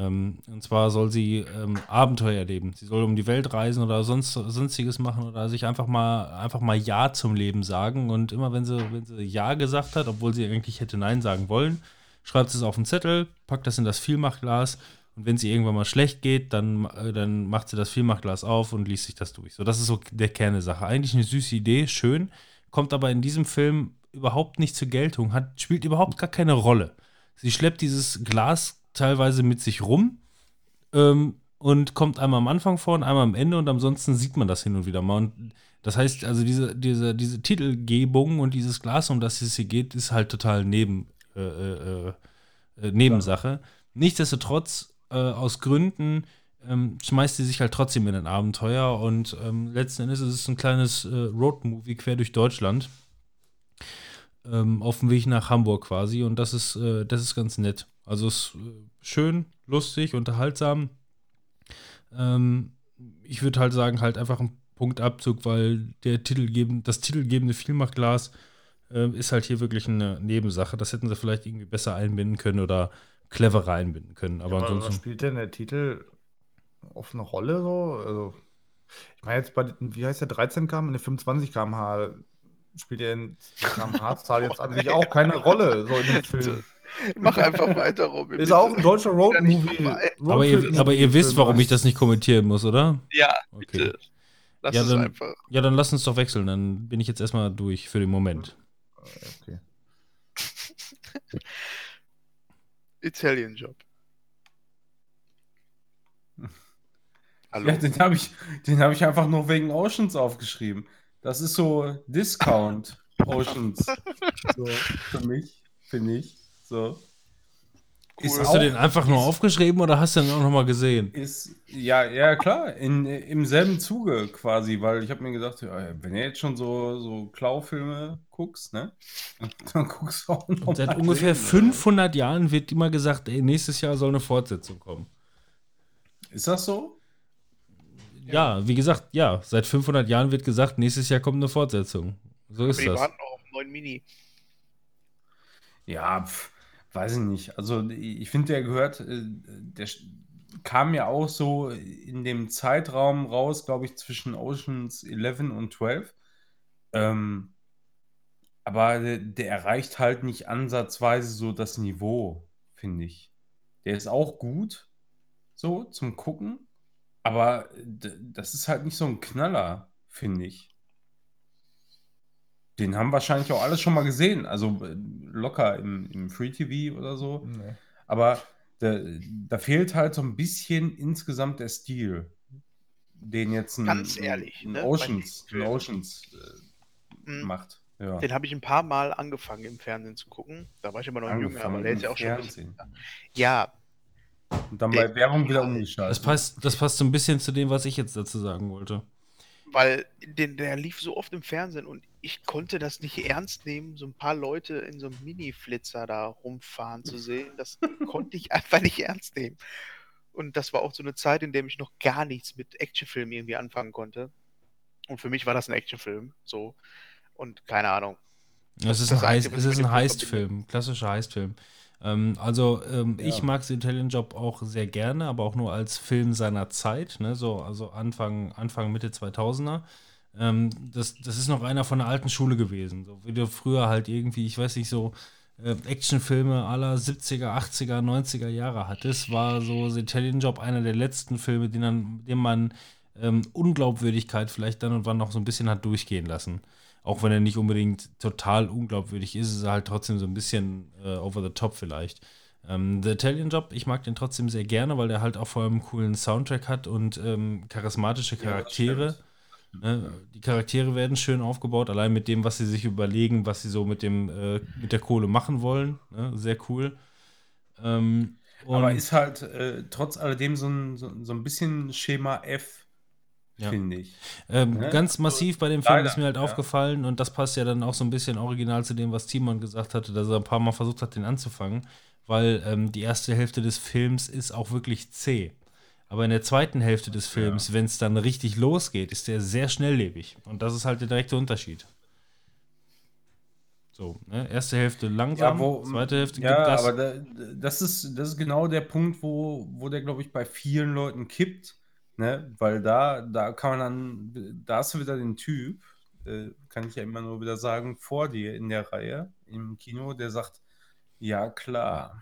Ähm, und zwar soll sie ähm, Abenteuer erleben. Sie soll um die Welt reisen oder sonst, sonstiges machen oder sich einfach mal, einfach mal Ja zum Leben sagen. Und immer wenn sie, wenn sie Ja gesagt hat, obwohl sie eigentlich hätte Nein sagen wollen, schreibt sie es auf einen Zettel, packt das in das Vielmachglas und wenn sie irgendwann mal schlecht geht, dann, äh, dann macht sie das Vielmachglas auf und liest sich das durch. So, das ist so der Kern der Sache. Eigentlich eine süße Idee, schön, kommt aber in diesem Film überhaupt nicht zur Geltung, hat, spielt überhaupt gar keine Rolle. Sie schleppt dieses Glas teilweise mit sich rum ähm, und kommt einmal am Anfang vor und einmal am Ende und ansonsten sieht man das hin und wieder mal. Und das heißt, also diese, diese, diese Titelgebung und dieses Glas, um das es hier geht, ist halt total neben, äh, äh, äh, Nebensache. Nichtsdestotrotz, äh, aus Gründen, ähm, schmeißt sie sich halt trotzdem in ein Abenteuer und ähm, letzten Endes ist es ein kleines äh, Roadmovie quer durch Deutschland. Ähm, auf dem Weg nach Hamburg quasi und das ist, äh, das ist ganz nett. Also es ist äh, schön, lustig, unterhaltsam. Ähm, ich würde halt sagen, halt einfach ein Punktabzug, weil der titelgebende, das titelgebende Vielmachglas äh, ist halt hier wirklich eine Nebensache. Das hätten sie vielleicht irgendwie besser einbinden können oder cleverer einbinden können. Aber Ja, aber was ansonsten. spielt denn der Titel auf eine Rolle so? Also, ich meine jetzt bei, den- wie heißt der, 13 km, eine 25 km/h spielt der in km/h-Zahl jetzt an sich auch keine Rolle so in dem Film. (laughs) (laughs) Mach einfach weiter, Robin. Ist auch ein deutscher Roadmovie. vorbei. Aber ihr, aber ihr wisst, warum ich das nicht kommentieren muss, oder? Ja, Okay. bitte. Lass Ja, es dann- einfach. Ja, dann lass uns doch wechseln. Dann bin ich jetzt erstmal durch für den Moment. Okay. (laughs) Italian Job. (laughs) Hallo? Ja, den habe ich, den hab ich einfach nur wegen Oceans aufgeschrieben. Das ist so Discount Oceans. So, für mich, finde ich. So. Ist Hast du den einfach nur ist- aufgeschrieben oder hast du den auch nochmal gesehen? Ist, ja, ja, klar, in, im selben Zuge quasi, weil ich habe mir gedacht, ja, wenn du jetzt schon so, so Klaufilme guckst, ne, (laughs) dann guckst du auch noch Und seit mal ungefähr den, 500 Jahren wird immer gesagt, ey, nächstes Jahr soll eine Fortsetzung kommen. Ist das so? Ja, wie gesagt, ja, seit 500 Jahren wird gesagt, nächstes Jahr kommt eine Fortsetzung. So ist Aber die das. warten noch auf einen neuen Mini. Ja, pf, weiß ich nicht. Also ich finde, der gehört, äh, der kam ja auch so in dem Zeitraum raus, glaube ich, zwischen Oceans 11 und 12. Ähm, aber der, der erreicht halt nicht ansatzweise so das Niveau, finde ich. Der ist auch gut, so zum Gucken, aber das ist halt nicht so ein Knaller, finde ich. Den haben wahrscheinlich auch alles schon mal gesehen, also äh, locker im, im Free TV oder so. Nee. Aber da, da fehlt halt so ein bisschen insgesamt der Stil, den jetzt ein, Ganz ehrlich, ein ne, Oceans, ein Oceans äh, Mhm. macht. Ja. Den habe ich ein paar Mal angefangen im Fernsehen zu gucken. Da war ich immer noch ein Jünger, aber der ist ja auch schon. ein bisschen- Fernsehen. Ja, Und dann bei Werbung wieder Das umgeschaltet. passt, das passt so ein bisschen zu dem, was ich jetzt dazu sagen wollte. weil den, der lief so oft im Fernsehen und ich konnte das nicht ernst nehmen, so ein paar Leute in so einem Mini-Flitzer da rumfahren zu sehen. Das (laughs) konnte ich einfach nicht ernst nehmen. Und das war auch so eine Zeit, in der ich noch gar nichts mit Actionfilmen irgendwie anfangen konnte. Und für mich war das ein Actionfilm, so. Und keine Ahnung. Es ist das ein, Heist, es ist ein Heistfilm, klassischer Heistfilm. Ähm, also ähm, Ja. ich mag The Italian Job auch sehr gerne, aber auch nur als Film seiner Zeit, ne? so, also Anfang, Anfang, Mitte 2000er. Ähm, das, das ist noch einer von der alten Schule gewesen, so wie du früher halt irgendwie, ich weiß nicht, so äh, Actionfilme aller 70er, 80er, 90er Jahre hattest, war so The Italian Job einer der letzten Filme, den, dann, den man ähm, Unglaubwürdigkeit vielleicht dann und wann noch so ein bisschen hat durchgehen lassen. Auch wenn er nicht unbedingt total unglaubwürdig ist, ist er halt trotzdem so ein bisschen äh, over the top vielleicht. Ähm, The Italian Job, ich mag den trotzdem sehr gerne, weil der halt auch vor allem einen coolen Soundtrack hat und ähm, charismatische Charaktere. Ne? Die Charaktere werden schön aufgebaut, allein mit dem, was sie sich überlegen, was sie so mit dem äh, mit der Kohle machen wollen. Ne? Sehr cool. Ähm, Aber ist halt äh, trotz alledem so ein, so, so ein bisschen Schema F, Ja. finde ich. Ähm, Ne? Ganz massiv bei dem Film Leider, ist mir halt ja. aufgefallen und das passt ja dann auch so ein bisschen original zu dem, was Timon gesagt hatte, dass er ein paar Mal versucht hat, den anzufangen, weil ähm, die erste Hälfte des Films ist auch wirklich zäh. Aber in der zweiten Hälfte des Films, wenn es dann richtig losgeht, ist der sehr schnelllebig. Und das ist halt der direkte Unterschied. So, ne? Erste Hälfte langsam, Ja, wo, zweite Hälfte ja, gibt das. aber da, das, ist, das ist genau der Punkt, wo, wo der, glaube ich, bei vielen Leuten kippt. Ne? Weil da, da kann man dann, da hast du wieder den Typ, äh, kann ich ja immer nur wieder sagen, vor dir in der Reihe im Kino, der sagt, ja klar.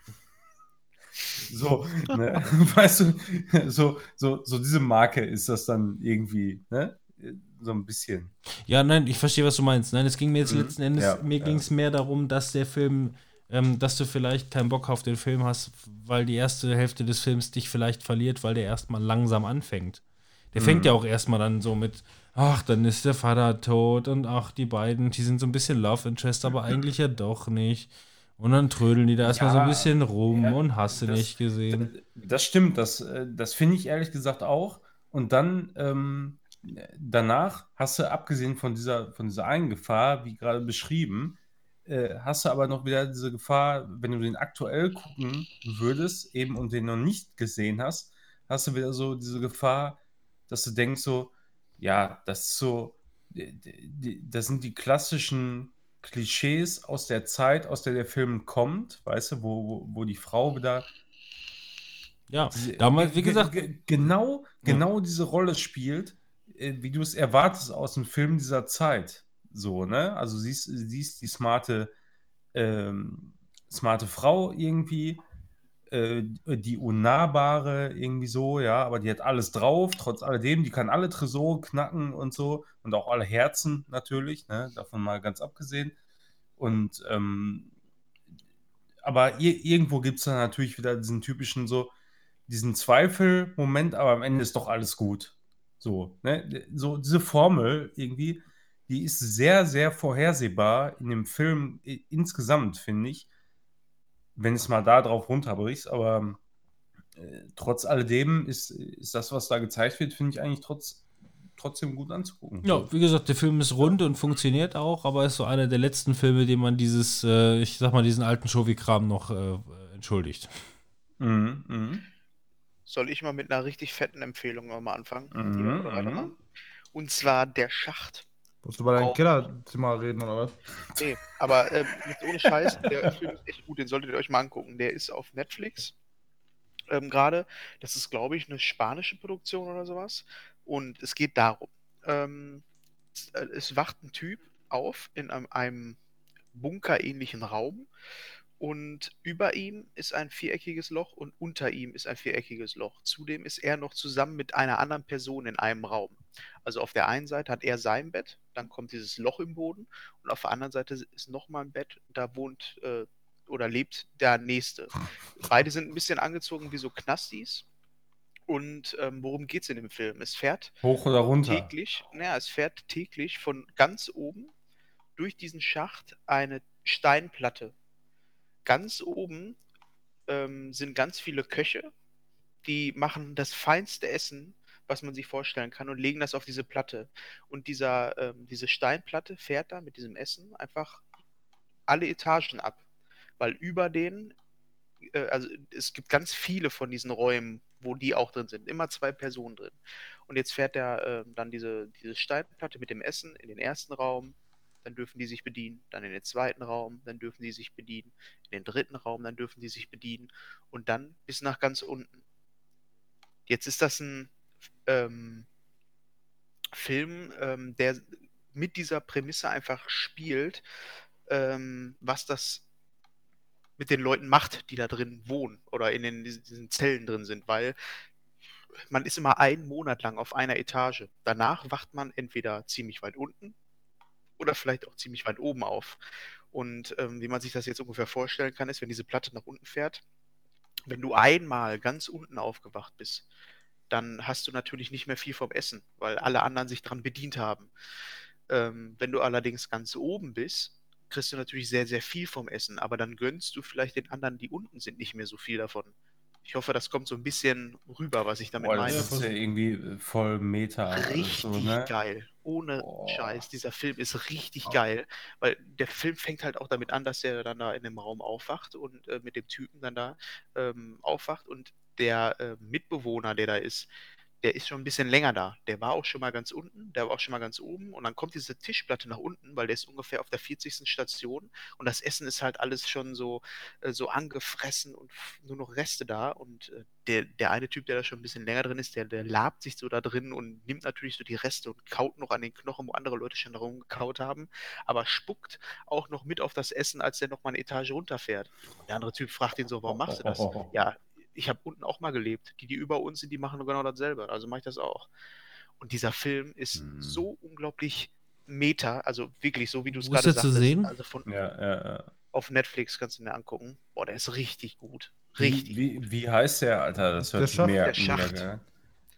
So, ne? (laughs) weißt du, so, so, so diese Marke ist das dann irgendwie, ne? So ein bisschen. Ja, nein, ich verstehe, was du meinst. Nein, es ging mir jetzt Mhm. letzten Endes, Ja, mir ja. ging es mehr darum, dass der Film, ähm, dass du vielleicht keinen Bock auf den Film hast, weil die erste Hälfte des Films dich vielleicht verliert, weil der erstmal langsam anfängt. Der fängt Mhm. ja auch erstmal dann so mit, ach, dann ist der Vater tot und ach, die beiden, die sind so ein bisschen Love Interest, aber (laughs) eigentlich ja doch nicht. Und dann trödeln die da erstmal so ein Ja, bisschen rum ja, und hast du das- nicht gesehen. Das stimmt, das, äh, das finde ich ehrlich gesagt auch. Und dann ähm, danach hast du, abgesehen von dieser, von dieser einen Gefahr, wie gerade beschrieben, äh, hast du aber noch wieder diese Gefahr, wenn du den aktuell gucken würdest, eben und den noch nicht gesehen hast, hast du wieder so diese Gefahr, dass du denkst so, ja, das ist so, das sind die klassischen Klischees aus der Zeit, aus der der Film kommt, weißt du, wo, wo, die Frau wieder Ja, damals, wie ge- gesagt, ge- genau, Ja. genau diese Rolle spielt, äh, wie du es erwartest aus dem Film dieser Zeit. So, ne? Also siehst, siehst die smarte, ähm, smarte Frau irgendwie, äh, die unnahbare irgendwie so, ja, aber die hat alles drauf, trotz alledem, die kann alle Tresore knacken und so und auch alle Herzen natürlich, ne? Davon mal ganz abgesehen. Und ähm, aber ir irgendwo gibt es dann natürlich wieder diesen typischen so, diesen Zweifel-Moment, aber am Ende ist doch alles gut. So, ne? So diese Formel irgendwie, die ist sehr, sehr vorhersehbar in dem Film insgesamt, finde ich. Wenn es mal da drauf runterbrichst, aber äh, trotz alledem ist, ist das, was da gezeigt wird, finde ich eigentlich trotz, trotzdem gut anzugucken. Ja, wie gesagt, der Film ist rund und funktioniert auch, aber ist so einer der letzten Filme, dem man dieses, äh, ich sag mal, diesen alten Shovi-Kram noch äh, entschuldigt. Mhm, mhm. Soll ich mal mit einer richtig fetten Empfehlung nochmal anfangen? Mhm, weitermachen? Und zwar der Schacht. Musst du bei deinem. Kellerzimmer reden oder was? Nee, aber ähm, jetzt ohne Scheiß, der (laughs) Film ist echt gut, den solltet ihr euch mal angucken. Der ist auf Netflix ähm, gerade. Das ist, glaube ich, eine spanische Produktion oder sowas. Und es geht darum, ähm, es, äh, es wacht ein Typ auf in einem, einem bunkerähnlichen Raum und über ihm ist ein viereckiges Loch und unter ihm ist ein viereckiges Loch. Zudem ist er noch zusammen mit einer anderen Person in einem Raum. Also auf der einen Seite hat er sein Bett, dann kommt dieses Loch im Boden und auf der anderen Seite ist nochmal ein Bett, da wohnt äh, oder lebt der Nächste. Beide sind ein bisschen angezogen wie so Knastis. Und ähm, worum geht es in dem Film? Es fährt Hoch oder runter? täglich, naja, es fährt täglich von ganz oben durch diesen Schacht eine Steinplatte. Ganz oben ähm, sind ganz viele Köche, die machen das feinste Essen, was man sich vorstellen kann, und legen das auf diese Platte. Und dieser, ähm, diese Steinplatte fährt da mit diesem Essen einfach alle Etagen ab. Weil über den, äh, also es gibt ganz viele von diesen Räumen, wo die auch drin sind. Immer zwei Personen drin. Und jetzt fährt er äh, dann diese, diese Steinplatte mit dem Essen in den ersten Raum, dann dürfen die sich bedienen, dann in den zweiten Raum, dann dürfen die sich bedienen, in den dritten Raum, dann dürfen die sich bedienen und dann bis nach ganz unten. Jetzt ist das ein ähm, Film, ähm, der mit dieser Prämisse einfach spielt, ähm, was das mit den Leuten macht, die da drin wohnen oder in den, diesen Zellen drin sind, weil man ist immer einen Monat lang auf einer Etage. Danach wacht man entweder ziemlich weit unten oder vielleicht auch ziemlich weit oben auf. Und ähm, wie man sich das jetzt ungefähr vorstellen kann, ist, wenn diese Platte nach unten fährt, wenn du einmal ganz unten aufgewacht bist, dann hast du natürlich nicht mehr viel vom Essen, weil alle anderen sich dran bedient haben. Ähm, wenn du allerdings ganz oben bist, kriegst du natürlich sehr, sehr viel vom Essen, aber dann gönnst du vielleicht den anderen, die unten sind, nicht mehr so viel davon. Ich hoffe, das kommt so ein bisschen rüber, was ich damit Boah, meine. das ist ja irgendwie äh, voll Meta. Richtig so, ne? geil. Ohne Boah. Scheiß. Dieser Film ist richtig Oh. geil, weil der Film fängt halt auch damit an, dass er dann da in dem Raum aufwacht und äh, mit dem Typen dann da ähm, aufwacht und der äh, Mitbewohner, der da ist, der ist schon ein bisschen länger da. Der war auch schon mal ganz unten, der war auch schon mal ganz oben und dann kommt diese Tischplatte nach unten, weil der ist ungefähr auf der 40. Station und das Essen ist halt alles schon so, äh, so angefressen und nur noch Reste da und äh, der, der eine Typ, der da schon ein bisschen länger drin ist, der, der labt sich so da drin und nimmt natürlich so die Reste und kaut noch an den Knochen, wo andere Leute schon darum gekaut haben, aber spuckt auch noch mit auf das Essen, als der noch mal eine Etage runterfährt. Und der andere Typ fragt ihn so, warum machst du das? (laughs) Ja, ich habe unten auch mal gelebt. Die, die über uns sind, die machen genau dasselbe. Also mache ich das auch. Und dieser Film ist Hm. so unglaublich meta, also wirklich so, wie du es gerade der zu sehen? Also von Ja, ja, ja. auf Netflix kannst du mir angucken. Boah, der ist richtig gut. Richtig. Wie, wie, wie heißt der, Alter? Das hört Der sich Schacht. mehr Der Schacht.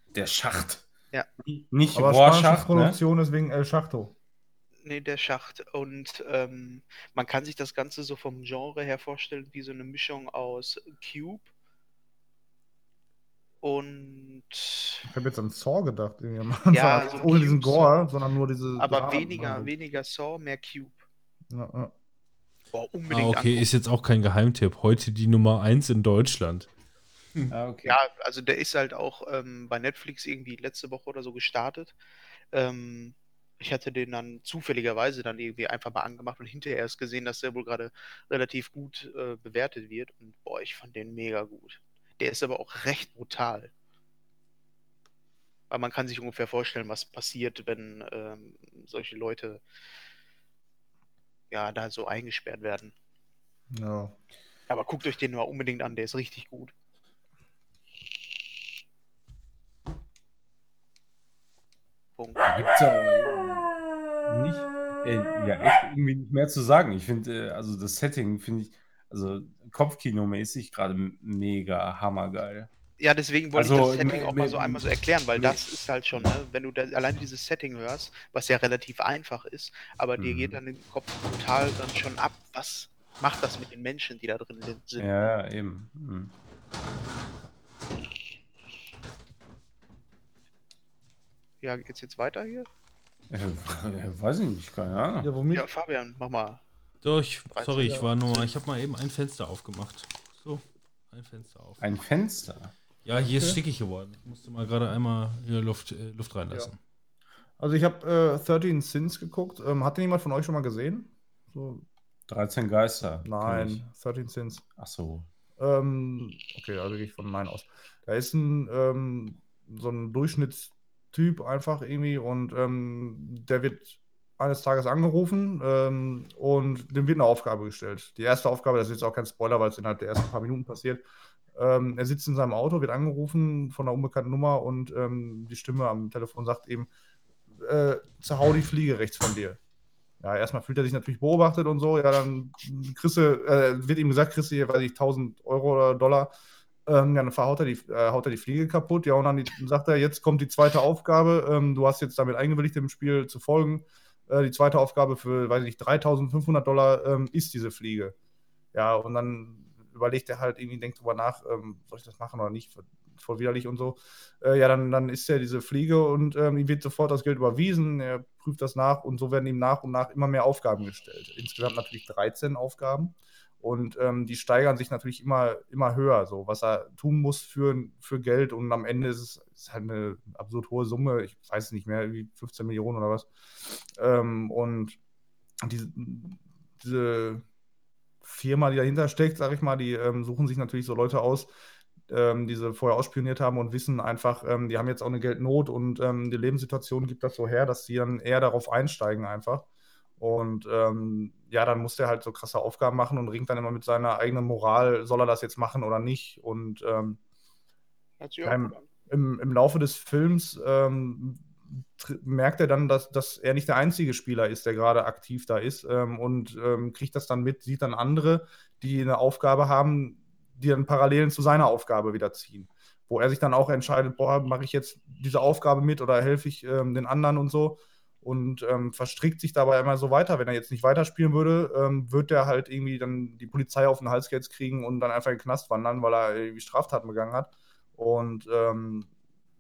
Der Schacht. Ja. Nicht Aber spanische Rohrschacht, ne? Produktion, deswegen El Schachto. Nee, der Schacht. Und ähm, man kann sich das Ganze so vom Genre her vorstellen, wie so eine Mischung aus Cube und Ich habe jetzt an Saw gedacht, irgendwie am Anfang. Ja, Also so ohne diesen Gore, Saw. sondern nur diese. aber Dramen weniger, halt. weniger Saw, mehr Cube. Ja, ja. Boah, Ah, unbedingt okay, angucken. ist jetzt auch kein Geheimtipp. Heute die Nummer 1 in Deutschland. (laughs) Ah, okay. Ja, also der ist halt auch ähm, bei Netflix irgendwie letzte Woche oder so gestartet. Ähm, ich hatte den dann zufälligerweise dann irgendwie einfach mal angemacht und hinterher erst gesehen, dass der wohl gerade relativ gut äh, bewertet wird. Und boah, ich fand den mega gut. Der ist aber auch recht brutal. Weil man kann sich ungefähr vorstellen, was passiert, wenn ähm, solche Leute ja da so eingesperrt werden. ja. Aber guckt euch den mal unbedingt an, der ist richtig gut. Punkt. Da gibt's ja nicht, äh, ja, echt irgendwie nicht mehr zu sagen. Ich finde, äh, also das Setting finde ich, also Kopfkinomäßig gerade mega hammergeil. Ja, deswegen wollte Also, ich das Setting auch mal so einmal so erklären, weil das ist halt schon, ne, wenn du da allein dieses Setting hörst, was ja relativ einfach ist, aber dir Mhm. geht dann im Kopf total dann schon ab, was macht das mit den Menschen, die da drin sind. Ja, ja, eben. Mhm. Ja, geht's jetzt weiter hier? Äh, (laughs) weiß ich nicht, keine Ahnung. ja, womit? Ja, Fabian, mach mal. So, ich, sorry, ich war nur, ich habe mal eben ein Fenster aufgemacht. So, ein Fenster auf. Ein Fenster. Ja, hier ist stickig geworden. Ich musste mal gerade einmal hier Luft, äh, Luft reinlassen. Also ich habe äh, 13 Sins geguckt. Ähm, hat den jemand von euch schon mal gesehen? So, 13 Geister. nein, ich. 13 Sins. Ach so. Ähm, okay, also gehe ich von Nein aus. Da ist ein ähm, so ein Durchschnittstyp einfach irgendwie und ähm, der wird eines Tages angerufen ähm, und dem wird eine Aufgabe gestellt. Die erste Aufgabe, das ist jetzt auch kein Spoiler, weil es innerhalb der ersten paar Minuten passiert. Ähm, er sitzt in seinem Auto, wird angerufen von einer unbekannten Nummer und ähm, die Stimme am Telefon sagt ihm, äh, zerhau die Fliege rechts von dir. Ja, erstmal fühlt er sich natürlich beobachtet und so. Ja, dann kriegst äh, wird ihm gesagt, kriegst du hier, weiß ich, 1000 Euro oder Dollar. Ähm, dann verhaut er die, äh, haut er die Fliege kaputt. Ja, und dann sagt er, jetzt kommt die zweite Aufgabe. Ähm, du hast jetzt damit eingewilligt, dem Spiel zu folgen. Äh, die zweite Aufgabe für, weiß ich nicht, 3500 Dollar ähm, ist diese Fliege. Ja, und dann überlegt er halt irgendwie, denkt drüber nach, ähm, soll ich das machen oder nicht? Voll widerlich und so. Äh, ja, dann, dann ist er diese Fliege und ähm, ihm wird sofort das Geld überwiesen. Er prüft das nach und so werden ihm nach und nach immer mehr Aufgaben gestellt. Insgesamt natürlich 13 Aufgaben. Und ähm, die steigern sich natürlich immer, immer höher, so was er tun muss für, für Geld. Und am Ende ist es ist halt eine absurd hohe Summe, ich weiß es nicht mehr, wie 15 Millionen oder was. Ähm, und diese, diese Firma, die dahinter steckt, sag ich mal, die ähm, suchen sich natürlich so Leute aus, ähm, die sie vorher ausspioniert haben und wissen einfach, ähm, die haben jetzt auch eine Geldnot und ähm, die Lebenssituation gibt das so her, dass sie dann eher darauf einsteigen einfach. Und ähm, ja, dann muss der halt so krasse Aufgaben machen und ringt dann immer mit seiner eigenen Moral, soll er das jetzt machen oder nicht. Und ähm, auch im- im, Laufe des Films ähm, merkt er dann, dass, dass er nicht der einzige Spieler ist, der gerade aktiv da ist ähm, und ähm, kriegt das dann mit, sieht dann andere, die eine Aufgabe haben, die dann Parallelen zu seiner Aufgabe wieder ziehen. Wo er sich dann auch entscheidet, boah, mache ich jetzt diese Aufgabe mit oder helfe ich ähm, den anderen und so. Und ähm, verstrickt sich dabei immer so weiter. Wenn er jetzt nicht weiterspielen würde, ähm, wird er halt irgendwie dann die Polizei auf den Hals jetzt kriegen und dann einfach in den Knast wandern, weil er irgendwie Straftaten begangen hat und ähm,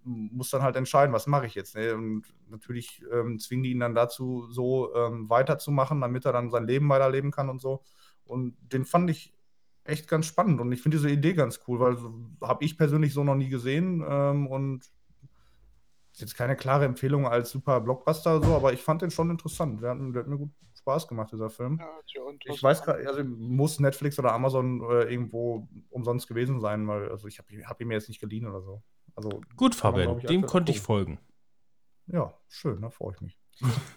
muss dann halt entscheiden, was mache ich jetzt. Ne? Und natürlich ähm, zwingen die ihn dann dazu, so ähm, weiterzumachen, damit er dann sein Leben weiterleben kann und so. Und den fand ich echt ganz spannend und ich finde diese Idee ganz cool, weil so, habe ich persönlich so noch nie gesehen ähm, und jetzt keine klare Empfehlung als super Blockbuster oder so, aber ich fand den schon interessant. Der hat, der hat mir gut Spaß gemacht, dieser Film. Ja, Ich weiß gerade, also muss Netflix oder Amazon äh, irgendwo umsonst gewesen sein, weil also ich habe hab ihn mir jetzt nicht geliehen oder so. Also Gut, man, Fabian, ich, dem konnte ich folgen. ja, schön, da freue ich mich.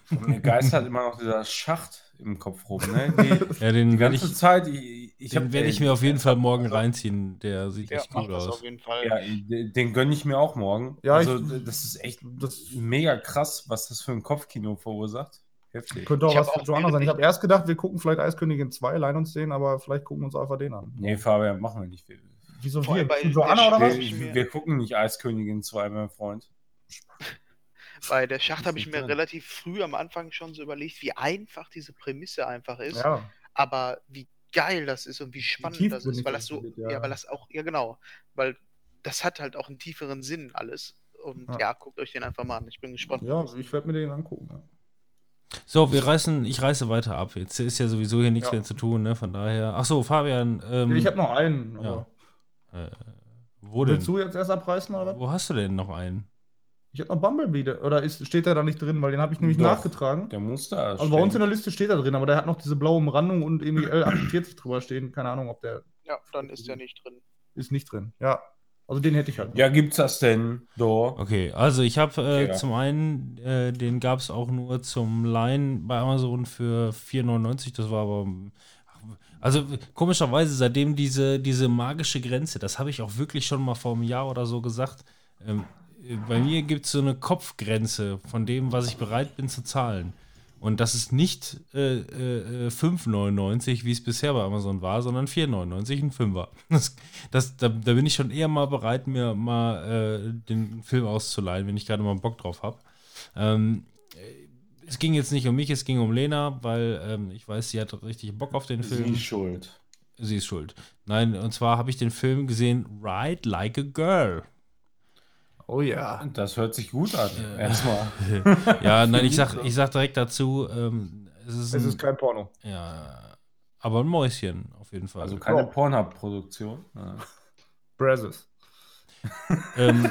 Mir geistert immer noch dieser Schacht im Kopf rum. Ne? (laughs) Die, Ja, den die werde ganze ich, Zeit, ich den hab- werd ey, ich mir auf jeden Fall morgen reinziehen. Der sieht ja, echt gut das aus. auf jeden Fall. Ja, den gönne ich mir auch morgen. Ja, also, ich- das ist echt Das mega krass, was das für ein Kopfkino verursacht. Heftig. könnte auch Ich was für Joanna sein. Ich habe erst gedacht, wir gucken vielleicht Eiskönigin 2, leihen uns den, aber vielleicht gucken wir uns einfach den an. Nee, Fabian, machen wir nicht. Wir, Wieso Vor wir? bei Für Joanna der oder was? Wir, wir gucken nicht Eiskönigin 2, mein Freund. (laughs) Bei der Schacht habe ich Ist mir drin. relativ früh am Anfang schon so überlegt, wie einfach diese Prämisse einfach ist, Ja, aber wie geil das ist und wie spannend das ist, weil das so, ja. ja. weil das auch, ja genau, weil das hat halt auch einen tieferen Sinn alles. Und Ja. ja, guckt euch den einfach mal an. Ich bin gespannt. ja ich werde mir den angucken. Ja. So, wir reißen, ich reiße weiter ab. Jetzt ist ja sowieso hier nichts Ja. mehr zu tun, ne? Von daher. Ach so, Fabian, ähm, ich habe noch einen. ja. Aber äh, wo denn? Willst du jetzt erst abreißen oder was? Wo hast du denn noch einen? Ich habe noch Bumblebee. der- Oder ist, steht der da nicht drin? Weil den habe ich nämlich Doch, nachgetragen. Der muss da. Also bei uns in der Liste steht er drin, aber der hat noch diese blaue Umrandung und irgendwie L48 drüber stehen. Keine Ahnung, ob der Ja, dann ist der nicht drin. ist nicht drin. Ja. Also den hätte ich halt. Ja, gibt's das denn? Do. Okay, also ich habe äh, Ja. zum einen, äh, den gab es auch nur zum Leihen bei Amazon für 4,99. Das war aber. Also komischerweise, seitdem diese, diese magische Grenze, das habe ich auch wirklich schon mal vor einem Jahr oder so gesagt. Ähm, äh, bei mir gibt es so eine Kopfgrenze von dem, was ich bereit bin zu zahlen. Und das ist nicht äh, äh, äh, 5,99, wie es bisher bei Amazon war, sondern 4,99, ein Fünfer. (laughs) Das, das, da, da bin ich schon eher mal bereit, mir mal äh, den Film auszuleihen, wenn ich gerade mal Bock drauf habe. Ähm, äh, es ging jetzt nicht um mich, es ging um Lena, weil ähm, ich weiß, sie hat richtig Bock auf den Sie Film. ist schuld. Sie ist schuld. Nein, und zwar habe ich den Film gesehen, Ride Like a Girl. Oh ja. Das hört sich gut an. Erstmal. (laughs) Ja, nein, ich sag, ich sag direkt dazu, ähm, es ist, Es ein, ist kein Porno. ja, aber ein Mäuschen auf jeden Fall. Also keine Ja. Pornhub-Produktion. Ja. Brazos. (laughs) ähm,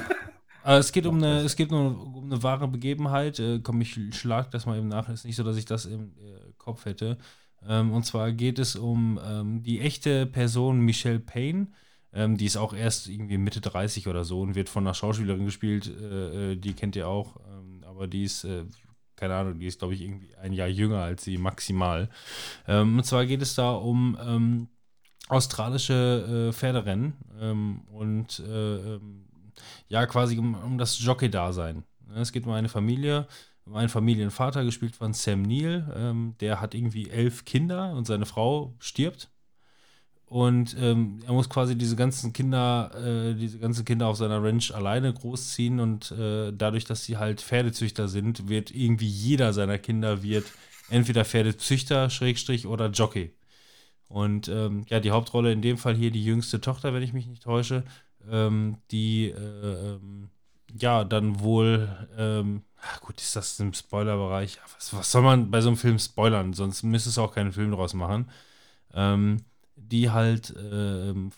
aber es geht um eine, es geht um, um eine wahre Begebenheit. Äh, komm, ich schlag das mal eben nach. Ist nicht so, dass ich das im äh, Kopf hätte. Ähm, und zwar geht es um ähm, die echte Person Michelle Payne. Ähm, die ist auch erst irgendwie Mitte 30 oder so und wird von einer Schauspielerin gespielt. Äh, äh, die kennt ihr auch. Ähm, aber die ist, äh, keine Ahnung, die ist, glaube ich, irgendwie ein Jahr jünger als sie maximal. Ähm, und zwar geht es da um ähm, australische äh, Pferderennen ähm, und äh, ähm, ja, quasi um, um das Jockey-Dasein. Es geht um eine Familie, einen Familienvater, gespielt von Sam Neill. Ähm, der hat irgendwie elf Kinder und seine Frau stirbt. Und ähm, er muss quasi diese ganzen Kinder, äh, diese ganzen Kinder auf seiner Ranch alleine großziehen und äh, dadurch, dass sie halt Pferdezüchter sind, wird irgendwie jeder seiner Kinder wird entweder Pferdezüchter, Schrägstrich oder Jockey. Und ähm, ja, die Hauptrolle in dem Fall hier die jüngste Tochter, wenn ich mich nicht täusche, ähm, die äh, ähm, ja dann wohl, ähm, ach gut, ist das im Spoilerbereich? Was, was soll man bei so einem Film spoilern? Sonst müsste es auch keinen Film draus machen. Ähm, die halt ähm,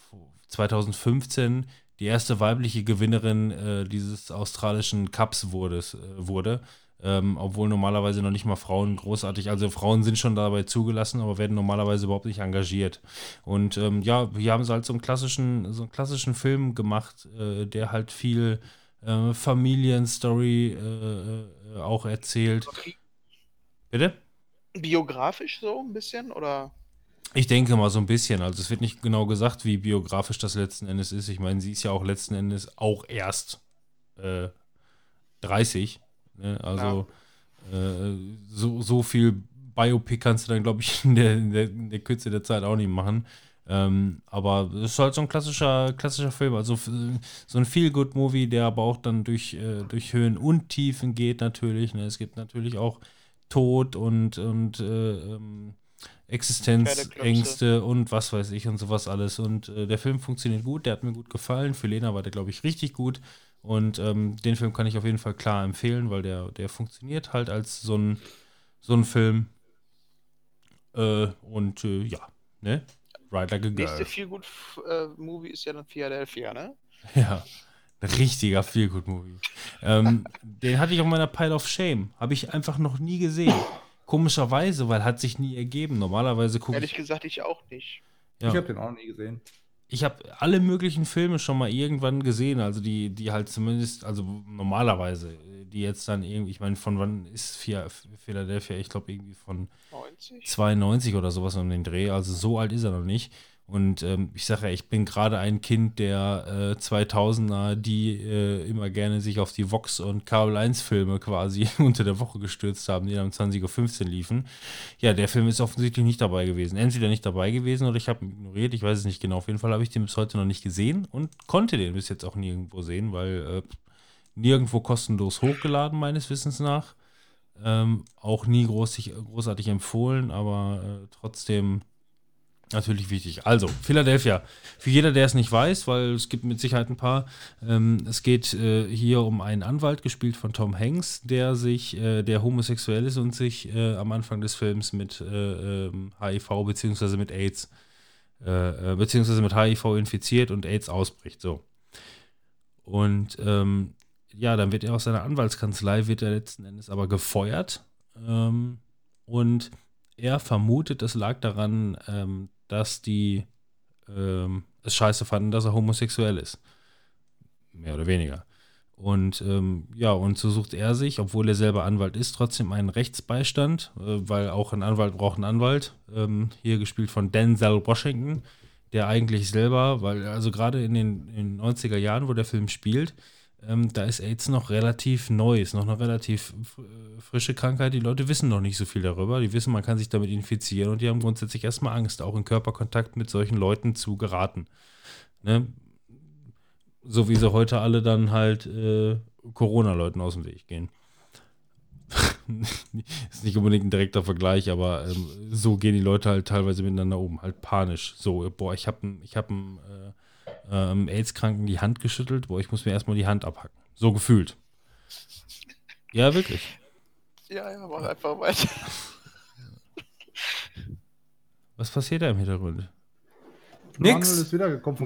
2015 die erste weibliche Gewinnerin äh, dieses australischen Cups wurde, äh, wurde ähm, obwohl normalerweise noch nicht mal Frauen großartig, also Frauen sind schon dabei zugelassen, aber werden normalerweise überhaupt nicht engagiert. Und ähm, ja, hier haben sie halt so einen klassischen, so einen klassischen Film gemacht, äh, der halt viel äh, Familienstory äh, äh, auch erzählt. Bitte? Biografisch so ein bisschen? Oder? Ich denke mal so ein bisschen. Also es wird nicht genau gesagt, wie biografisch das letzten Endes ist. Ich meine, sie ist ja auch letzten Endes auch erst äh, 30. Ne? Also äh, so, so viel Biopic kannst du dann, glaube ich, (laughs) in der, in, der, in der Kürze der Zeit auch nicht machen. Ähm, aber es ist halt so ein klassischer, klassischer Film. Also so ein Feel-Good-Movie, der aber auch dann durch, äh, durch Höhen und Tiefen geht natürlich. Ne? Es gibt natürlich auch Tod und, und äh, ähm, Existenzängste und was weiß ich und sowas alles. Und äh, der Film funktioniert gut, der hat mir gut gefallen. Für Lena war der, glaube ich, richtig gut. Und ähm, den Film kann ich auf jeden Fall klar empfehlen, weil der, der funktioniert halt als so ein, so ein Film. Äh, und äh, ja, ne? Ride like a Nächste girl. viel gut äh, Movie ist ja dann Philadelphia, ne? (laughs) Ja. Ein richtiger Feel-Good-Movie. Ähm, den hatte ich auf meiner Pile of Shame. Habe ich einfach noch nie gesehen. Komischerweise, weil hat sich nie ergeben. Normalerweise gucke Ehrlich ich. gesagt, ich auch nicht. Ja. Ich habe den auch nie gesehen. Ich habe alle möglichen Filme schon mal irgendwann gesehen, also die, die halt zumindest, also normalerweise, die jetzt dann irgendwie, ich meine, von wann ist Phia- Philadelphia? Ich glaube irgendwie von 90? 92 oder sowas um den Dreh, also so alt ist er noch nicht. Und ähm, ich sage ja, ich bin gerade ein Kind der äh, 2000er, die äh, immer gerne sich auf die Vox- und Kabel 1-Filme quasi (laughs) unter der Woche gestürzt haben, die dann um 20.15 Uhr liefen. Ja, der Film ist offensichtlich nicht dabei gewesen. Entweder nicht dabei gewesen oder ich habe ihn ignoriert, ich weiß es nicht genau. Auf jeden Fall habe ich den bis heute noch nicht gesehen und konnte den bis jetzt auch nirgendwo sehen, weil äh, nirgendwo kostenlos hochgeladen, meines Wissens nach. Ähm, auch nie groß, großartig empfohlen, aber äh, trotzdem natürlich wichtig. Also, Philadelphia. Für jeder, der es nicht weiß, weil es gibt mit Sicherheit ein paar. Ähm, es geht äh, hier um einen Anwalt, gespielt von Tom Hanks, der sich, äh, der homosexuell ist und sich äh, am Anfang des Films mit äh, ähm, HIV bzw. mit AIDS äh, äh, beziehungsweise mit HIV infiziert und AIDS ausbricht. So. Und ähm, ja, dann wird er aus seiner Anwaltskanzlei, wird er letzten Endes aber gefeuert. Ähm, und er vermutet, es lag daran, ähm, dass die ähm, es scheiße fanden, dass er homosexuell ist. Mehr oder weniger. Und ähm, ja, und so sucht er sich, obwohl er selber Anwalt ist, trotzdem einen Rechtsbeistand, äh, weil auch ein Anwalt braucht einen Anwalt. Ähm, hier gespielt von Denzel Washington, der eigentlich selber, weil also gerade in den, in den 90er Jahren, wo der Film spielt, ähm, da ist AIDS noch relativ neu, ist noch eine relativ fr- frische Krankheit. Die Leute wissen noch nicht so viel darüber. Die wissen, man kann sich damit infizieren und die haben grundsätzlich erstmal Angst, auch in Körperkontakt mit solchen Leuten zu geraten. Ne? So wie sie heute alle dann halt äh, Corona-Leuten aus dem Weg gehen. (laughs) ist nicht unbedingt ein direkter Vergleich, aber ähm, so gehen die Leute halt teilweise miteinander um, halt panisch. So, boah, ich habe ich hab einen äh, ähm, AIDS-Kranken die Hand geschüttelt, boah, ich muss mir erstmal die Hand abhacken. So gefühlt. Ja, wirklich. Ja, ja, mach einfach weiter. (laughs) Was passiert da im Hintergrund? Nix.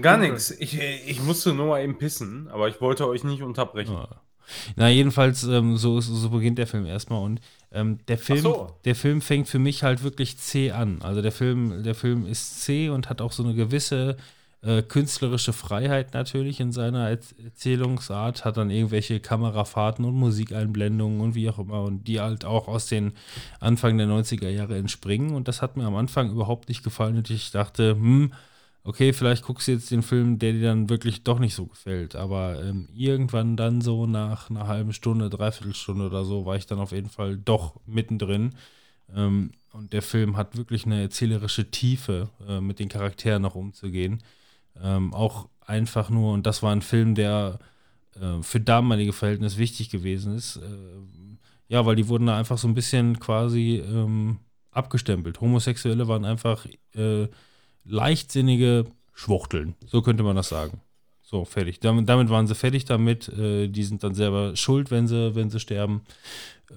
Gar nichts. Ich, ich musste nur mal eben pissen, aber ich wollte euch nicht unterbrechen. Ja. Na, jedenfalls, ähm, so, so beginnt der Film erstmal und ähm, der Film, so. der Film fängt für mich halt wirklich zäh an. Also der Film, der Film ist zäh und hat auch so eine gewisse äh, künstlerische Freiheit natürlich in seiner Erz- Erzählungsart, hat dann irgendwelche Kamerafahrten und Musikeinblendungen und wie auch immer und die halt auch aus den Anfang der 90er Jahre entspringen und das hat mir am Anfang überhaupt nicht gefallen und ich dachte, hm, okay, vielleicht guckst du jetzt den Film, der dir dann wirklich doch nicht so gefällt. Aber ähm, irgendwann dann so nach einer halben Stunde, dreiviertel oder so, war ich dann auf jeden Fall doch mittendrin. Ähm, und der Film hat wirklich eine erzählerische Tiefe, äh, mit den Charakteren noch umzugehen. Ähm, auch einfach nur, und das war ein Film, der äh, für damalige Verhältnisse wichtig gewesen ist. Äh, ja, weil die wurden da einfach so ein bisschen quasi ähm, abgestempelt. Homosexuelle waren einfach äh, leichtsinnige Schwuchteln. So könnte man das sagen. So, fertig. Damit, damit waren sie fertig damit. Äh, die sind dann selber schuld, wenn sie, wenn sie sterben.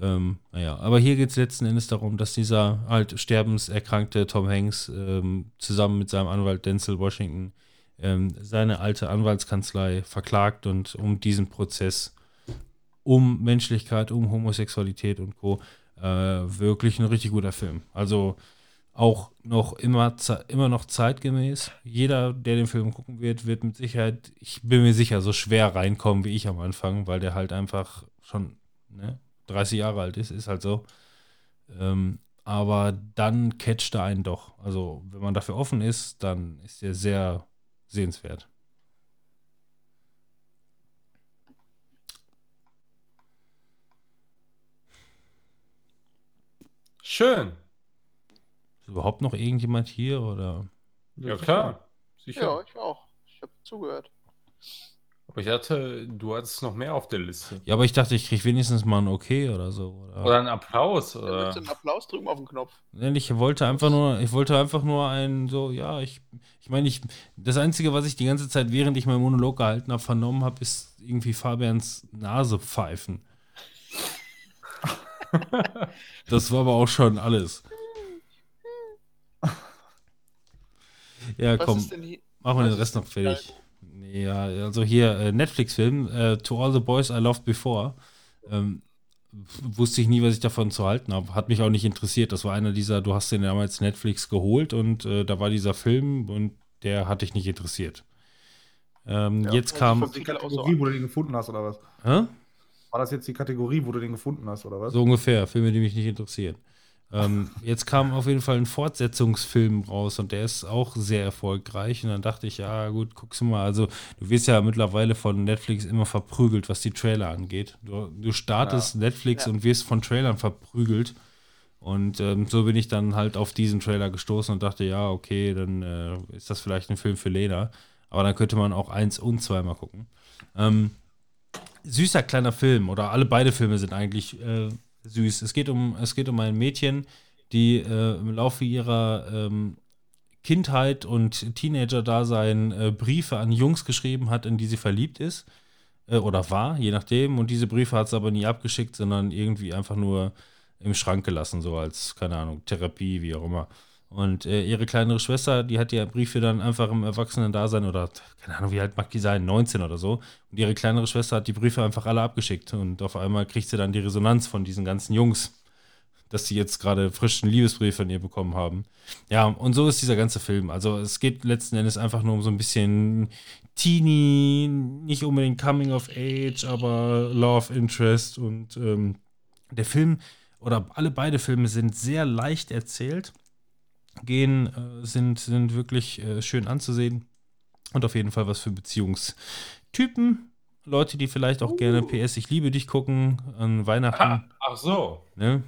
Ähm, naja, aber hier geht es letzten Endes darum, dass dieser halt sterbenserkrankte Tom Hanks ähm, zusammen mit seinem Anwalt Denzel Washington ähm, seine alte Anwaltskanzlei verklagt und um diesen Prozess um Menschlichkeit, um Homosexualität und Co. Äh, wirklich ein richtig guter Film. Also auch noch immer, immer noch zeitgemäß. Jeder, der den Film gucken wird, wird mit Sicherheit, ich bin mir sicher, so schwer reinkommen wie ich am Anfang, weil der halt einfach schon ne, 30 Jahre alt ist, ist halt so. Ähm, aber dann catcht er einen doch. Also, wenn man dafür offen ist, dann ist er sehr sehenswert. Schön. Ist überhaupt noch irgendjemand hier oder? Ja, klar. Sicher. Ja, ich auch. Ich habe zugehört. Aber ich dachte, du hattest noch mehr auf der Liste. Ja, aber ich dachte, ich kriege wenigstens mal ein Okay oder so. Oder? Oder einen Applaus. Oder? du einen Applaus drücken auf den Knopf. Nein, Ich wollte einfach nur, ich wollte einfach nur ein so, ja, ich, ich meine, ich, das Einzige, was ich die ganze Zeit, während ich meinen Monolog gehalten habe, vernommen habe, ist irgendwie Fabians Nase pfeifen. das war aber auch schon alles. Ja, Was komm, machen wir den Rest noch fertig. Ja, also hier äh, Netflix-Film, äh, To All the Boys I Loved Before. Ähm, wusste ich nie, was ich davon zu halten habe. Hat mich auch nicht interessiert. Das war einer dieser, du hast den damals Netflix geholt und äh, da war dieser Film und der hat dich nicht interessiert. Ähm, Ja. Jetzt Also kam. von- Die Kategorie, wo du den gefunden hast, oder was? Hä? War das jetzt die Kategorie, wo du den gefunden hast, oder was? So ungefähr, Filme, die mich nicht interessieren. Ähm, jetzt kam auf jeden Fall ein Fortsetzungsfilm raus und der ist auch sehr erfolgreich. Und dann dachte ich, ja gut, guckst du mal. Also du wirst ja mittlerweile von Netflix immer verprügelt, was die Trailer angeht. Du, du startest Netflix Ja. und wirst von Trailern verprügelt. Und ähm, so bin ich dann halt auf diesen Trailer gestoßen und dachte, ja, okay, dann äh, ist das vielleicht ein Film für Lena. Aber dann könnte man auch eins und zweimal gucken. Ähm, süßer kleiner Film oder alle beide Filme sind eigentlich äh, süß. Es geht um es geht um ein Mädchen, die äh, im Laufe ihrer ähm, Kindheit und Teenager-Dasein äh, Briefe an Jungs geschrieben hat, in die sie verliebt ist äh, oder war, je nachdem. Und diese Briefe hat sie aber nie abgeschickt, sondern irgendwie einfach nur im Schrank gelassen, so als keine Ahnung Therapie, wie auch immer. Und äh, ihre kleinere Schwester, die hat die Briefe dann einfach im Erwachsenen-Dasein oder keine Ahnung, wie alt mag die sein, 19 oder so. Und ihre kleinere Schwester hat die Briefe einfach alle abgeschickt. Und auf einmal kriegt sie dann die Resonanz von diesen ganzen Jungs, dass sie jetzt gerade frischen Liebesbrief von ihr bekommen haben. Ja, und so ist dieser ganze Film. Also es geht letzten Endes einfach nur um so ein bisschen Teenie, nicht unbedingt Coming of Age, aber Love Interest. Und ähm, der Film oder alle beide Filme sind sehr leicht erzählt gehen, äh, sind, sind wirklich äh, schön anzusehen und auf jeden Fall was für Beziehungstypen. Leute, die vielleicht auch gerne PS Ich liebe dich gucken an Weihnachten. Ah, ach so. Ne?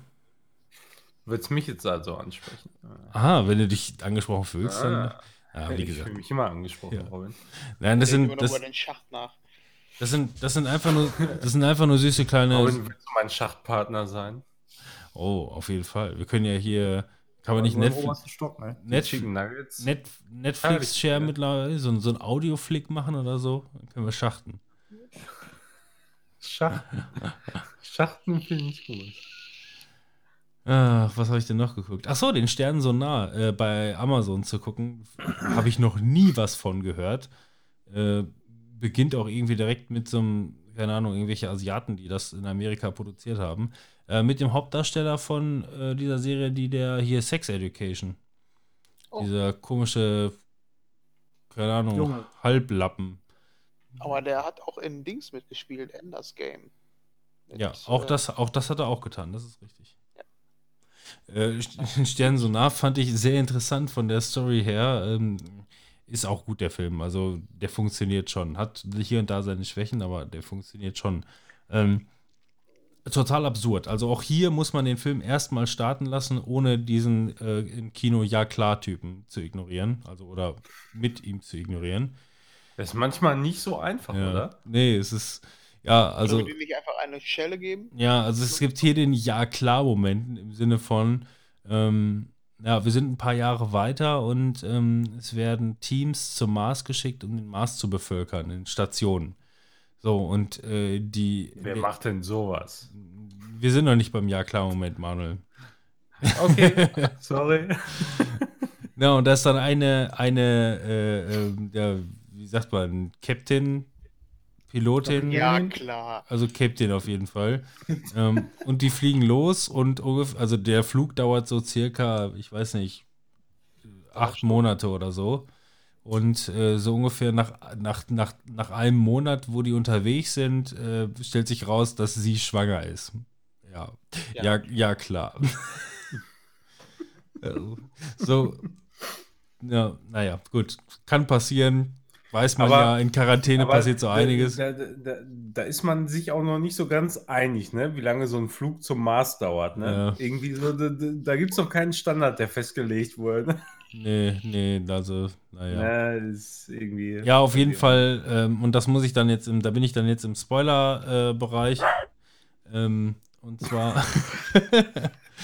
Würdest mich jetzt also ansprechen? Aha, wenn du dich angesprochen fühlst, dann. Ah, Ja, wie ich gesagt. fühle mich immer angesprochen, Ja. Robin. Nein, das sind, das, über den Schacht nach. das, sind, das sind einfach nur, das sind einfach nur süße kleine. Robin, willst du mein Schachtpartner sein? Oh, auf jeden Fall. Wir können ja hier, kann man nicht im Netflix, Stock, ne? Netf Chicken Nuggets? Net, Netflix Herrlich, Share ja. mittlerweile, so, ein- so ein Audio-Flick machen oder so, dann können wir schachten. Schachten. (laughs) Schachten finde ich gut. Ach, was habe ich denn noch geguckt? Ach so, den Sternen so nah äh, bei Amazon zu gucken, habe ich noch nie was von gehört. Äh, beginnt auch irgendwie direkt mit so einem, keine Ahnung, irgendwelche Asiaten, die das in Amerika produziert haben. Äh, mit dem Hauptdarsteller von äh, dieser Serie, die der hier Sex Education. Oh. Dieser komische, keine Ahnung, Junge. Halblappen. Aber der hat auch in Dings mitgespielt, Enders Game. Mit, Ja, auch äh, das, auch das hat er auch getan, das ist richtig. Äh, Stern so nah fand ich sehr interessant von der Story her. Ähm, ist auch gut, der Film. Also, der funktioniert schon. Hat hier und da seine Schwächen, aber der funktioniert schon. Ähm, total absurd. Also, auch hier muss man den Film erstmal starten lassen, ohne diesen äh, im Kino Ja-Klar-Typen zu ignorieren. Also, oder mit ihm zu ignorieren. Das ist manchmal nicht so einfach, Ja. oder? Nee, es ist. Ja, also. Sollen wir nicht einfach eine Schelle geben? Ja, also es gibt hier den Ja-Klar-Moment im Sinne von, ähm, ja, wir sind ein paar Jahre weiter und ähm, es werden Teams zum Mars geschickt, um den Mars zu bevölkern, in Stationen. So, und äh, die. Wer wir, macht denn sowas? wir sind noch nicht beim Ja-Klar-Moment, Manuel. Okay, (laughs) sorry. (laughs) Ja, und da ist dann eine, eine, äh, ähm, ja, wie sagt man, Captain, Pilotin. Ja, klar. Also Captain auf jeden Fall. ähm, und die fliegen los und ungefähr, also der Flug dauert so circa, ich weiß nicht, acht Monate oder so. Und äh, so ungefähr nach, nach, nach, nach einem Monat, wo die unterwegs sind, äh, stellt sich raus, dass sie schwanger ist. Ja, ja, Ja. ja, klar. (laughs) Also, so, ja, naja, gut. Kann passieren. Weiß man Aber- ja, in Quarantäne passiert so einiges. Da, da, da, ist man sich auch noch nicht so ganz einig, ne? wie lange so ein Flug zum Mars dauert. Ne? Ja. Irgendwie so, da, da- gibt es doch keinen Standard, der festgelegt wurde. Nee, nee, also, naja. Ne, ist irgendwie. Ja, auf jeden Fall. Ähm, und das muss ich dann jetzt im, da bin ich dann jetzt im Spoiler-Bereich. ähm, und zwar,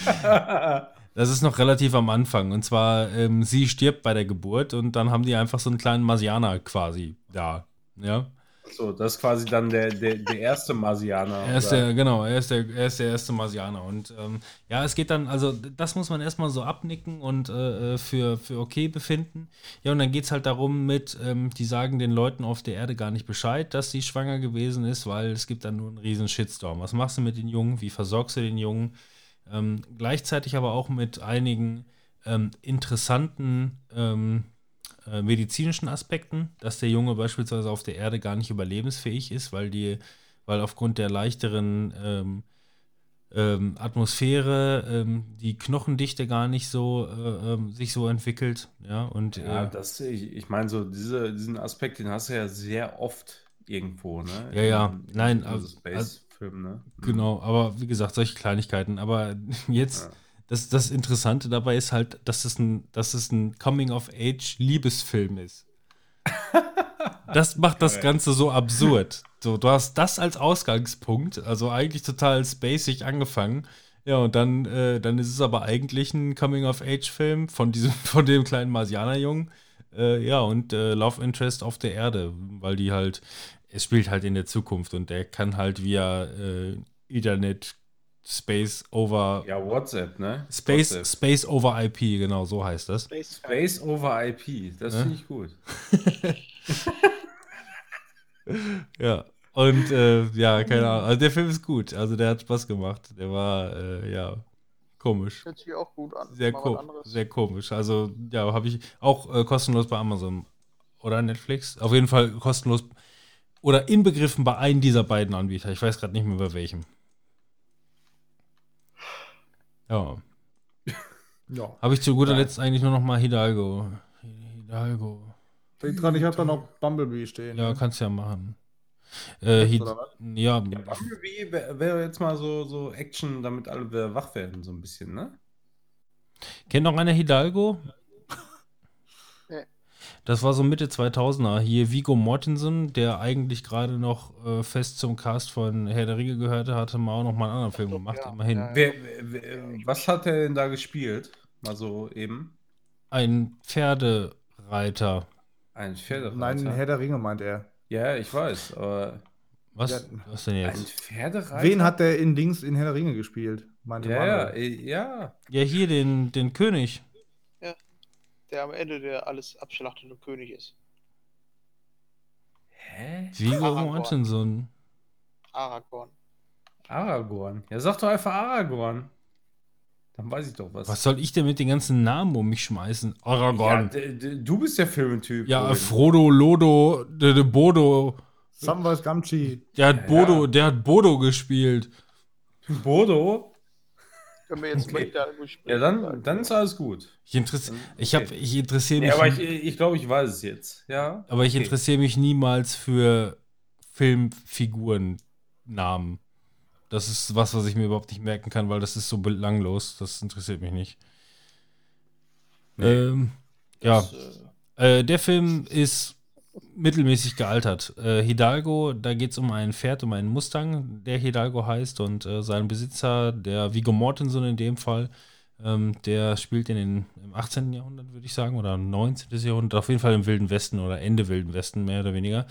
(laughs) das ist noch relativ am Anfang. Und zwar, ähm, sie stirbt bei der Geburt und dann haben die einfach so einen kleinen Marsianer quasi da. Ja. So, das ist quasi dann der, der, der erste Marsianer. Er ist der, genau, er ist der, er ist der erste Marsianer. Und ähm, ja, es geht dann, also das muss man erstmal so abnicken und äh, für, für okay befinden. Ja, und dann geht es halt darum mit, ähm, die sagen den Leuten auf der Erde gar nicht Bescheid, dass sie schwanger gewesen ist, weil es gibt dann nur einen riesen Shitstorm. Was machst du mit den Jungen? Wie versorgst du den Jungen? Ähm, gleichzeitig aber auch mit einigen ähm, interessanten ähm, äh, medizinischen Aspekten, dass der Junge beispielsweise auf der Erde gar nicht überlebensfähig ist, weil die, weil aufgrund der leichteren ähm, ähm, Atmosphäre ähm, die Knochendichte gar nicht so äh, ähm, sich so entwickelt. Ja, und Ja, äh, das, ich, ich meine, so diese, diesen Aspekt, den hast du ja sehr oft irgendwo, ne? Ja, ja. In- in- Nein, in so also- Space-Filmen, ne? Genau, aber wie gesagt, solche Kleinigkeiten. Aber (laughs) jetzt, Ja. Das, das Interessante dabei ist halt, dass es ein, dass es ein Coming-of-Age-Liebesfilm ist. (laughs) Das macht das. Ganze so absurd. So, du hast das als Ausgangspunkt, also eigentlich total spacig angefangen. Ja, und dann, äh, dann ist es aber eigentlich ein Coming-of-Age-Film von diesem, (laughs) von dem kleinen Marsianerjungen. Äh, ja, und äh, Love Interest auf der Erde, weil die halt, es spielt halt in der Zukunft und der kann halt via äh, Ethernet Space over Ja, WhatsApp, ne? Space, WhatsApp. Space over IP, genau so heißt das. Space Space over IP, das Ja. finde ich gut. (laughs) Ja. Und äh, ja, keine Ahnung. Also der Film ist gut. Also der hat Spaß gemacht. Der war äh, ja komisch. Hört sich auch gut an. Sehr, ko sehr komisch. Also ja, habe ich auch äh, kostenlos bei Amazon oder Netflix. Auf jeden Fall kostenlos oder inbegriffen bei einem dieser beiden Anbieter. Ich weiß gerade nicht mehr bei welchem. Ja. (laughs) Ja. Habe ich zu guter Ja. Letzt eigentlich nur noch mal Hidalgo. Hidalgo. Denk dran, ich habe da noch Bumblebee stehen. Ja, ne? kannst ja machen. Äh, Hid Oder was? ja, Bumblebee wäre wär jetzt mal so, so Action, damit alle wieder wach werden, so ein bisschen, ne? Kennt noch einer Hidalgo? Das war so Mitte 2000er. Hier Vigo Mortensen, der eigentlich gerade noch äh, fest zum Cast von Herr der Ringe gehörte, hatte mal auch noch mal einen anderen Film gemacht. ja. Immerhin. Ja, Wer, wer, wer, was hat er denn da gespielt? Mal so eben. Ein Pferdereiter. Ein Pferdereiter. Nein, Herr der Ringe meint er. Ja, ich weiß, aber Was, Ja. was denn ein jetzt? Pferdereiter? Wen hat der in Dings in Herr der Ringe gespielt? Meinte Ja, ja, äh, ja. Ja, hier den, den König. Der am Ende der alles abschlachtende König ist. Hä? Vigo Aragorn. Mortensen. Aragorn. Aragorn. Ja, sag doch einfach Aragorn. Dann weiß ich doch was. Was soll ich denn mit den ganzen Namen um mich schmeißen? Ja, Aragorn. d- du bist der Filmtyp. Ja, Robin. Frodo, Lodo, de, de Bodo. Samwise Gamgee. Der hat Ja, Bodo, ja. der hat Bodo gespielt. Bodo? Können wir jetzt Okay. mal wieder durchspielen. Ja, dann, dann ist alles gut. Ich, interess Okay. ich, hab, ich interessiere mich. Ja, aber ich, ich glaube, ich weiß es jetzt. Ja. Aber ich Okay. interessiere mich niemals für Filmfigurennamen. Das ist was, was ich mir überhaupt nicht merken kann, weil das ist so belanglos. Das interessiert mich nicht. Ähm, ja, Das, äh, äh, der Film ist mittelmäßig gealtert. Äh, Hidalgo, da geht es um ein Pferd, um einen Mustang, der Hidalgo heißt und äh, sein Besitzer, der Viggo Mortensen in dem Fall, ähm, der spielt in den, im 18. Jahrhundert, würde ich sagen, oder 19. Jahrhundert, auf jeden Fall im Wilden Westen oder Ende Wilden Westen, mehr oder weniger.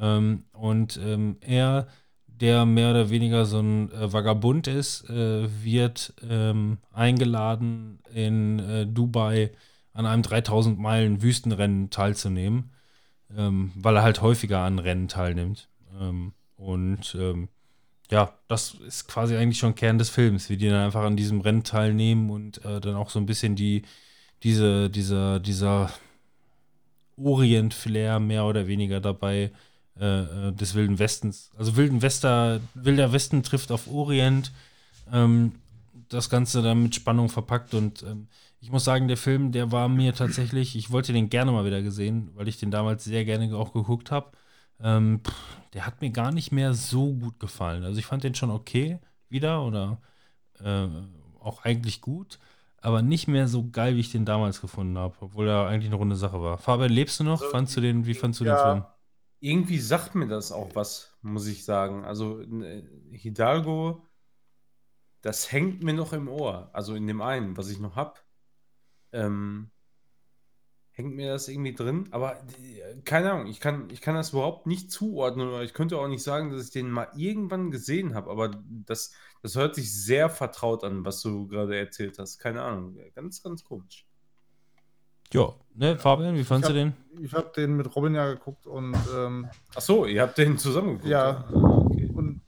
Ähm, und ähm, er, der mehr oder weniger so ein äh, Vagabund ist, äh, wird ähm, eingeladen in äh, Dubai an einem 3000 Meilen Wüstenrennen teilzunehmen, ähm, weil er halt häufiger an Rennen teilnimmt. Ähm, und ähm, ja, das ist quasi eigentlich schon Kern des Films, wie die dann einfach an diesem Rennen teilnehmen und äh, dann auch so ein bisschen die, diese, dieser, dieser Orient-Flair mehr oder weniger dabei äh, äh, des Wilden Westens. Also Wilden Wester, Wilder Westen trifft auf Orient. Ähm, das Ganze dann mit Spannung verpackt und ähm, ich muss sagen, der Film, der war mir tatsächlich, ich wollte den gerne mal wieder gesehen, weil ich den damals sehr gerne auch geguckt habe. Ähm, der hat mir gar nicht mehr so gut gefallen. Also ich fand den schon okay wieder oder äh, auch eigentlich gut, aber nicht mehr so geil, wie ich den damals gefunden habe, obwohl er eigentlich eine runde Sache war. Fabian, lebst du noch? Also, fandst du den, wie fandst du ja. den Film? Irgendwie sagt mir das auch was, muss ich sagen. Also äh, Hidalgo, das hängt mir noch im Ohr. Also in dem einen, was ich noch hab, ähm, hängt mir das irgendwie drin. Aber die, keine Ahnung, ich kann, ich kann das überhaupt nicht zuordnen oder ich könnte auch nicht sagen, dass ich den mal irgendwann gesehen habe, aber das, das hört sich sehr vertraut an, was du gerade erzählt hast. Keine Ahnung, ganz, ganz komisch. Ja, ne, Fabian, wie fandst du den? Ich habe den mit Robin ja geguckt und ähm, Ach so, ihr habt den zusammen geguckt? Ja. Ah, okay. Und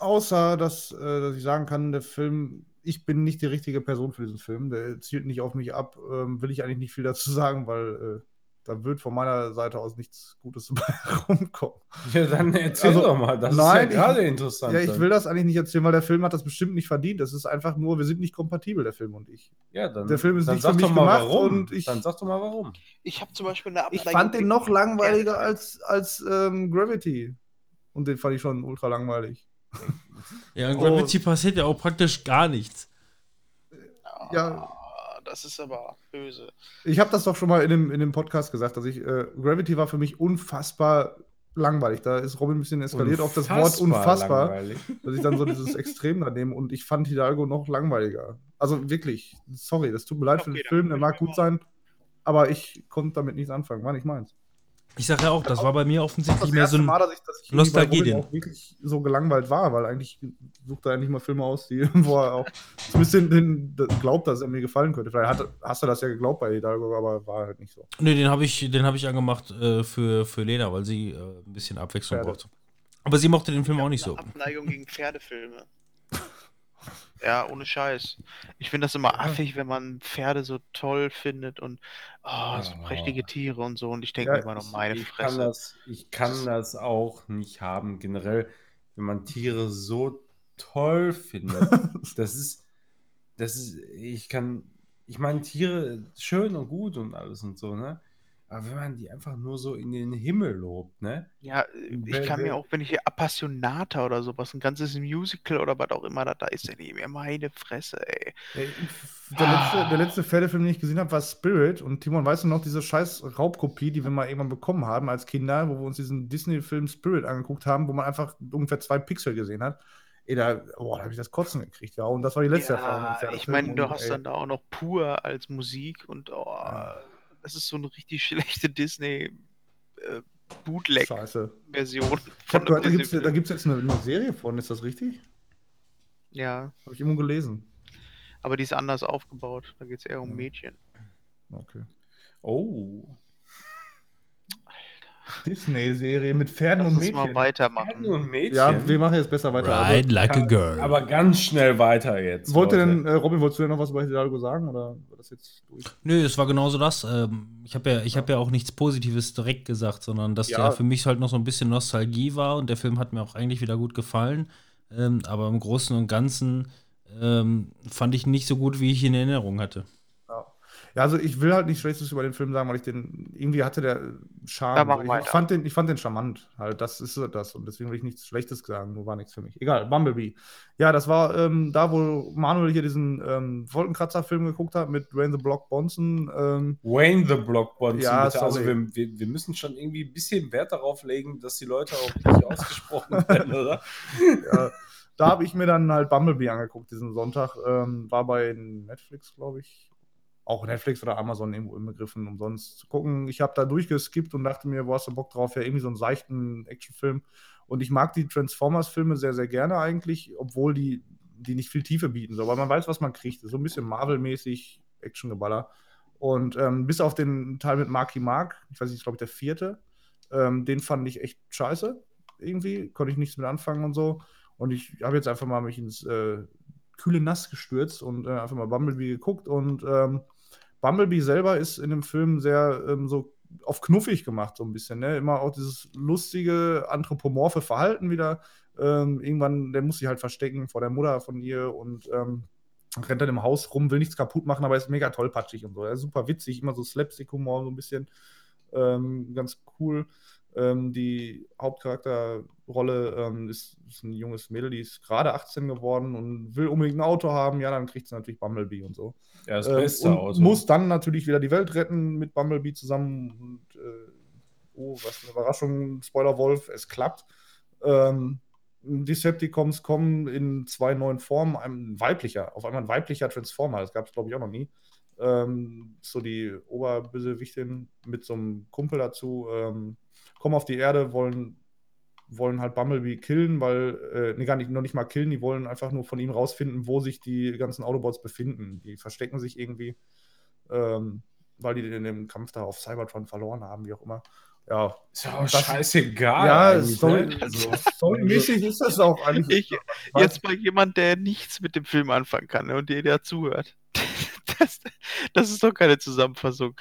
außer, dass, äh, dass ich sagen kann, der Film, ich bin nicht die richtige Person für diesen Film. Der zielt nicht auf mich ab, ähm, will ich eigentlich nicht viel dazu sagen, weil äh, da wird von meiner Seite aus nichts Gutes (laughs) dabei rumkommen. Ja, dann erzähl Also, doch mal. Das nein, ist ja gerade interessant. Ja, ich will das eigentlich nicht erzählen, weil der Film hat das bestimmt nicht verdient. Das ist einfach nur, wir sind nicht kompatibel, der Film und ich. ja, dann, der Film ist nicht für mich mal gemacht warum. und ich- dann sag doch mal warum. Ich habe zum Beispiel eine Ich Abneigung fand den noch langweiliger als, als ähm, Gravity. Und den fand ich schon ultra langweilig. Ja, in Oh. Gravity passiert ja auch praktisch gar nichts. Ja. Ah, Das ist aber böse. Ich habe das doch schon mal in dem, in dem Podcast gesagt, dass ich, äh, Gravity war für mich unfassbar langweilig. Da ist Robin ein bisschen eskaliert auf das Wort unfassbar, langweilig. dass ich dann so dieses (laughs) Extrem da nehme und ich fand Hidalgo noch langweiliger. Also wirklich, sorry, das tut mir leid für Okay, den dann Film, der mag gut sein, aber ich konnte damit nichts anfangen, war nicht meins. Ich sag ja auch, das war bei mir offensichtlich mehr so ein. Mal, dass ich, dass ich Nostalgie auch wirklich so gelangweilt war, weil eigentlich sucht er eigentlich mal Filme aus, die, (laughs) wo er auch den, das glaubt, dass er mir gefallen könnte. Vielleicht hat, hast du das ja geglaubt bei Hidalgo, aber war halt nicht so. Nee, den habe ich, den hab ich angemacht äh, für, für Lena, weil sie äh, ein bisschen Abwechslung Pferde. braucht. Aber sie mochte den Film auch nicht so. Abneigung gegen Pferdefilme. Ja, ohne Scheiß. Ich finde das immer affig, wenn man Pferde so toll findet und oh, so Ja. prächtige Tiere und so. Und ich denke Ja, mir immer noch, meine ich kann, Fresse. das, ich kann das auch nicht haben. Generell, wenn man Tiere so toll findet. (laughs) das ist, das ist, ich kann, ich meine, Tiere schön und gut und alles und so, ne? Aber wenn man die einfach nur so in den Himmel lobt, ne? Ja, Wer- ich kann mir auch, wenn ich hier Appassionata oder sowas, ein ganzes Musical oder was auch immer da, da ist, nehme mir meine Fresse, ey. Ey, Der letzte, der letzte Pferdefilm, den ich gesehen habe, war Spirit. Und Timon, weißt du noch, diese scheiß Raubkopie, die wir mal irgendwann bekommen haben als Kinder, wo wir uns diesen Disney-Film Spirit angeguckt haben, wo man einfach ungefähr zwei Pixel gesehen hat. Ey, da, boah, da habe ich das Kotzen gekriegt, ja. Und das war die letzte Erfahrung. Ja, ich Pferdefilmen. meine, du hast ey, dann da auch noch pur als Musik und oh, Ja. Das ist so eine richtig (laughs) schlechte Disney äh, Bootleg-Version. Da gibt es jetzt eine, eine Serie von, ist das richtig? Ja, Habe ich irgendwo gelesen. aber die ist anders aufgebaut. Da geht es eher um Ja. Mädchen. Okay. Oh. Disney-Serie mit Pferden Lass und uns mal Mädchen. weitermachen. und Mädchen. Ja, wir machen jetzt besser weiter. Also, Ride like a girl. aber ganz schnell weiter jetzt. wollte Leute. denn, äh, Robin, wolltest du denn noch was über Hidalgo sagen? Oder das jetzt durch? Nö, es war genauso das. Ähm, ich habe ja, ich hab ja auch nichts Positives direkt gesagt, sondern dass Ja. der für mich halt noch so ein bisschen Nostalgie war und der Film hat mir auch eigentlich wieder gut gefallen. Ähm, aber im Großen und Ganzen ähm, fand ich nicht so gut, wie ich ihn in Erinnerung hatte. Ja. also ich will halt nichts Schlechtes über den Film sagen, weil ich den, irgendwie hatte der Charme. Ja, ich, fand den, ich fand den charmant. Halt, das ist das. Und deswegen will ich nichts Schlechtes sagen, nur war nichts für mich. Egal, Bumblebee. Ja, das war ähm, da, wo Manuel hier diesen ähm, Wolkenkratzer-Film geguckt hat mit Dwayne the Block Bonson. Ähm, Wayne the Block Bonson, Ja, bitte. Also wir, wir, wir müssen schon irgendwie ein bisschen Wert darauf legen, dass die Leute auch richtig (laughs) ausgesprochen werden, oder? (laughs) ja, da habe ich mir dann halt Bumblebee angeguckt diesen Sonntag. Ähm, war bei Netflix, glaube ich. Auch Netflix oder Amazon irgendwo inbegriffen, um sonst zu gucken. Ich habe da durchgeskippt und dachte mir, wo hast du Bock drauf? Ja, irgendwie so einen seichten Actionfilm. Und ich mag die Transformers-Filme sehr, sehr gerne eigentlich, obwohl die, die nicht viel Tiefe bieten. So. Weil man weiß, was man kriegt. So ein bisschen Marvel-mäßig Actiongeballer. Und ähm, bis auf den Teil mit Marky Mark, ich weiß nicht, glaube ich, der vierte, ähm, den fand ich echt scheiße. Irgendwie konnte ich nichts mit anfangen und so. Und ich habe jetzt einfach mal mich ins äh, kühle Nass gestürzt und äh, einfach mal Bumblebee geguckt. Und ähm, Bumblebee selber ist in dem Film sehr ähm, so auf knuffig gemacht, so ein bisschen. Ne? Immer auch dieses lustige, anthropomorphe Verhalten wieder. Ähm, irgendwann, der muss sich halt verstecken vor der Mutter von ihr und ähm, rennt dann im Haus rum, will nichts kaputt machen, aber ist mega tollpatschig und so. Ist super witzig, immer so Slapstick-Humor, so ein bisschen. Ähm, ganz cool. Ähm, die Hauptcharakterrolle ähm, ist, ist ein junges Mädel, die ist gerade 18 geworden und will unbedingt ein Auto haben. Ja, dann kriegt sie natürlich Bumblebee und so. Ja, das Ähm, beste und Auto. muss dann natürlich wieder die Welt retten mit Bumblebee zusammen. Und äh, oh, was eine Überraschung, Spoiler-Wolf, es klappt. Ähm, Decepticons kommen in zwei neuen Formen. Ein weiblicher, auf einmal ein weiblicher Transformer, das gab es glaube ich auch noch nie. ähm, so die Oberbösewichtin mit so einem Kumpel dazu, ähm, kommen auf die Erde, wollen, wollen halt Bumblebee killen, weil, äh, nee, gar nicht, noch nicht mal killen, die wollen einfach nur von ihm rausfinden, wo sich die ganzen Autobots befinden. Die verstecken sich irgendwie, ähm, weil die in dem Kampf da auf Cybertron verloren haben, wie auch immer. Ja, Ist ja auch Das- scheißegal. ja, eigentlich, Story, ne? (laughs) also, storymäßig ist das auch eigentlich. Ich, jetzt mal jemand, der nichts mit dem Film anfangen kann ne, und dir der zuhört. (laughs) Das, das ist doch keine Zusammenfassung.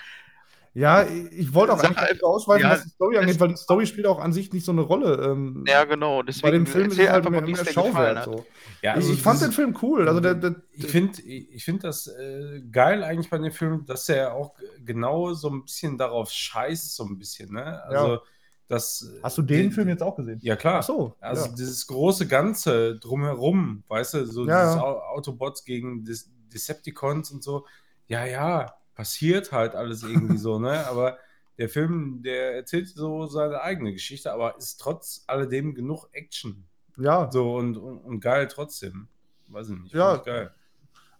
Ja, ich, wollte auch Sag einfach einfach- nicht ausweisen, ja, was die Story angeht, weil die Story spielt auch an sich nicht so eine Rolle. Ähm, Ja, genau. bei Deswegen dem Film ist es halt einfach mehr, mehr Schauwert. So. Ja, ich, also ich fand den Film cool. Also der, der, Ich finde ich find das äh, geil eigentlich bei dem Film, dass er auch genau so ein bisschen darauf scheißt, so ein bisschen, ne? Also, Ja. das. Hast du den die- Film jetzt auch gesehen? Ja, klar. Ach so. Also ja. dieses große Ganze drumherum, weißt du, so Ja, dieses ja. Au- Autobots gegen Decepticons und so. Ja, ja, passiert halt alles irgendwie so, ne? Aber der Film, der erzählt so seine eigene Geschichte, aber ist trotz alledem genug Action. ja. So und, und, und geil trotzdem. Weiß ich nicht. Ja. geil.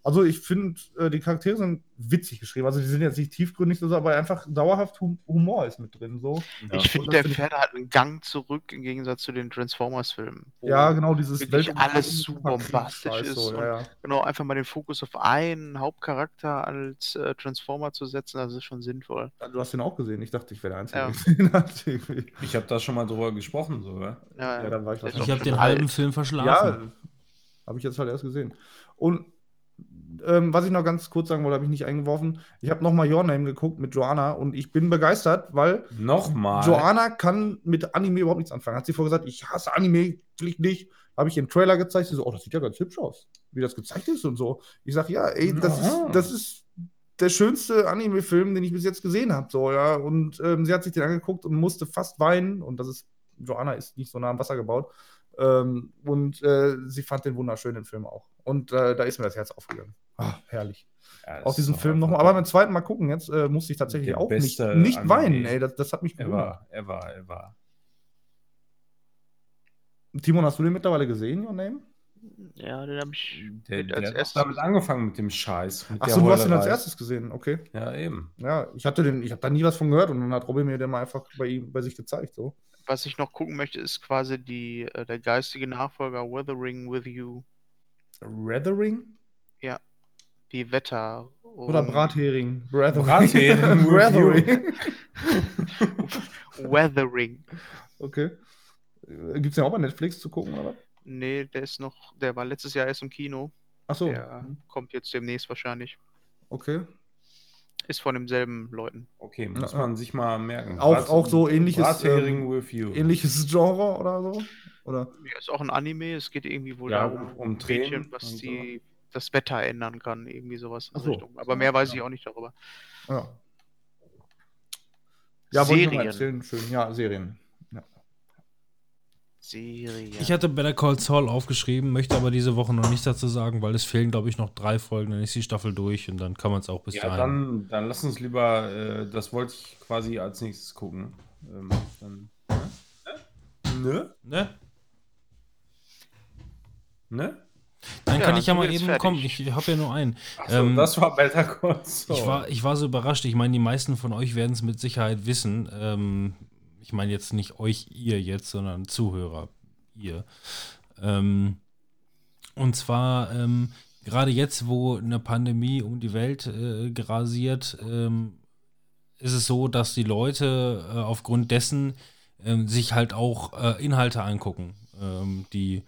Also ich finde, äh, die Charaktere sind witzig geschrieben. Also die sind jetzt nicht tiefgründig, so, aber einfach dauerhaft hum Humor ist mit drin. So. Ja. Ich finde, der fährt halt einen Gang zurück im Gegensatz zu den Transformers-Filmen. Ja, genau, dieses wirklich Welt- alles zu bombastisch ist So, und- ja, ja. Genau, einfach mal den Fokus auf einen Hauptcharakter als äh, Transformer zu setzen, das ist schon sinnvoll. Du hast den auch gesehen. Ich dachte, ich wäre der Einzige, Ja. hat. Ich habe da schon mal drüber gesprochen, so, ja. Ja, Ja, dann war ich Ich habe den halben. Film Ja, verschlafen. habe ich jetzt halt erst gesehen. Und ähm, was ich noch ganz kurz sagen wollte, habe ich nicht eingeworfen. Ich habe nochmal Your Name geguckt mit Joanna und ich bin begeistert, weil Nochmal. Joanna kann mit Anime überhaupt nichts anfangen. Hat sie vorher gesagt, ich hasse Anime, ich nicht. Habe ich ihr einen Trailer gezeigt. Sie so, oh, das sieht ja ganz hübsch aus, wie das gezeigt ist und so. Ich sage, ja, ey, das Aha. ist, das ist der schönste Anime-Film, den ich bis jetzt gesehen habe. So, ja. Und ähm, sie hat sich den angeguckt und musste fast weinen. Und das ist, Joanna ist nicht so nah am Wasser gebaut. Ähm, und äh, sie fand den wunderschön, den Film auch. Und äh, da ist mir das Herz aufgegangen. Ah, herrlich. Ja, Aus diesem Film nochmal. Aber beim zweiten Mal gucken jetzt äh, musste ich tatsächlich Der auch nicht, nicht Anime. weinen. Ey, das, das hat mich Er gewundert. war, er war, er war. Timon, hast du den mittlerweile gesehen, Your Name? Ja, den habe ich Der, mit der als hat auch erstes. damit angefangen mit dem Scheiß. Mit Achso, der du hast ihn als erstes gesehen, okay. Ja, eben. Ja, ich hatte den, ich habe da nie was von gehört und dann hat Robin mir den mal einfach bei ihm, bei sich gezeigt, so. Was ich noch gucken möchte, ist quasi die, äh, der geistige Nachfolger Weathering with You, Weathering? Die Wetter. Oder Brathering? Brathering with Weathering. (laughs) (laughs) Weathering. okay. Gibt es den auch bei Netflix zu gucken, oder? Nee, der ist noch, der war letztes Jahr erst im Kino. Achso, Der kommt jetzt demnächst wahrscheinlich. okay. Ist von demselben Leuten. Okay, muss Ja. man sich mal merken. Auch- Brat- auch so ähnliches, Brathering ähm, with you. Ähnliches Genre oder so? Oder? Ja, ist auch ein Anime. Es geht irgendwie wohl Ja, darum, um- um ein Mädchen, Tränen was so. die, das Wetter ändern kann. Irgendwie sowas in so. Richtung. Aber mehr weiß ich auch nicht darüber. Ja. Ja, wollte ich noch mal Serien. erzählen. Schön. Ja, Serien. Ja. Serie. Ich hatte Better Call Saul aufgeschrieben, möchte aber diese Woche noch nichts dazu sagen, weil es fehlen, glaube ich, noch drei Folgen, dann ist die Staffel durch und dann kann man es auch bis Ja, dahin. dann, dann lass uns lieber, äh, das wollte ich quasi als nächstes gucken. Ähm, dann, ne? Ne? Ne? Dann Ja, kann ich ja mal eben fertig. kommen. Ich habe ja nur einen. Achso, Ähm, das war Better Call Saul. Ich war, ich war so überrascht. Ich meine, die meisten von euch werden es mit Sicherheit wissen. Ähm, ich meine jetzt nicht euch, ihr jetzt, sondern Zuhörer, ihr. Ähm, und zwar ähm, gerade jetzt, wo eine Pandemie um die Welt äh, grasiert, ähm, ist es so, dass die Leute äh, aufgrund dessen ähm, sich halt auch äh, Inhalte angucken, die die-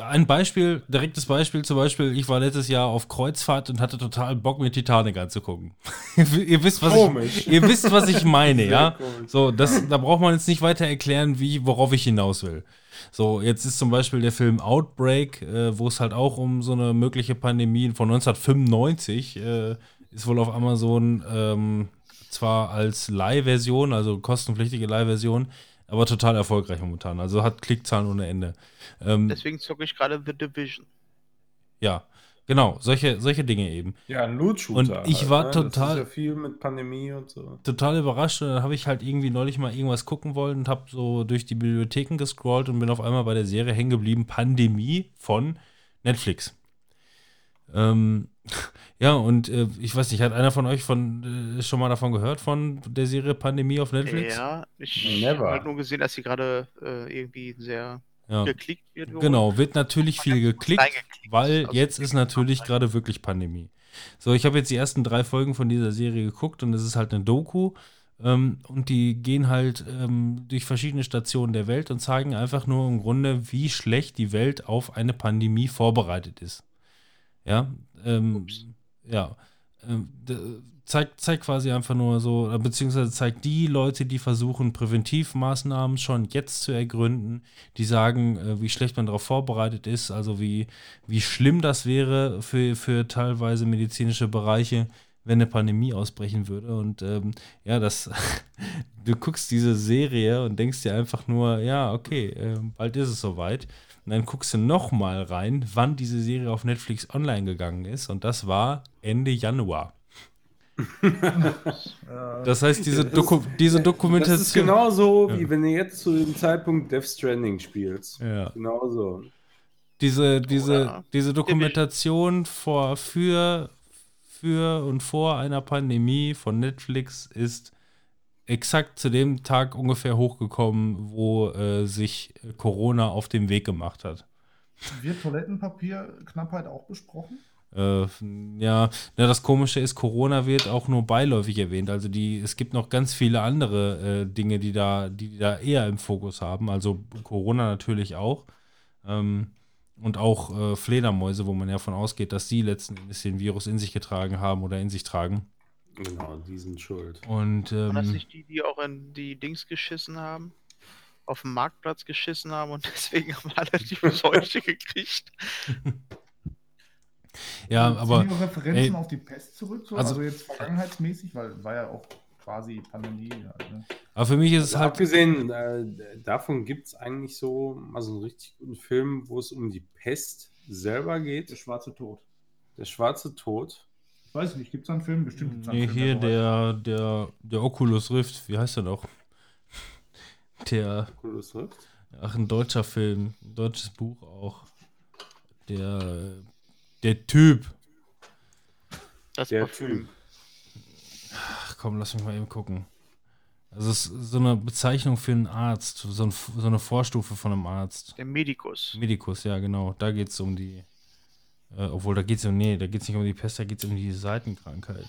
ein Beispiel, direktes Beispiel zum Beispiel, ich war letztes Jahr auf Kreuzfahrt und hatte total Bock, mir Titanic anzugucken. (laughs) ihr, wisst, was Komisch. ich, ihr wisst, was ich meine, ja? komisch. So, das, da braucht man jetzt nicht weiter erklären, wie, worauf ich hinaus will. So, jetzt ist zum Beispiel der Film Outbreak, äh, wo es halt auch um so eine mögliche Pandemie von 1995 äh, ist wohl auf Amazon ähm, zwar als Leihversion, also kostenpflichtige Leihversion, aber total erfolgreich momentan. Also hat Klickzahlen ohne Ende. Ähm, Deswegen zocke ich gerade The Division. ja, genau, solche, solche Dinge eben. Ja, ein Loot-Shooter. Und ich war ne? total- Das ist ja viel mit Pandemie und so. total überrascht und dann habe ich halt irgendwie neulich mal irgendwas gucken wollen und habe so durch die Bibliotheken gescrollt und bin auf einmal bei der Serie hängen geblieben Pandemie von Netflix. Ähm, Ja, und äh, ich weiß nicht, hat einer von euch von äh, schon mal davon gehört, von der Serie Pandemie auf Netflix? Ja, ich habe halt nur gesehen, dass sie gerade äh, irgendwie sehr Ja. geklickt wird. Genau, wird natürlich viel geklickt, weil Also jetzt ist natürlich gerade wirklich Pandemie. So, ich habe jetzt die ersten drei Folgen von dieser Serie geguckt und es ist halt eine Doku. Ähm, und die gehen halt ähm, durch verschiedene Stationen der Welt und zeigen einfach nur im Grunde, wie schlecht die Welt auf eine Pandemie vorbereitet ist. Ja, ähm, Ups. Ja. Ähm, zeigt, zeigt quasi einfach nur so, äh, beziehungsweise zeigt die Leute, die versuchen, Präventivmaßnahmen schon jetzt zu ergründen, die sagen, äh, wie schlecht man darauf vorbereitet ist, also wie, wie schlimm das wäre für, für teilweise medizinische Bereiche, wenn eine Pandemie ausbrechen würde. Und ähm, ja, das, (laughs) du guckst diese Serie und denkst dir einfach nur, ja, okay, äh, bald ist es soweit. Und dann guckst du noch mal rein, wann diese Serie auf Netflix online gegangen ist. Und das war Ende Januar. (laughs) Das heißt, diese, Das- Doku diese Das ist Dokumentation. genauso, Ja. wie wenn du jetzt zu dem Zeitpunkt Death Stranding spielst. Ja. Genauso. Diese, diese, Oder diese Dokumentation vor, für, für und vor einer Pandemie von Netflix ist exakt zu dem Tag ungefähr hochgekommen, wo äh, sich Corona auf den Weg gemacht hat. Wird Toilettenpapierknappheit auch besprochen? Äh, ja, na, das Komische ist, Corona wird auch nur beiläufig erwähnt. Also die, es gibt noch ganz viele andere äh, Dinge, die da, die da eher im Fokus haben. Also Corona natürlich auch. Ähm, und auch äh, Fledermäuse, wo man ja von ausgeht, dass die letzten Endes den Virus in sich getragen haben oder in sich tragen. Genau, die sind schuld. Und Waren das ähm, nicht die, die auch in die Dings geschissen haben? Auf dem Marktplatz geschissen haben und (laughs) deswegen haben alle die (laughs) Seuche gekriegt. ja, Ziehen aber die auch Referenzen ey, auf die Pest zurück, so? also- also, jetzt vergangenheitsmäßig, weil war ja auch quasi Pandemie. Ne? aber für mich ist es Also halt. abgesehen äh, davon gibt es eigentlich so mal so einen richtig guten Film, wo es um die Pest selber Der geht. schwarze Tod. Der schwarze Tod. Ich weiß nicht, gibt es einen Film? Bestimmt gibt's einen Nee, Film. hier der der, der, der Oculus Rift, wie heißt der noch? (laughs) Der, Oculus Rift. ach, ein deutscher Film, ein deutsches Buch auch. Der, der Typ. Das Der Parfüm. Typ. Ach komm, lass mich mal eben gucken. Also es ist so eine Bezeichnung für einen Arzt, so, ein, so eine Vorstufe von einem Arzt. Der Medikus. Medikus, ja genau. Da geht es um die, äh, obwohl da geht es um, nee, da geht es nicht um die Pest, da geht es um die Seitenkrankheit.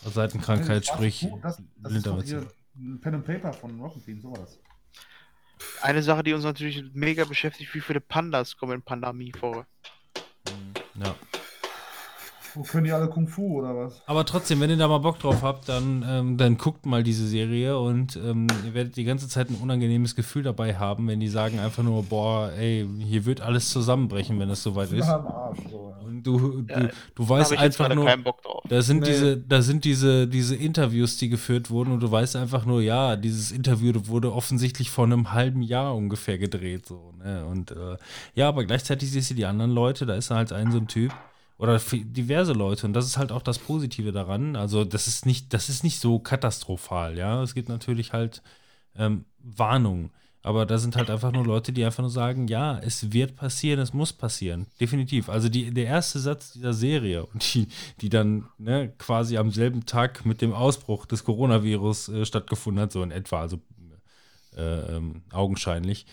Also Seitenkrankheit, Schwarze sprich Tod, das, das ist doch hier ein Pen and Paper von Rocket Bean, so war das. Eine Sache, die uns natürlich mega beschäftigt, wie viele Pandas kommen in Pandemie vor? Ja. Wo können die alle Kung Fu oder was? Aber trotzdem, wenn ihr da mal Bock drauf habt, dann, ähm, dann guckt mal diese Serie und ähm, ihr werdet die ganze Zeit ein unangenehmes Gefühl dabei haben, wenn die sagen einfach nur, boah, ey, hier wird alles zusammenbrechen, wenn es soweit ist. Arsch. So, ja. Und du, du, Ja, du Da weißt einfach nur, keinen Bock drauf. da sind Nee. diese, da sind diese, diese Interviews, die geführt wurden und du weißt einfach nur, ja, dieses Interview wurde offensichtlich vor einem halben Jahr ungefähr gedreht, so, ne? Und äh, ja, aber gleichzeitig siehst du die anderen Leute, da ist halt ein so ein Typ oder f- diverse Leute und das ist halt auch das Positive daran. Also das ist nicht, das ist nicht so katastrophal, ja. Es gibt natürlich halt ähm, Warnungen. Aber da sind halt einfach nur Leute, die einfach nur sagen, ja, es wird passieren, es muss passieren. Definitiv. Also die, der erste Satz dieser Serie die, die dann ne, quasi am selben Tag mit dem Ausbruch des Coronavirus äh, stattgefunden hat, so in etwa, also äh, ähm, augenscheinlich,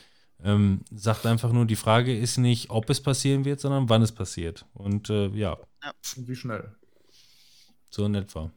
ähm, sagt einfach nur, die Frage ist nicht, ob es passieren wird, sondern wann es passiert. Und äh, ja, Und wie schnell. so in etwa.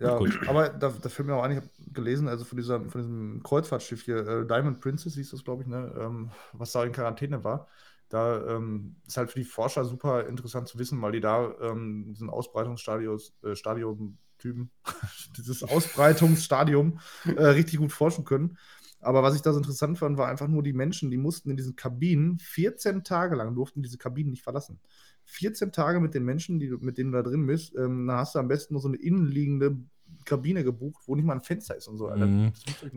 Ja, Gut. aber da, da fällt mir auch ein, ich habe gelesen, also von, dieser, von diesem Kreuzfahrtschiff hier, äh, Diamond Princess hieß das, glaube ich, ne, ähm, was da in Quarantäne war. Da ähm, ist halt für die Forscher super interessant zu wissen, weil die da ähm, diesen Ausbreitungsstadium, äh, Stadium-Typen, (laughs) dieses Ausbreitungsstadium äh, richtig gut forschen können. Aber was ich da so interessant fand, war einfach nur die Menschen, die mussten in diesen Kabinen 14 Tage lang durften diese Kabinen nicht verlassen. 14 Tage mit den Menschen, die, mit denen du da drin bist, ähm, dann hast du am besten nur so eine innenliegende Kabine gebucht, wo nicht mal ein Fenster ist und so. Mhm.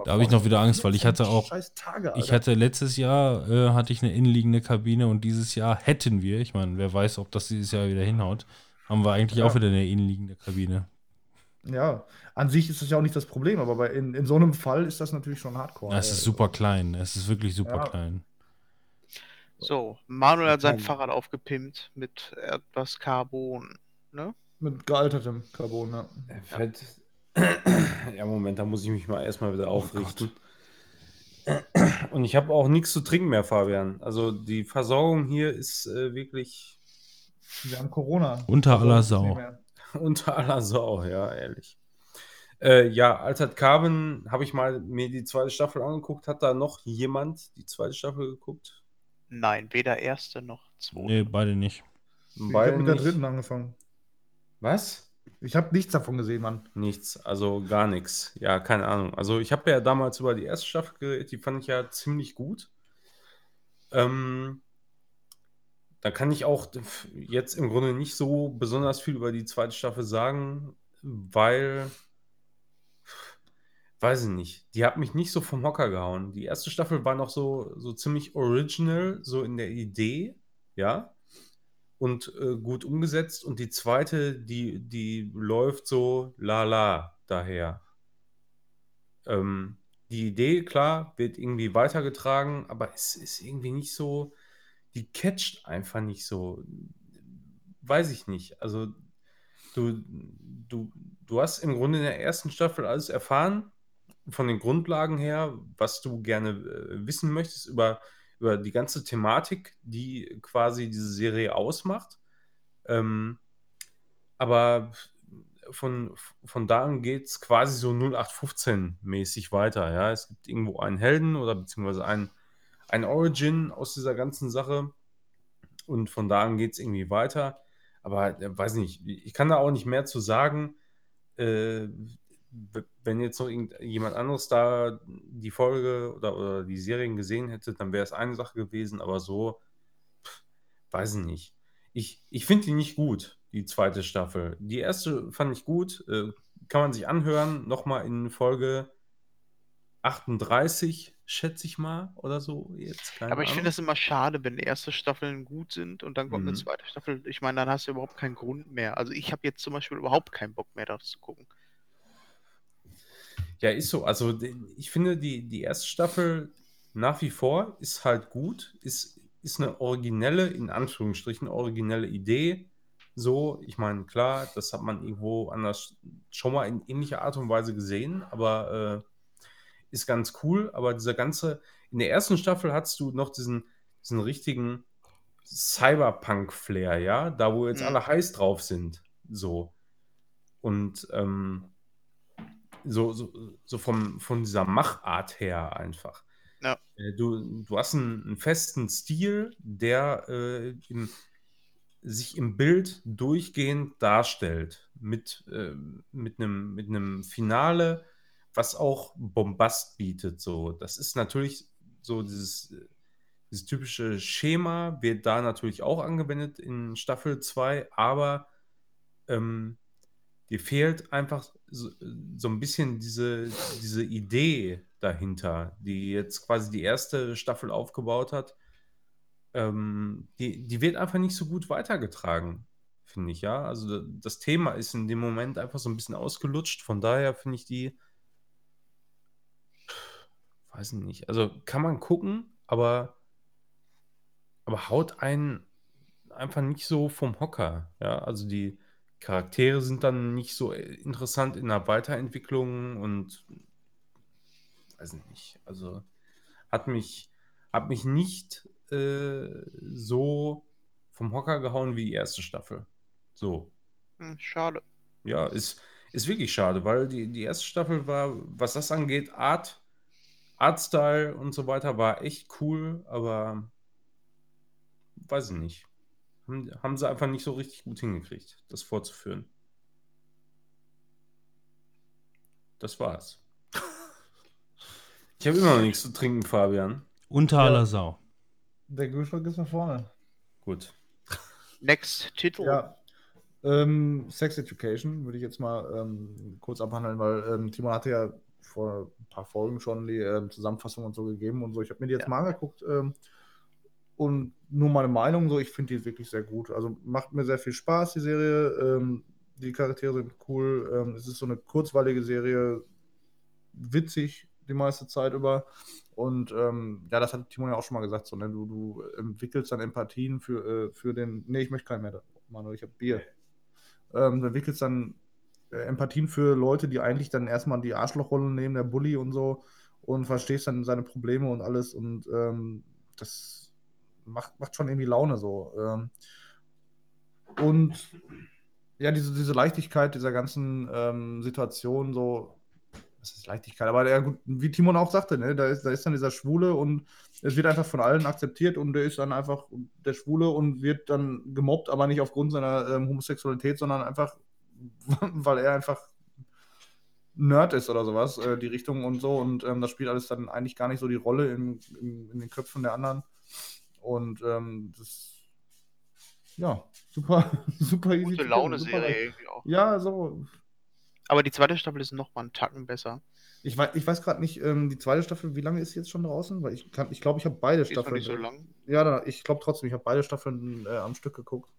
Da habe ich noch wieder Angst, weil ich hatte 14 auch, Tage, Ich hatte letztes Jahr äh, hatte ich eine innenliegende Kabine und dieses Jahr hätten wir, ich meine, wer weiß, ob das dieses Jahr wieder hinhaut, haben wir eigentlich Ja. auch wieder eine innenliegende Kabine. Ja, an sich ist das ja auch nicht das Problem, aber bei, in, in so einem Fall ist das natürlich schon hardcore. Ja, es ist super klein, es ist wirklich super Ja. klein. So, Manuel hat sein. Fahrrad aufgepimpt mit etwas Carbon. ne? Mit gealtertem Carbon, ja. Fällt. (clears throat) Ja, Moment, da muss ich mich mal erstmal wieder aufrichten. (clears throat) Und ich habe auch nichts zu trinken mehr, Fabian. Also die Versorgung hier ist äh, wirklich Wir haben Corona. Unter aller Also, Sau. (laughs) unter aller Sau, ja, ehrlich. Äh, ja, Altered Carbon habe ich mal mir die zweite Staffel angeguckt. Hat da noch jemand die zweite Staffel geguckt? Nein, weder erste noch zweite. Nee, beide nicht. Ich Beide habe mit der dritten angefangen. Was? Ich habe nichts davon gesehen, Mann. Nichts, also gar nichts. Ja, keine Ahnung. Also ich habe ja damals über die erste Staffel geredet, die fand ich ja ziemlich gut. Ähm, da kann ich auch jetzt im Grunde nicht so besonders viel über die zweite Staffel sagen, weil, weiß ich nicht, die hat mich nicht so vom Hocker gehauen. Die erste Staffel war noch so, so ziemlich original, so in der Idee, ja, und äh, gut umgesetzt. Und die zweite, die, die läuft so lala daher. Ähm, die Idee, klar, wird irgendwie weitergetragen, aber es ist irgendwie nicht so, die catcht einfach nicht so. Weiß ich nicht. Also, du, du, du hast im Grunde in der ersten Staffel alles erfahren, von den Grundlagen her, was du gerne äh, wissen möchtest über, über die ganze Thematik, die quasi diese Serie ausmacht. Ähm, aber von, von da an geht es quasi so 0815-mäßig weiter. Ja? Es gibt irgendwo einen Helden oder beziehungsweise einen, ein Origin aus dieser ganzen Sache. Und von da an geht es irgendwie weiter. Aber äh, weiß nicht, ich kann da auch nicht mehr zu sagen. Äh, wenn jetzt noch irgendjemand anderes da die Folge oder, oder die Serien gesehen hätte, dann wäre es eine Sache gewesen. Aber so, pff, weiß ich nicht. Ich, ich finde die nicht gut, die zweite Staffel. Die erste fand ich gut. Äh, kann man sich anhören. Nochmal in Folge 38, schätze ich mal, oder so jetzt. Keine Aber ich finde das immer schade, wenn erste Staffeln gut sind und dann kommt eine Mhm. zweite Staffel. Ich meine, dann hast du überhaupt keinen Grund mehr. Also ich habe jetzt zum Beispiel überhaupt keinen Bock mehr, das zu gucken. Ja, ist so. Also ich finde, die, die erste Staffel nach wie vor ist halt gut, ist, ist eine originelle, in Anführungsstrichen, originelle Idee. So, ich meine, klar, das hat man irgendwo anders schon mal in ähnlicher Art und Weise gesehen, aber äh, ist ganz cool. Aber dieser ganze, in der ersten Staffel hast du noch diesen, diesen richtigen Cyberpunk-Flair, ja, da wo jetzt Mhm. alle heiß drauf sind. So. Und ähm, so, so, so vom, von dieser Machart her einfach. Ja. Äh, Du, du hast einen, einen festen Stil, der äh, im, sich im Bild durchgehend darstellt. Mit, äh, mit, einem, mit einem Finale, was auch Bombast bietet. So. Das ist natürlich so dieses, dieses typische Schema, wird da natürlich auch angewendet in Staffel 2, aber ähm, dir fehlt einfach so, so ein bisschen diese, diese Idee dahinter, die jetzt quasi die erste Staffel aufgebaut hat. Ähm, die, die wird einfach nicht so gut weitergetragen, finde ich, ja. Also da- das Thema ist in dem Moment einfach so ein bisschen ausgelutscht, von daher finde ich die, weiß ich nicht, also kann man gucken, aber, aber haut einen einfach nicht so vom Hocker, ja. Also die, Charaktere sind dann nicht so interessant in der Weiterentwicklung und weiß nicht. Also hat mich, hat mich nicht äh, so vom Hocker gehauen wie die erste Staffel. So. Hm, schade. Ja, ist, ist wirklich schade, weil die, die erste Staffel war, was das angeht, Art, Artstyle und so weiter, war echt cool, aber weiß ich nicht. Haben, haben sie einfach nicht so richtig gut hingekriegt, das fortzuführen. Das war's. Ich habe immer noch nichts zu trinken, Fabian. Unter Ja. aller Sau. Der Kühlschrank ist nach vorne. Gut. Next Titel. Ja. Ähm, Sex Education würde ich jetzt mal ähm, kurz abhandeln, weil ähm, Timo hatte ja vor ein paar Folgen schon die ähm, Zusammenfassung und so gegeben und so. Ich habe mir die jetzt Ja. mal angeguckt ähm, und nur meine Meinung so, ich finde die wirklich sehr gut. Also macht mir sehr viel Spaß, die Serie. Ähm, die Charaktere sind cool. Ähm, es ist so eine kurzweilige Serie, witzig die meiste Zeit über. Und ähm, ja, das hat Timo ja auch schon mal gesagt, so, ne? du, du entwickelst dann Empathien für, äh, für den. Nee, ich möchte keinen mehr. Manuel, ich habe Bier. Ähm, du entwickelst dann äh, Empathien für Leute, die eigentlich dann erstmal die Arschlochrolle nehmen, der Bully und so, und verstehst dann seine Probleme und alles. Und ähm, das macht, macht schon irgendwie Laune so. Ähm, und ja, diese, diese Leichtigkeit dieser ganzen ähm, Situation, so, was ist Leichtigkeit? Aber der, wie Timon auch sagte, ne, da, ist, da ist dann dieser Schwule und es wird einfach von allen akzeptiert und der ist dann einfach der Schwule und wird dann gemobbt, aber nicht aufgrund seiner ähm, Homosexualität, sondern einfach, (laughs) weil er einfach Nerd ist oder sowas, äh, die Richtung und so. Und ähm, das spielt alles dann eigentlich gar nicht so die Rolle in, in, in den Köpfen der anderen. Und ähm, das ja, super, (laughs) super easy. Gute Laune-Serie irgendwie auch. Ja, so. Aber die zweite Staffel ist noch mal einen Tacken besser. Ich weiß, ich weiß gerade nicht, ähm, die zweite Staffel, wie lange ist sie jetzt schon draußen? Weil ich kann, ich glaube, ich habe beide Die ist noch Staffeln. nicht so lang. Ja, ich glaube trotzdem, ich habe beide Staffeln äh, am Stück geguckt.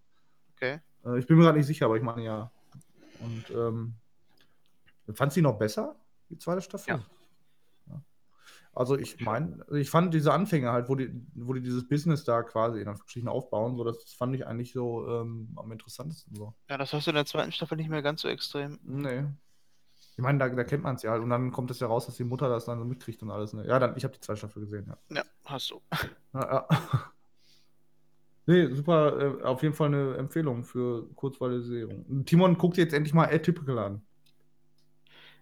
Okay. Äh, ich bin mir gerade nicht sicher, aber ich meine ja. Und ähm, fand sie noch besser, die zweite Staffel? Ja. Also ich meine, ich fand diese Anfänge halt, wo die, wo die dieses Business da quasi in Anführungsstrichen aufbauen, so das fand ich eigentlich so ähm, am interessantesten so. Ja, das hast du in der zweiten Staffel nicht mehr ganz so extrem. Nee. Ich meine, da, da kennt man es ja halt. Und dann kommt es ja raus, dass die Mutter das dann so mitkriegt und alles. Ne? Ja, dann, ich habe die zweite Staffel gesehen, ja. Ja, hast du. ja, ja. (laughs) Nee, super, äh, auf jeden Fall eine Empfehlung für kurzweilige Serien. Timon guckt jetzt endlich mal Atypical an.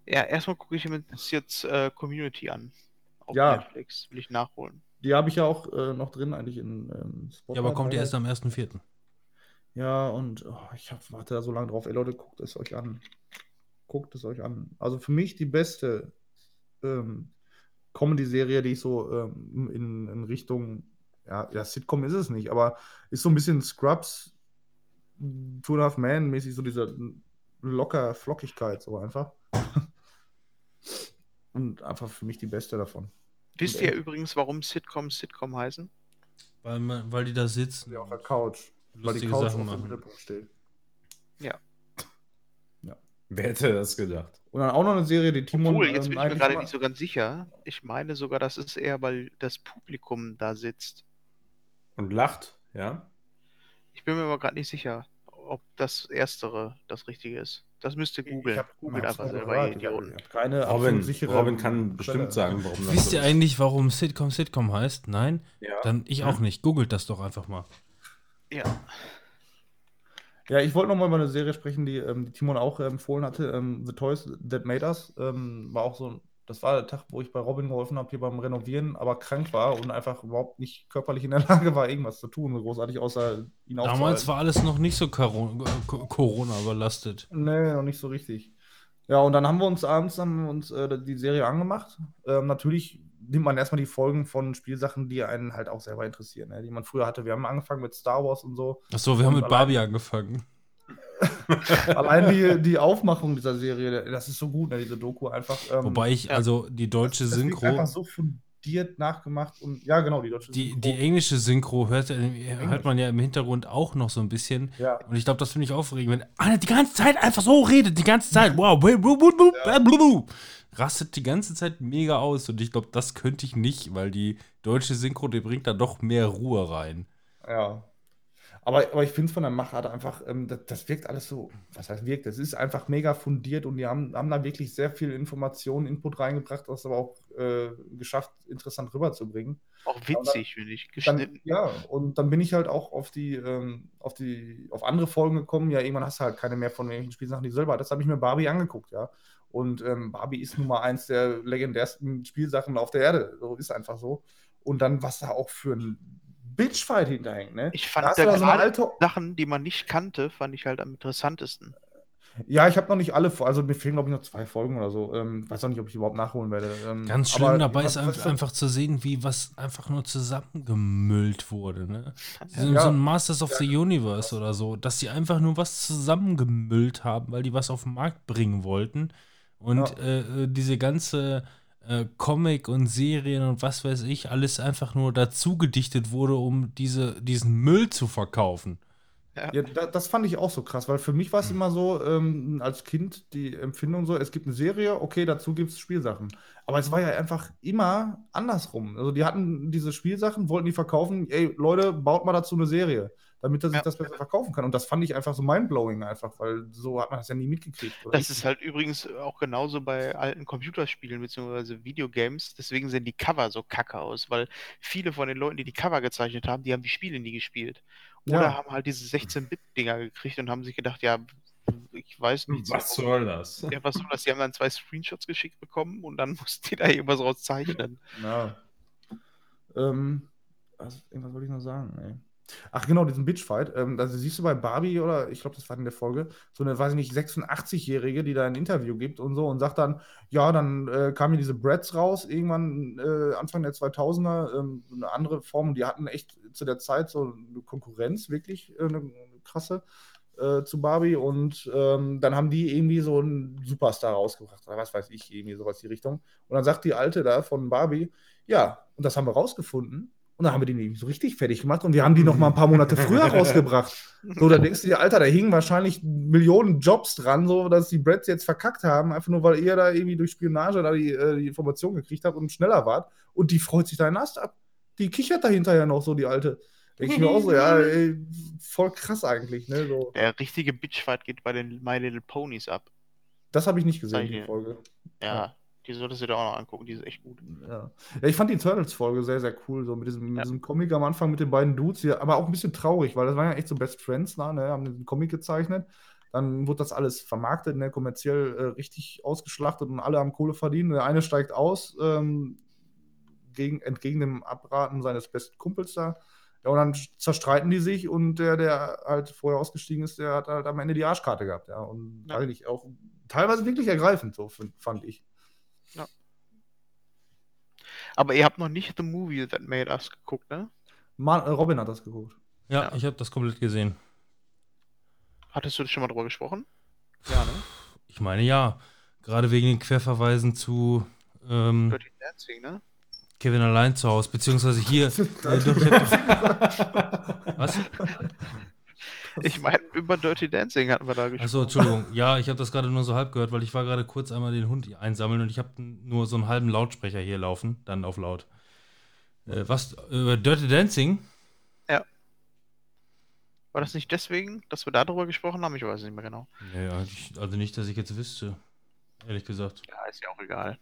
Ja, erstmal gucke ich mir jetzt äh, Community an. Auf Ja. Netflix. Will ich nachholen. Die habe ich ja auch äh, noch drin, eigentlich in ähm, Spotlight. Ja, aber kommt die erst am 1.4. Ja, und oh, ich hab, warte da so lange drauf. Ey, Leute, guckt es euch an. Guckt es euch an. Also für mich die beste ähm, Comedy-Serie, die ich so ähm, in, in Richtung, ja, ja, Sitcom ist es nicht, aber ist so ein bisschen Scrubs, Two and a Half Man mäßig, so diese locker Flockigkeit, so einfach. (laughs) Und einfach für mich die beste davon. Wisst ihr übrigens, warum Sitcoms Sitcom heißen? Weil, man, weil die da sitzen. Ja, auf der Couch. Weil die Couch Sachen auf dem. Mittelpunkt steht. Wer hätte das gedacht? Und dann auch noch eine Serie, die Timon. Obwohl, jetzt ähm, bin ich mir gerade nicht so ganz sicher. Ich meine sogar, das ist eher, weil das Publikum da sitzt. Und lacht, ja? Ich bin mir aber gerade nicht sicher, ob das Erstere das Richtige ist. Das müsst ihr Ich googeln. hab- Googelt einfach selber, ihr Ich hab- Idioten. ich keine Robin, Robin kann bestimmt sagen, warum das Wisst ihr ist. eigentlich, warum Sitcom Sitcom heißt? Nein? Ja. Dann ich auch nicht. Googelt das doch einfach mal. Ja. Ja, ich wollte noch mal über eine Serie sprechen, die, ähm, die Timon auch äh, empfohlen hatte. Ähm, The Toys That Made Us. Ähm, war auch so, das war der Tag, wo ich bei Robin geholfen habe, hier beim Renovieren, aber krank war und einfach überhaupt nicht körperlich in der (laughs) Lage war, irgendwas zu tun, großartig, außer ihn Damals war alles noch nicht so Coro- Co- Corona überlastet. Nee, noch nicht so richtig. Ja, und dann haben wir uns abends haben wir uns, äh, die Serie angemacht. Ähm, natürlich nimmt man erstmal die Folgen von Spielsachen, die einen halt auch selber interessieren, ne? die man früher hatte. Wir haben angefangen mit Star Wars und so. Achso, wir haben mit Barbie angefangen. (laughs) Allein die, die Aufmachung dieser Serie, das ist so gut, ne, diese Doku einfach. ähm, Wobei ich, ja. also die deutsche das wirkt Synchro, einfach so fundiert nachgemacht und ja, genau, die deutsche die, Synchro. die englische Synchro hört, hört man ja im Hintergrund auch noch so ein bisschen. ja. Und ich glaube, das finde ich aufregend, wenn einer die ganze Zeit einfach so redet, die ganze Zeit. Wow, blu. rastet die ganze Zeit mega aus. Und ich glaube, das könnte ich nicht, weil die deutsche Synchro, die bringt da doch mehr Ruhe rein. Ja. Aber, aber ich finde es von der Machart einfach, ähm, das, das wirkt alles so, was heißt wirkt, das ist einfach mega fundiert und die haben, haben da wirklich sehr viel Informationen, Input reingebracht, das aber auch äh, geschafft, interessant rüberzubringen. Auch witzig, finde ich. Dann, Geschnitten. ja, und dann bin ich halt auch auf die, ähm, auf die, auf andere Folgen gekommen. Ja, irgendwann hast du halt keine mehr von irgendwelchen Spielsachen, die du selber. Das habe ich mir Barbie angeguckt, ja. Und ähm, Barbie ist nun mal eins der legendärsten Spielsachen auf der Erde. So ist einfach so. Und dann, was da auch für ein Bitchfight hinterhängt, ne? Ich fand da so alte. Sachen, die man nicht kannte, fand ich halt am interessantesten. Ja, ich habe noch nicht alle, also mir fehlen, glaube ich, noch zwei Folgen oder so. Ähm, weiß auch nicht, ob ich überhaupt nachholen werde. Ähm, Ganz schlimm dabei ist einfach, einfach zu sehen, wie was einfach nur zusammengemüllt wurde. Ne? So, Ja. so ein Masters of the Universe oder so, dass sie einfach nur was zusammengemüllt haben, weil die was auf den Markt bringen wollten. Und Ja. äh, äh, diese ganze äh, Comic und Serien und was weiß ich, alles einfach nur dazu gedichtet wurde, um diese, diesen Müll zu verkaufen. Ja, da, das fand ich auch so krass, weil für mich war es immer so, ähm, als Kind die Empfindung so, es gibt eine Serie, okay, dazu gibt es Spielsachen. Aber es war ja einfach immer andersrum. Also die hatten diese Spielsachen, wollten die verkaufen, ey, Leute, baut mal dazu eine Serie. Damit er sich Ja. das besser verkaufen kann. Und das fand ich einfach so mindblowing einfach, weil so hat man das ja nie mitgekriegt. oder Das ist halt übrigens auch genauso bei alten Computerspielen bzw. Videogames. Deswegen sehen die Cover so kacke aus, weil viele von den Leuten, die die Cover gezeichnet haben, die haben die Spiele nie gespielt. Oder Ja. haben halt diese 16-Bit-Dinger gekriegt und haben sich gedacht, ja, ich weiß nicht. Was soll das? Ja, was soll das? Die haben dann zwei Screenshots geschickt bekommen und dann (laughs) mussten die da irgendwas raus zeichnen. Ja. Ähm, was, irgendwas wollte ich noch sagen, ey. Ach genau, diesen Bitchfight. Ähm, also siehst du bei Barbie oder ich glaube, das war in der Folge, so eine, weiß ich nicht, 86-Jährige, die da ein Interview gibt und so und sagt dann, ja, dann äh, kamen hier diese Brads raus, irgendwann äh, Anfang der 2000er, ähm, eine andere Form die hatten echt zu der Zeit so eine Konkurrenz, wirklich äh, eine, eine krasse äh, zu Barbie und ähm, dann haben die irgendwie so einen Superstar rausgebracht oder was weiß ich, irgendwie sowas die Richtung. Und dann sagt die Alte da von Barbie, ja, und das haben wir rausgefunden. Und dann haben wir die nämlich so richtig fertig gemacht und wir haben die noch mal ein paar Monate früher (laughs) rausgebracht. So, da denkst du dir, Alter, da hingen wahrscheinlich Millionen Jobs dran, so dass die Brads jetzt verkackt haben, einfach nur weil ihr da irgendwie durch Spionage da die, äh, die Information gekriegt habt und schneller wart. Und die freut sich deinen Ast ab. Die kichert da hinterher noch so, die Alte. Denke ich mir auch so, ja, (laughs) ey, voll krass eigentlich, ne? So. Der richtige Bitchfight geht bei den My Little Ponies ab. Das habe ich nicht gesehen, die Folge. Ja, Ja. Die solltest du dir auch noch angucken, die ist echt gut. Ja. ja, ich fand die Turtles-Folge sehr, sehr cool, so mit diesem, mit Ja. diesem Comic am Anfang mit den beiden Dudes hier, aber auch ein bisschen traurig, weil das waren ja echt so Best Friends, da, ne, haben den Comic gezeichnet. Dann wurde das alles vermarktet, ne, kommerziell äh, richtig ausgeschlachtet und alle haben Kohle verdient. Der eine steigt aus, ähm, gegen, entgegen dem Abraten seines besten Kumpels da. Ja, und dann zerstreiten die sich und der, der halt vorher ausgestiegen ist, der hat halt am Ende die Arschkarte gehabt, ja. Und Ja. eigentlich auch teilweise wirklich ergreifend, so fand ich. Aber ihr habt noch nicht The Movie That Made Us geguckt, ne? Mar äh, Robin hat das geguckt. Ja, Ja. ich habe das komplett gesehen. Hattest du schon mal drüber gesprochen? Ja, ne? Ich meine ja, gerade wegen den Querverweisen zu ähm, Dancing, ne? Kevin allein zu Hause, beziehungsweise hier. (laughs) äh, doch, (laughs) was? Ich meine, über Dirty Dancing hatten wir da gesprochen. Achso, Entschuldigung. Ja, ich habe das gerade nur so halb gehört, weil ich war gerade kurz einmal den Hund einsammeln und ich habe nur so einen halben Lautsprecher hier laufen, dann auf laut. Äh, was? Über Dirty Dancing? War das nicht deswegen, dass wir da drüber gesprochen haben? Ich weiß es nicht mehr genau. Nee, eigentlich- also nicht, dass ich jetzt wüsste. Ehrlich gesagt. Ja, ist ja auch egal.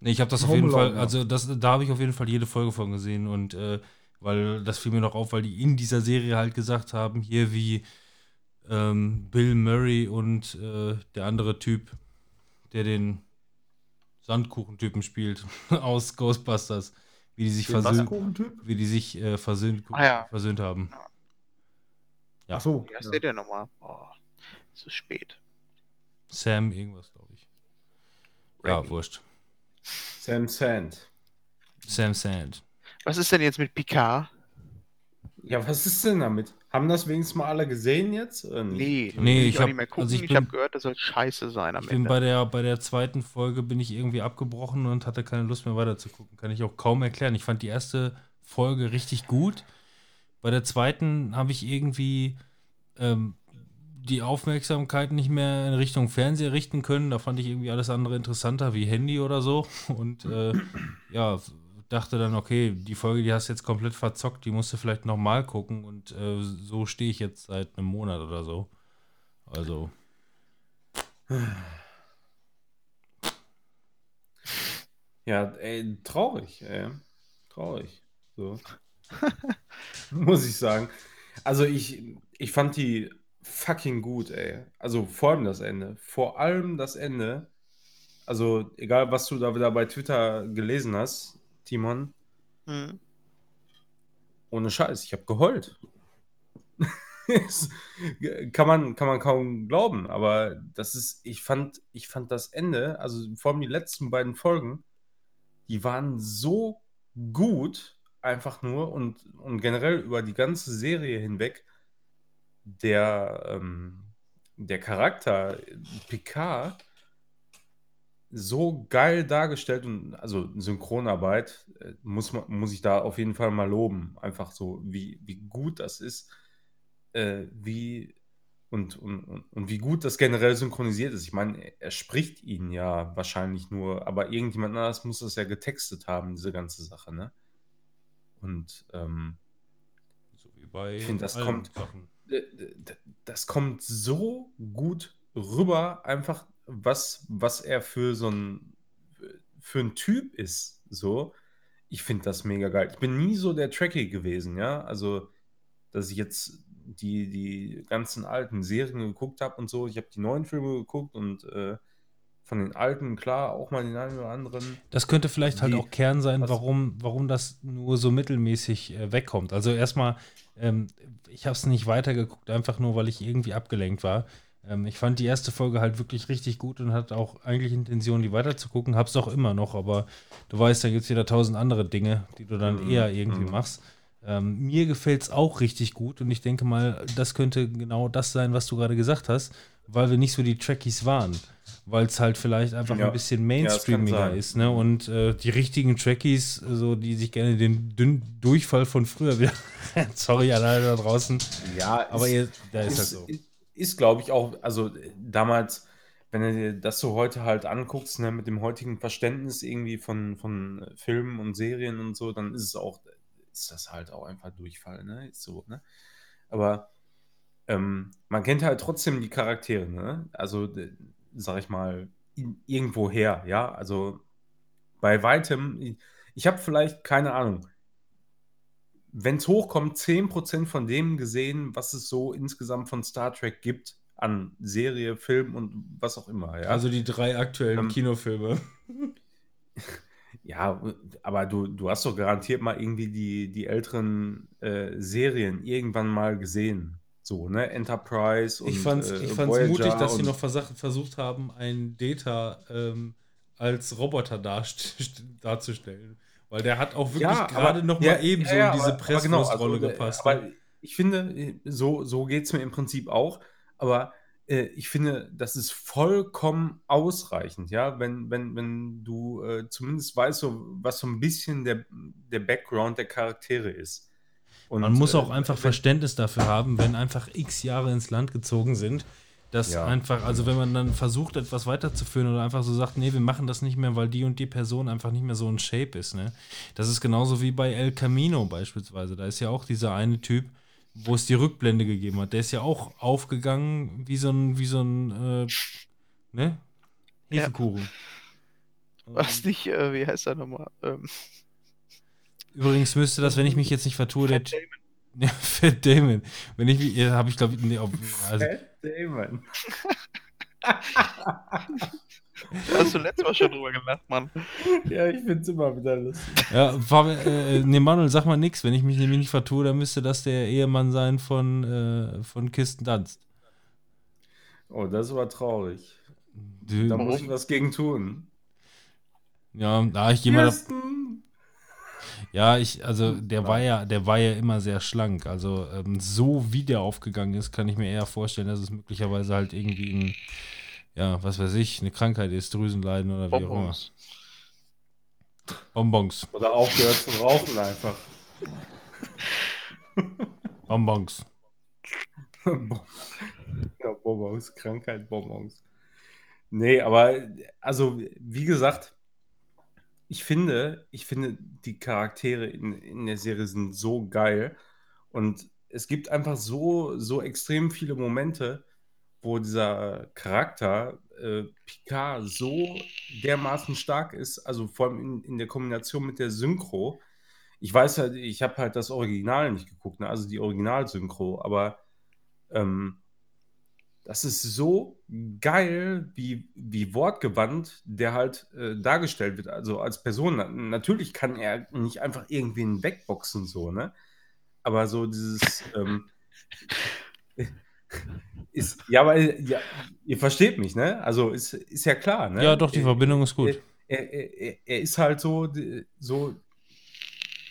Nee, ich habe das auf Home jeden Alone, Fall, ja. also das, da habe ich auf jeden Fall jede Folge von gesehen und äh, weil das fiel mir noch auf, weil die in dieser Serie halt gesagt haben, hier wie ähm, Bill Murray und äh, der andere Typ, der den Sandkuchentypen spielt (laughs) aus Ghostbusters, wie die sich Den versöhnt, wie die sich äh, versöhnt, Ah, ja. versöhnt haben. Ja. Ach so. Wie heißt ja. der denn nochmal? Oh, es ist spät. Sam irgendwas, glaube ich. Ja, Randy. wurscht. Sam Sand. Sam Sand. Was ist denn jetzt mit Picard? Ja, was ist denn damit? Haben das wenigstens mal alle gesehen jetzt? Nee, Nee, ich auch hab- nicht mehr gucken. also ich ich bin- habe gehört, das soll scheiße sein am Ich bin Ende. bei der, bei der zweiten Folge bin ich irgendwie abgebrochen und hatte keine Lust mehr weiter zu gucken. Kann ich auch kaum erklären. Ich fand die erste Folge richtig gut. Bei der zweiten habe ich irgendwie ähm, die Aufmerksamkeit nicht mehr in Richtung Fernseher richten können. Da fand ich irgendwie alles andere interessanter wie Handy oder so. Und äh, ja, dachte dann, okay, die Folge, die hast du jetzt komplett verzockt, die musst du vielleicht nochmal gucken. Und äh, so stehe ich jetzt seit einem Monat oder so. Also. Ja, ey, traurig, ey. Traurig. So. (laughs) Muss ich sagen. Also ich, ich fand die fucking gut, ey. Also vor allem das Ende. Vor allem das Ende. Also egal, was du da wieder bei Twitter gelesen hast, Timon, Hm. ohne Scheiß, ich habe geheult. (laughs) Kann, man, kann man kaum glauben, aber das ist, ich fand, ich fand das Ende, also vor allem die letzten beiden Folgen, die waren so gut, einfach nur und, und generell über die ganze Serie hinweg, der, ähm, der Charakter Picard so geil dargestellt und also Synchronarbeit äh, muss, man, muss ich da auf jeden Fall mal loben. Einfach so, wie, wie gut das ist, äh, wie und, und, und, und wie gut das generell synchronisiert ist. Ich meine, er, spricht ihn ja wahrscheinlich nur, aber irgendjemand anders muss das ja getextet haben, diese ganze Sache, ne? Und ähm, So wie bei Ich finde, das kommt- Sachen. das kommt so gut rüber, einfach was, was er für so ein für ein Typ ist. So, ich finde das mega geil. Ich bin nie so der Trekkie gewesen, ja. Also, dass ich jetzt die, die ganzen alten Serien geguckt habe und so. Ich habe die neuen Filme geguckt und äh, von den alten, klar, auch mal den einen oder anderen. Das könnte vielleicht halt Die- auch Kern sein, warum, warum das nur so mittelmäßig äh, wegkommt. Also erstmal, ähm, ich habe es nicht weitergeguckt, einfach nur, weil ich irgendwie abgelenkt war. Ähm, ich fand die erste Folge halt wirklich richtig gut und hatte auch eigentlich Intention, die weiterzugucken. Hab's auch immer noch, aber du weißt, da gibt es wieder tausend andere Dinge, die du dann Mhm, eher irgendwie mhm. machst. Ähm, mir gefällt es auch richtig gut und ich denke mal, das könnte genau das sein, was du gerade gesagt hast, weil wir nicht so die Trekkies waren. Weil es halt vielleicht einfach Ja. ein bisschen Ja, mainstreamiger sein. ist, ne? Und äh, die richtigen Trekkies, so die sich gerne den Dünn Durchfall von früher wieder. (laughs) Sorry an alle da draußen. Ja, Aber ihr, da ist ist, halt so. ist, ist glaube ich, auch, also äh, damals, wenn du das so heute halt anguckst, ne, mit dem heutigen Verständnis irgendwie von, von äh, Filmen und Serien und so, dann ist es auch, ist das halt auch einfach Durchfall, ne? Ist so, ne? Aber ähm, man kennt halt trotzdem die Charaktere, ne? Also, sag ich mal, irgendwoher, ja? Also bei weitem, ich habe vielleicht, keine Ahnung, wenn es hochkommt, 10% von dem gesehen, was es so insgesamt von Star Trek gibt an Serie, Film und was auch immer. Ja, Also die drei aktuellen Ähm, Kinofilme. ja aber du, du hast doch garantiert mal irgendwie die, die älteren äh, Serien irgendwann mal gesehen. So, ne? Enterprise und Ich fand's, äh, ich fand's Voyager mutig, dass sie noch versach- versucht haben, einen Data ähm, als Roboter darzustellen. (laughs) Weil der hat auch wirklich Ja, gerade aber- noch ja, mal eben so ja, in diese aber genau, Presswurstrolle also, äh, gepasst. Aber ne? ich finde, so, so geht es mir im Prinzip auch. Aber äh, ich finde, das ist vollkommen ausreichend, ja, wenn, wenn, wenn du äh, zumindest weißt, so, was so ein bisschen der, der Background der Charaktere ist. Und, Man muss auch äh, einfach wenn- Verständnis dafür haben, wenn einfach x Jahre ins Land gezogen sind, dass Ja. einfach, also wenn man dann versucht, etwas weiterzuführen oder einfach so sagt, nee, wir machen das nicht mehr, weil die und die Person einfach nicht mehr so ein Shape ist, ne? Das ist genauso wie bei El Camino beispielsweise. Da ist ja auch dieser eine Typ, wo es die Rückblende gegeben hat. Der ist ja auch aufgegangen wie so ein, wie so ein, äh, ne? Ja. Hefekuchen. (laughs) Was nicht, äh, wie heißt er nochmal? Ähm, Übrigens müsste das, wenn ich mich jetzt nicht vertue, der Fat Damon. Ja, (laughs) Fat Damon. Wenn ich mich, habe ich glaube nee, (laughs) also, Fat Damon. Da hast du letztes Mal schon drüber gelacht, Mann. Ja, ich finde es immer wieder lustig. ja, Fabian, äh, nee, Manuel, sag mal nix. Wenn ich mich nämlich nicht vertue, dann müsste das der Ehemann sein von, äh, von Kirsten Dunst. Oh, das ist aber traurig. Die, Da Warum? muss ich was gegen tun. ja, da ich gehe mal, Kirsten! Ja, ich, also der war ja, der war ja immer sehr schlank. Also ähm, so wie der aufgegangen ist, kann ich mir eher vorstellen, dass es möglicherweise halt irgendwie ein, ja, was weiß ich, eine Krankheit ist, Drüsenleiden oder wie auch immer. Bonbons. Bonbons, Oder aufgehört zu rauchen einfach. (laughs) Bonbons. ja, Bonbons, Krankheit, Bonbons. Nee, aber also, wie gesagt, ich finde, ich finde, die Charaktere in, in der Serie sind so geil. Und es gibt einfach so, so extrem viele Momente, wo dieser Charakter äh, Picard so dermaßen stark ist, also vor allem in, in der Kombination mit der Synchro. Ich weiß halt, ich habe halt das Original nicht geguckt, ne? also die Original-Synchro, aber ähm, das ist so geil, wie, wie wortgewandt der halt äh, dargestellt wird, also als Person. Na, natürlich kann er nicht einfach irgendwen wegboxen, so, ne? Aber so dieses, ähm, (laughs) ist, ja, aber ja, ihr versteht mich, ne? Also ist, ist ja klar, ne? Ja, doch, die Er- Verbindung ist gut. Er, er, er, er ist halt so, so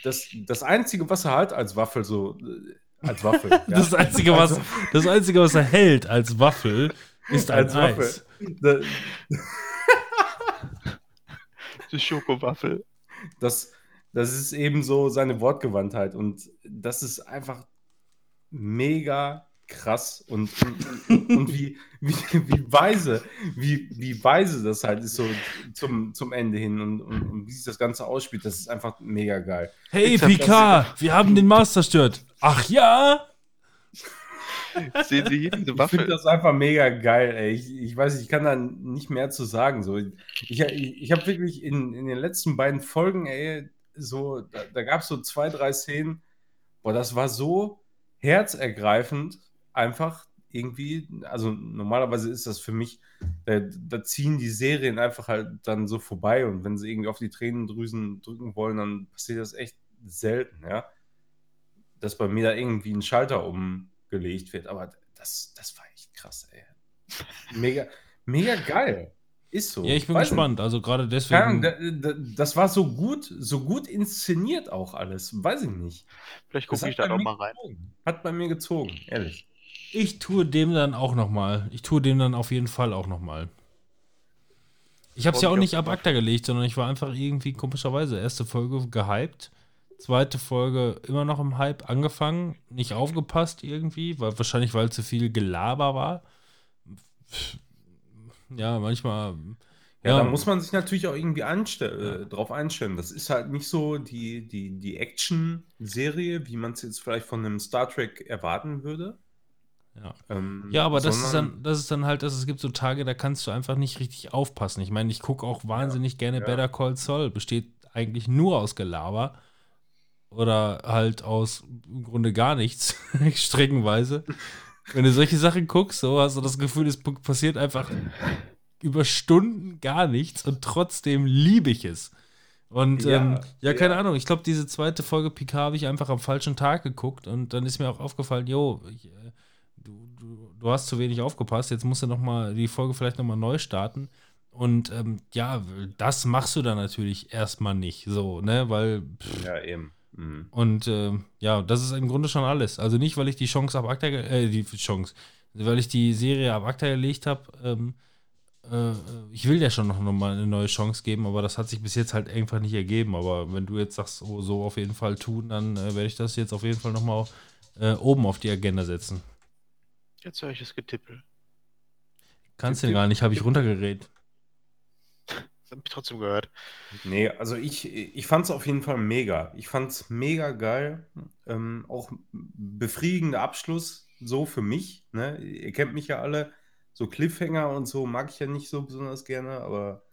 das, das Einzige, was er halt als Waffel so, äh, als Waffel. (laughs) ja. Das Einzige, was, Also- das Einzige, was er hält als Waffel, ist ein als Waffel. Eis. Da- (laughs) Die Schokowaffel. Das, das ist eben so seine Wortgewandtheit und das ist einfach mega krass und, und, und wie, wie, wie weise, wie, wie weise das halt ist so zum, zum Ende hin und, und, und wie sich das Ganze ausspielt, das ist einfach mega geil. Hey, Picard, wir haben den Mars zerstört. Ach ja? (laughs) Sehen Sie hier diese Ich finde Waffe? das einfach mega geil, ey. Ich, ich weiß ich kann da nicht mehr zu sagen. So. Ich, ich, ich habe wirklich in, in den letzten beiden Folgen, ey, so, da, da gab es so zwei, drei Szenen, boah, das war so herzergreifend, einfach irgendwie. Also normalerweise ist das für mich, da, da ziehen die Serien einfach halt dann so vorbei und wenn sie irgendwie auf die Tränendrüsen drücken wollen, dann passiert das echt selten, ja. Dass bei mir da irgendwie ein Schalter umgelegt wird. Aber das, das war echt krass, ey. Mega, mega geil. Ist so. Ja, ich bin Weiß nicht. gespannt. Also gerade deswegen. Da, das war so gut, so gut inszeniert auch alles. Weiß ich nicht. Vielleicht gucke ich da bei noch mir mal rein. gezogen. Hat bei mir gezogen, ehrlich. Ich tue dem dann auch nochmal. Ich tue dem dann auf jeden Fall auch nochmal. Ich habe es ja auch nicht ab ACTA gelegt, sondern ich war einfach irgendwie komischerweise erste Folge gehypt. Zweite Folge immer noch im Hype angefangen, nicht aufgepasst irgendwie, weil wahrscheinlich weil zu viel Gelaber war. Ja, manchmal. Ja, da muss man sich natürlich auch irgendwie anstell äh, drauf einstellen. Das ist halt nicht so die, die, die Action-Serie, wie man es jetzt vielleicht von einem Star Trek erwarten würde. Ja. Ähm, Ja, aber das ist, dann, das ist dann halt, dass es gibt so Tage, da kannst du einfach nicht richtig aufpassen. Ich meine, ich gucke auch wahnsinnig gerne ja. Better Call Saul. Besteht eigentlich nur aus Gelaber. Oder halt aus im Grunde gar nichts, (laughs) streckenweise. Wenn du solche Sachen guckst, so hast du das Gefühl, es passiert einfach über Stunden gar nichts und trotzdem liebe ich es. Und Ja, ähm, ja, keine ja. Ahnung, ich glaube, diese zweite Folge Picard habe ich einfach am falschen Tag geguckt und dann ist mir auch aufgefallen, jo, ich, äh, du, du, du hast zu wenig aufgepasst, jetzt musst du noch mal die Folge vielleicht noch mal neu starten. Und ähm, ja, das machst du dann natürlich erstmal nicht, so, ne, weil pff, Ja, eben. Mhm. und ähm, ja, das ist im Grunde schon alles. Also nicht, weil ich die Chance ab Akta, äh, die Chance, weil ich die Serie ab Akta gelegt habe. Ähm, äh, ich will ja schon noch, mal eine neue Chance geben, aber das hat sich bis jetzt halt einfach nicht ergeben. Aber wenn du jetzt sagst, oh, so auf jeden Fall tun, dann äh, werde ich das jetzt auf jeden Fall noch mal äh, oben auf die Agenda setzen. Jetzt höre ich das Getippel. Kannst du gar nicht, habe ich runtergeredet. Das habe ich trotzdem gehört. Nee, also ich, ich fand es auf jeden Fall mega. Ich fand es mega geil. Ähm, auch befriedigender Abschluss, so für mich. Ne? Ihr kennt mich ja alle. So Cliffhanger und so mag ich ja nicht so besonders gerne, aber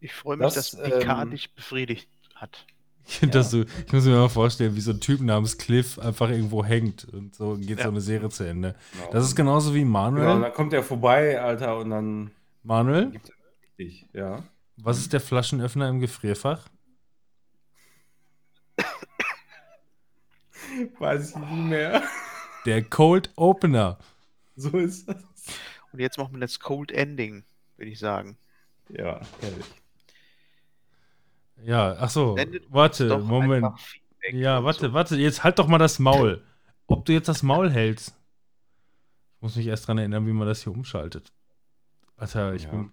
Ich freue mich, Das, dass Picard ähm, dich befriedigt hat. Ich, find das so, ich muss mir mal vorstellen, wie so ein Typ namens Cliff einfach irgendwo hängt und so geht so Ja. eine Serie zu Ende. genau. Das ist genauso wie Manuel. genau, dann kommt er vorbei, Alter, und dann Manuel, richtig, ja. was ist der Flaschenöffner im Gefrierfach? (coughs) Weiß ich nicht mehr. Der Cold Opener. So ist das. Und jetzt machen wir das Cold Ending, würde ich sagen. Ja, herrlich. Ja, ach so. Warte, Moment. Ja, warte, so. warte. Jetzt halt doch mal das Maul. Ob du jetzt das Maul hältst. Ich muss mich erst dran erinnern, wie man das hier umschaltet. Alter, ich, Ja. bin,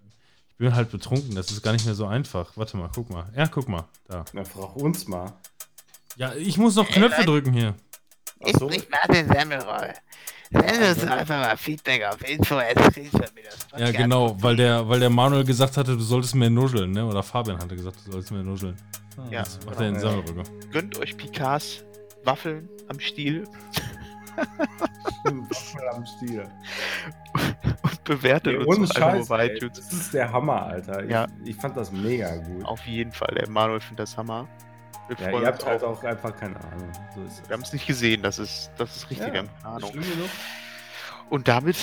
ich bin halt betrunken. Das ist gar nicht mehr so einfach. Warte mal, guck mal. Ja, guck mal. Da. Na, frag uns mal. Ja, ich muss noch Knöpfe drücken hier. Ach so. Martin Semmelroll. Send uns einfach mal Feedback auf info Ja, genau, weil der, weil der Manuel gesagt hatte, du solltest mehr nuscheln, ne? Oder Fabian hatte gesagt, du solltest mehr nuscheln. Ja, Das macht er in. Sammelrücker. Gönnt euch Picards Waffeln am Stiel (laughs) Waffel am Stiel. (laughs) und bewertet Nee, uns Scheiß, ey, iTunes. das ist der Hammer, Alter. Ich, Ja. ich fand das mega gut. Auf jeden Fall. Der Manuel findet das Hammer. Wir Ja, ihr habt halt auch. einfach keine Ahnung. So ist. Wir haben es nicht gesehen, das ist, das ist richtig, Ja, wir haben keine Ahnung. Schlimm genug? Und damit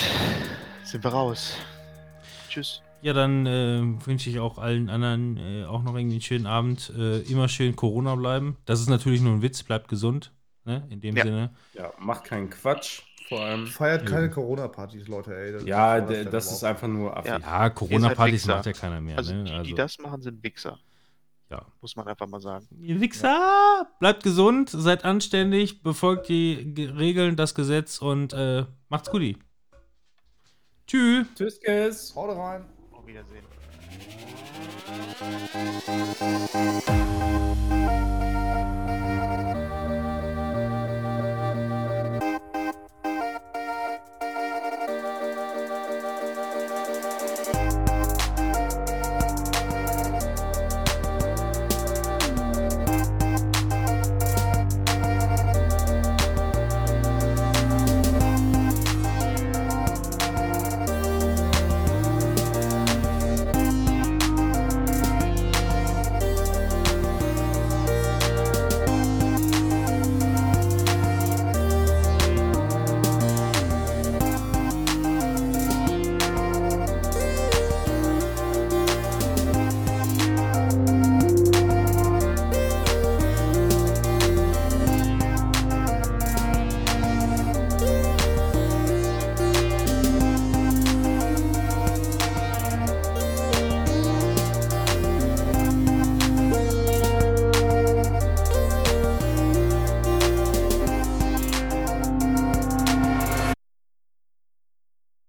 sind wir raus. Tschüss. Ja, dann äh, wünsche ich auch allen anderen äh, auch noch irgendwie einen schönen Abend. Äh, immer schön Corona bleiben. Das ist natürlich nur ein Witz, bleibt gesund. Ne? In dem Ja. Sinne. Ja, macht keinen Quatsch. Vor allem. Feiert keine Corona-Partys, Leute, ey. Das Ja, ist der, das ist einfach nur affig. Ja. Ja, Corona-Partys macht ja keiner mehr. Also, ne? die, die das machen, sind Wichser. Ja. Muss man einfach mal sagen. Ihr Wichser! Bleibt gesund, seid anständig, befolgt die Ge- Regeln, das Gesetz und äh, macht's gut. Tschüss. Tschüss, Kiss. Haut rein. Auf Wiedersehen.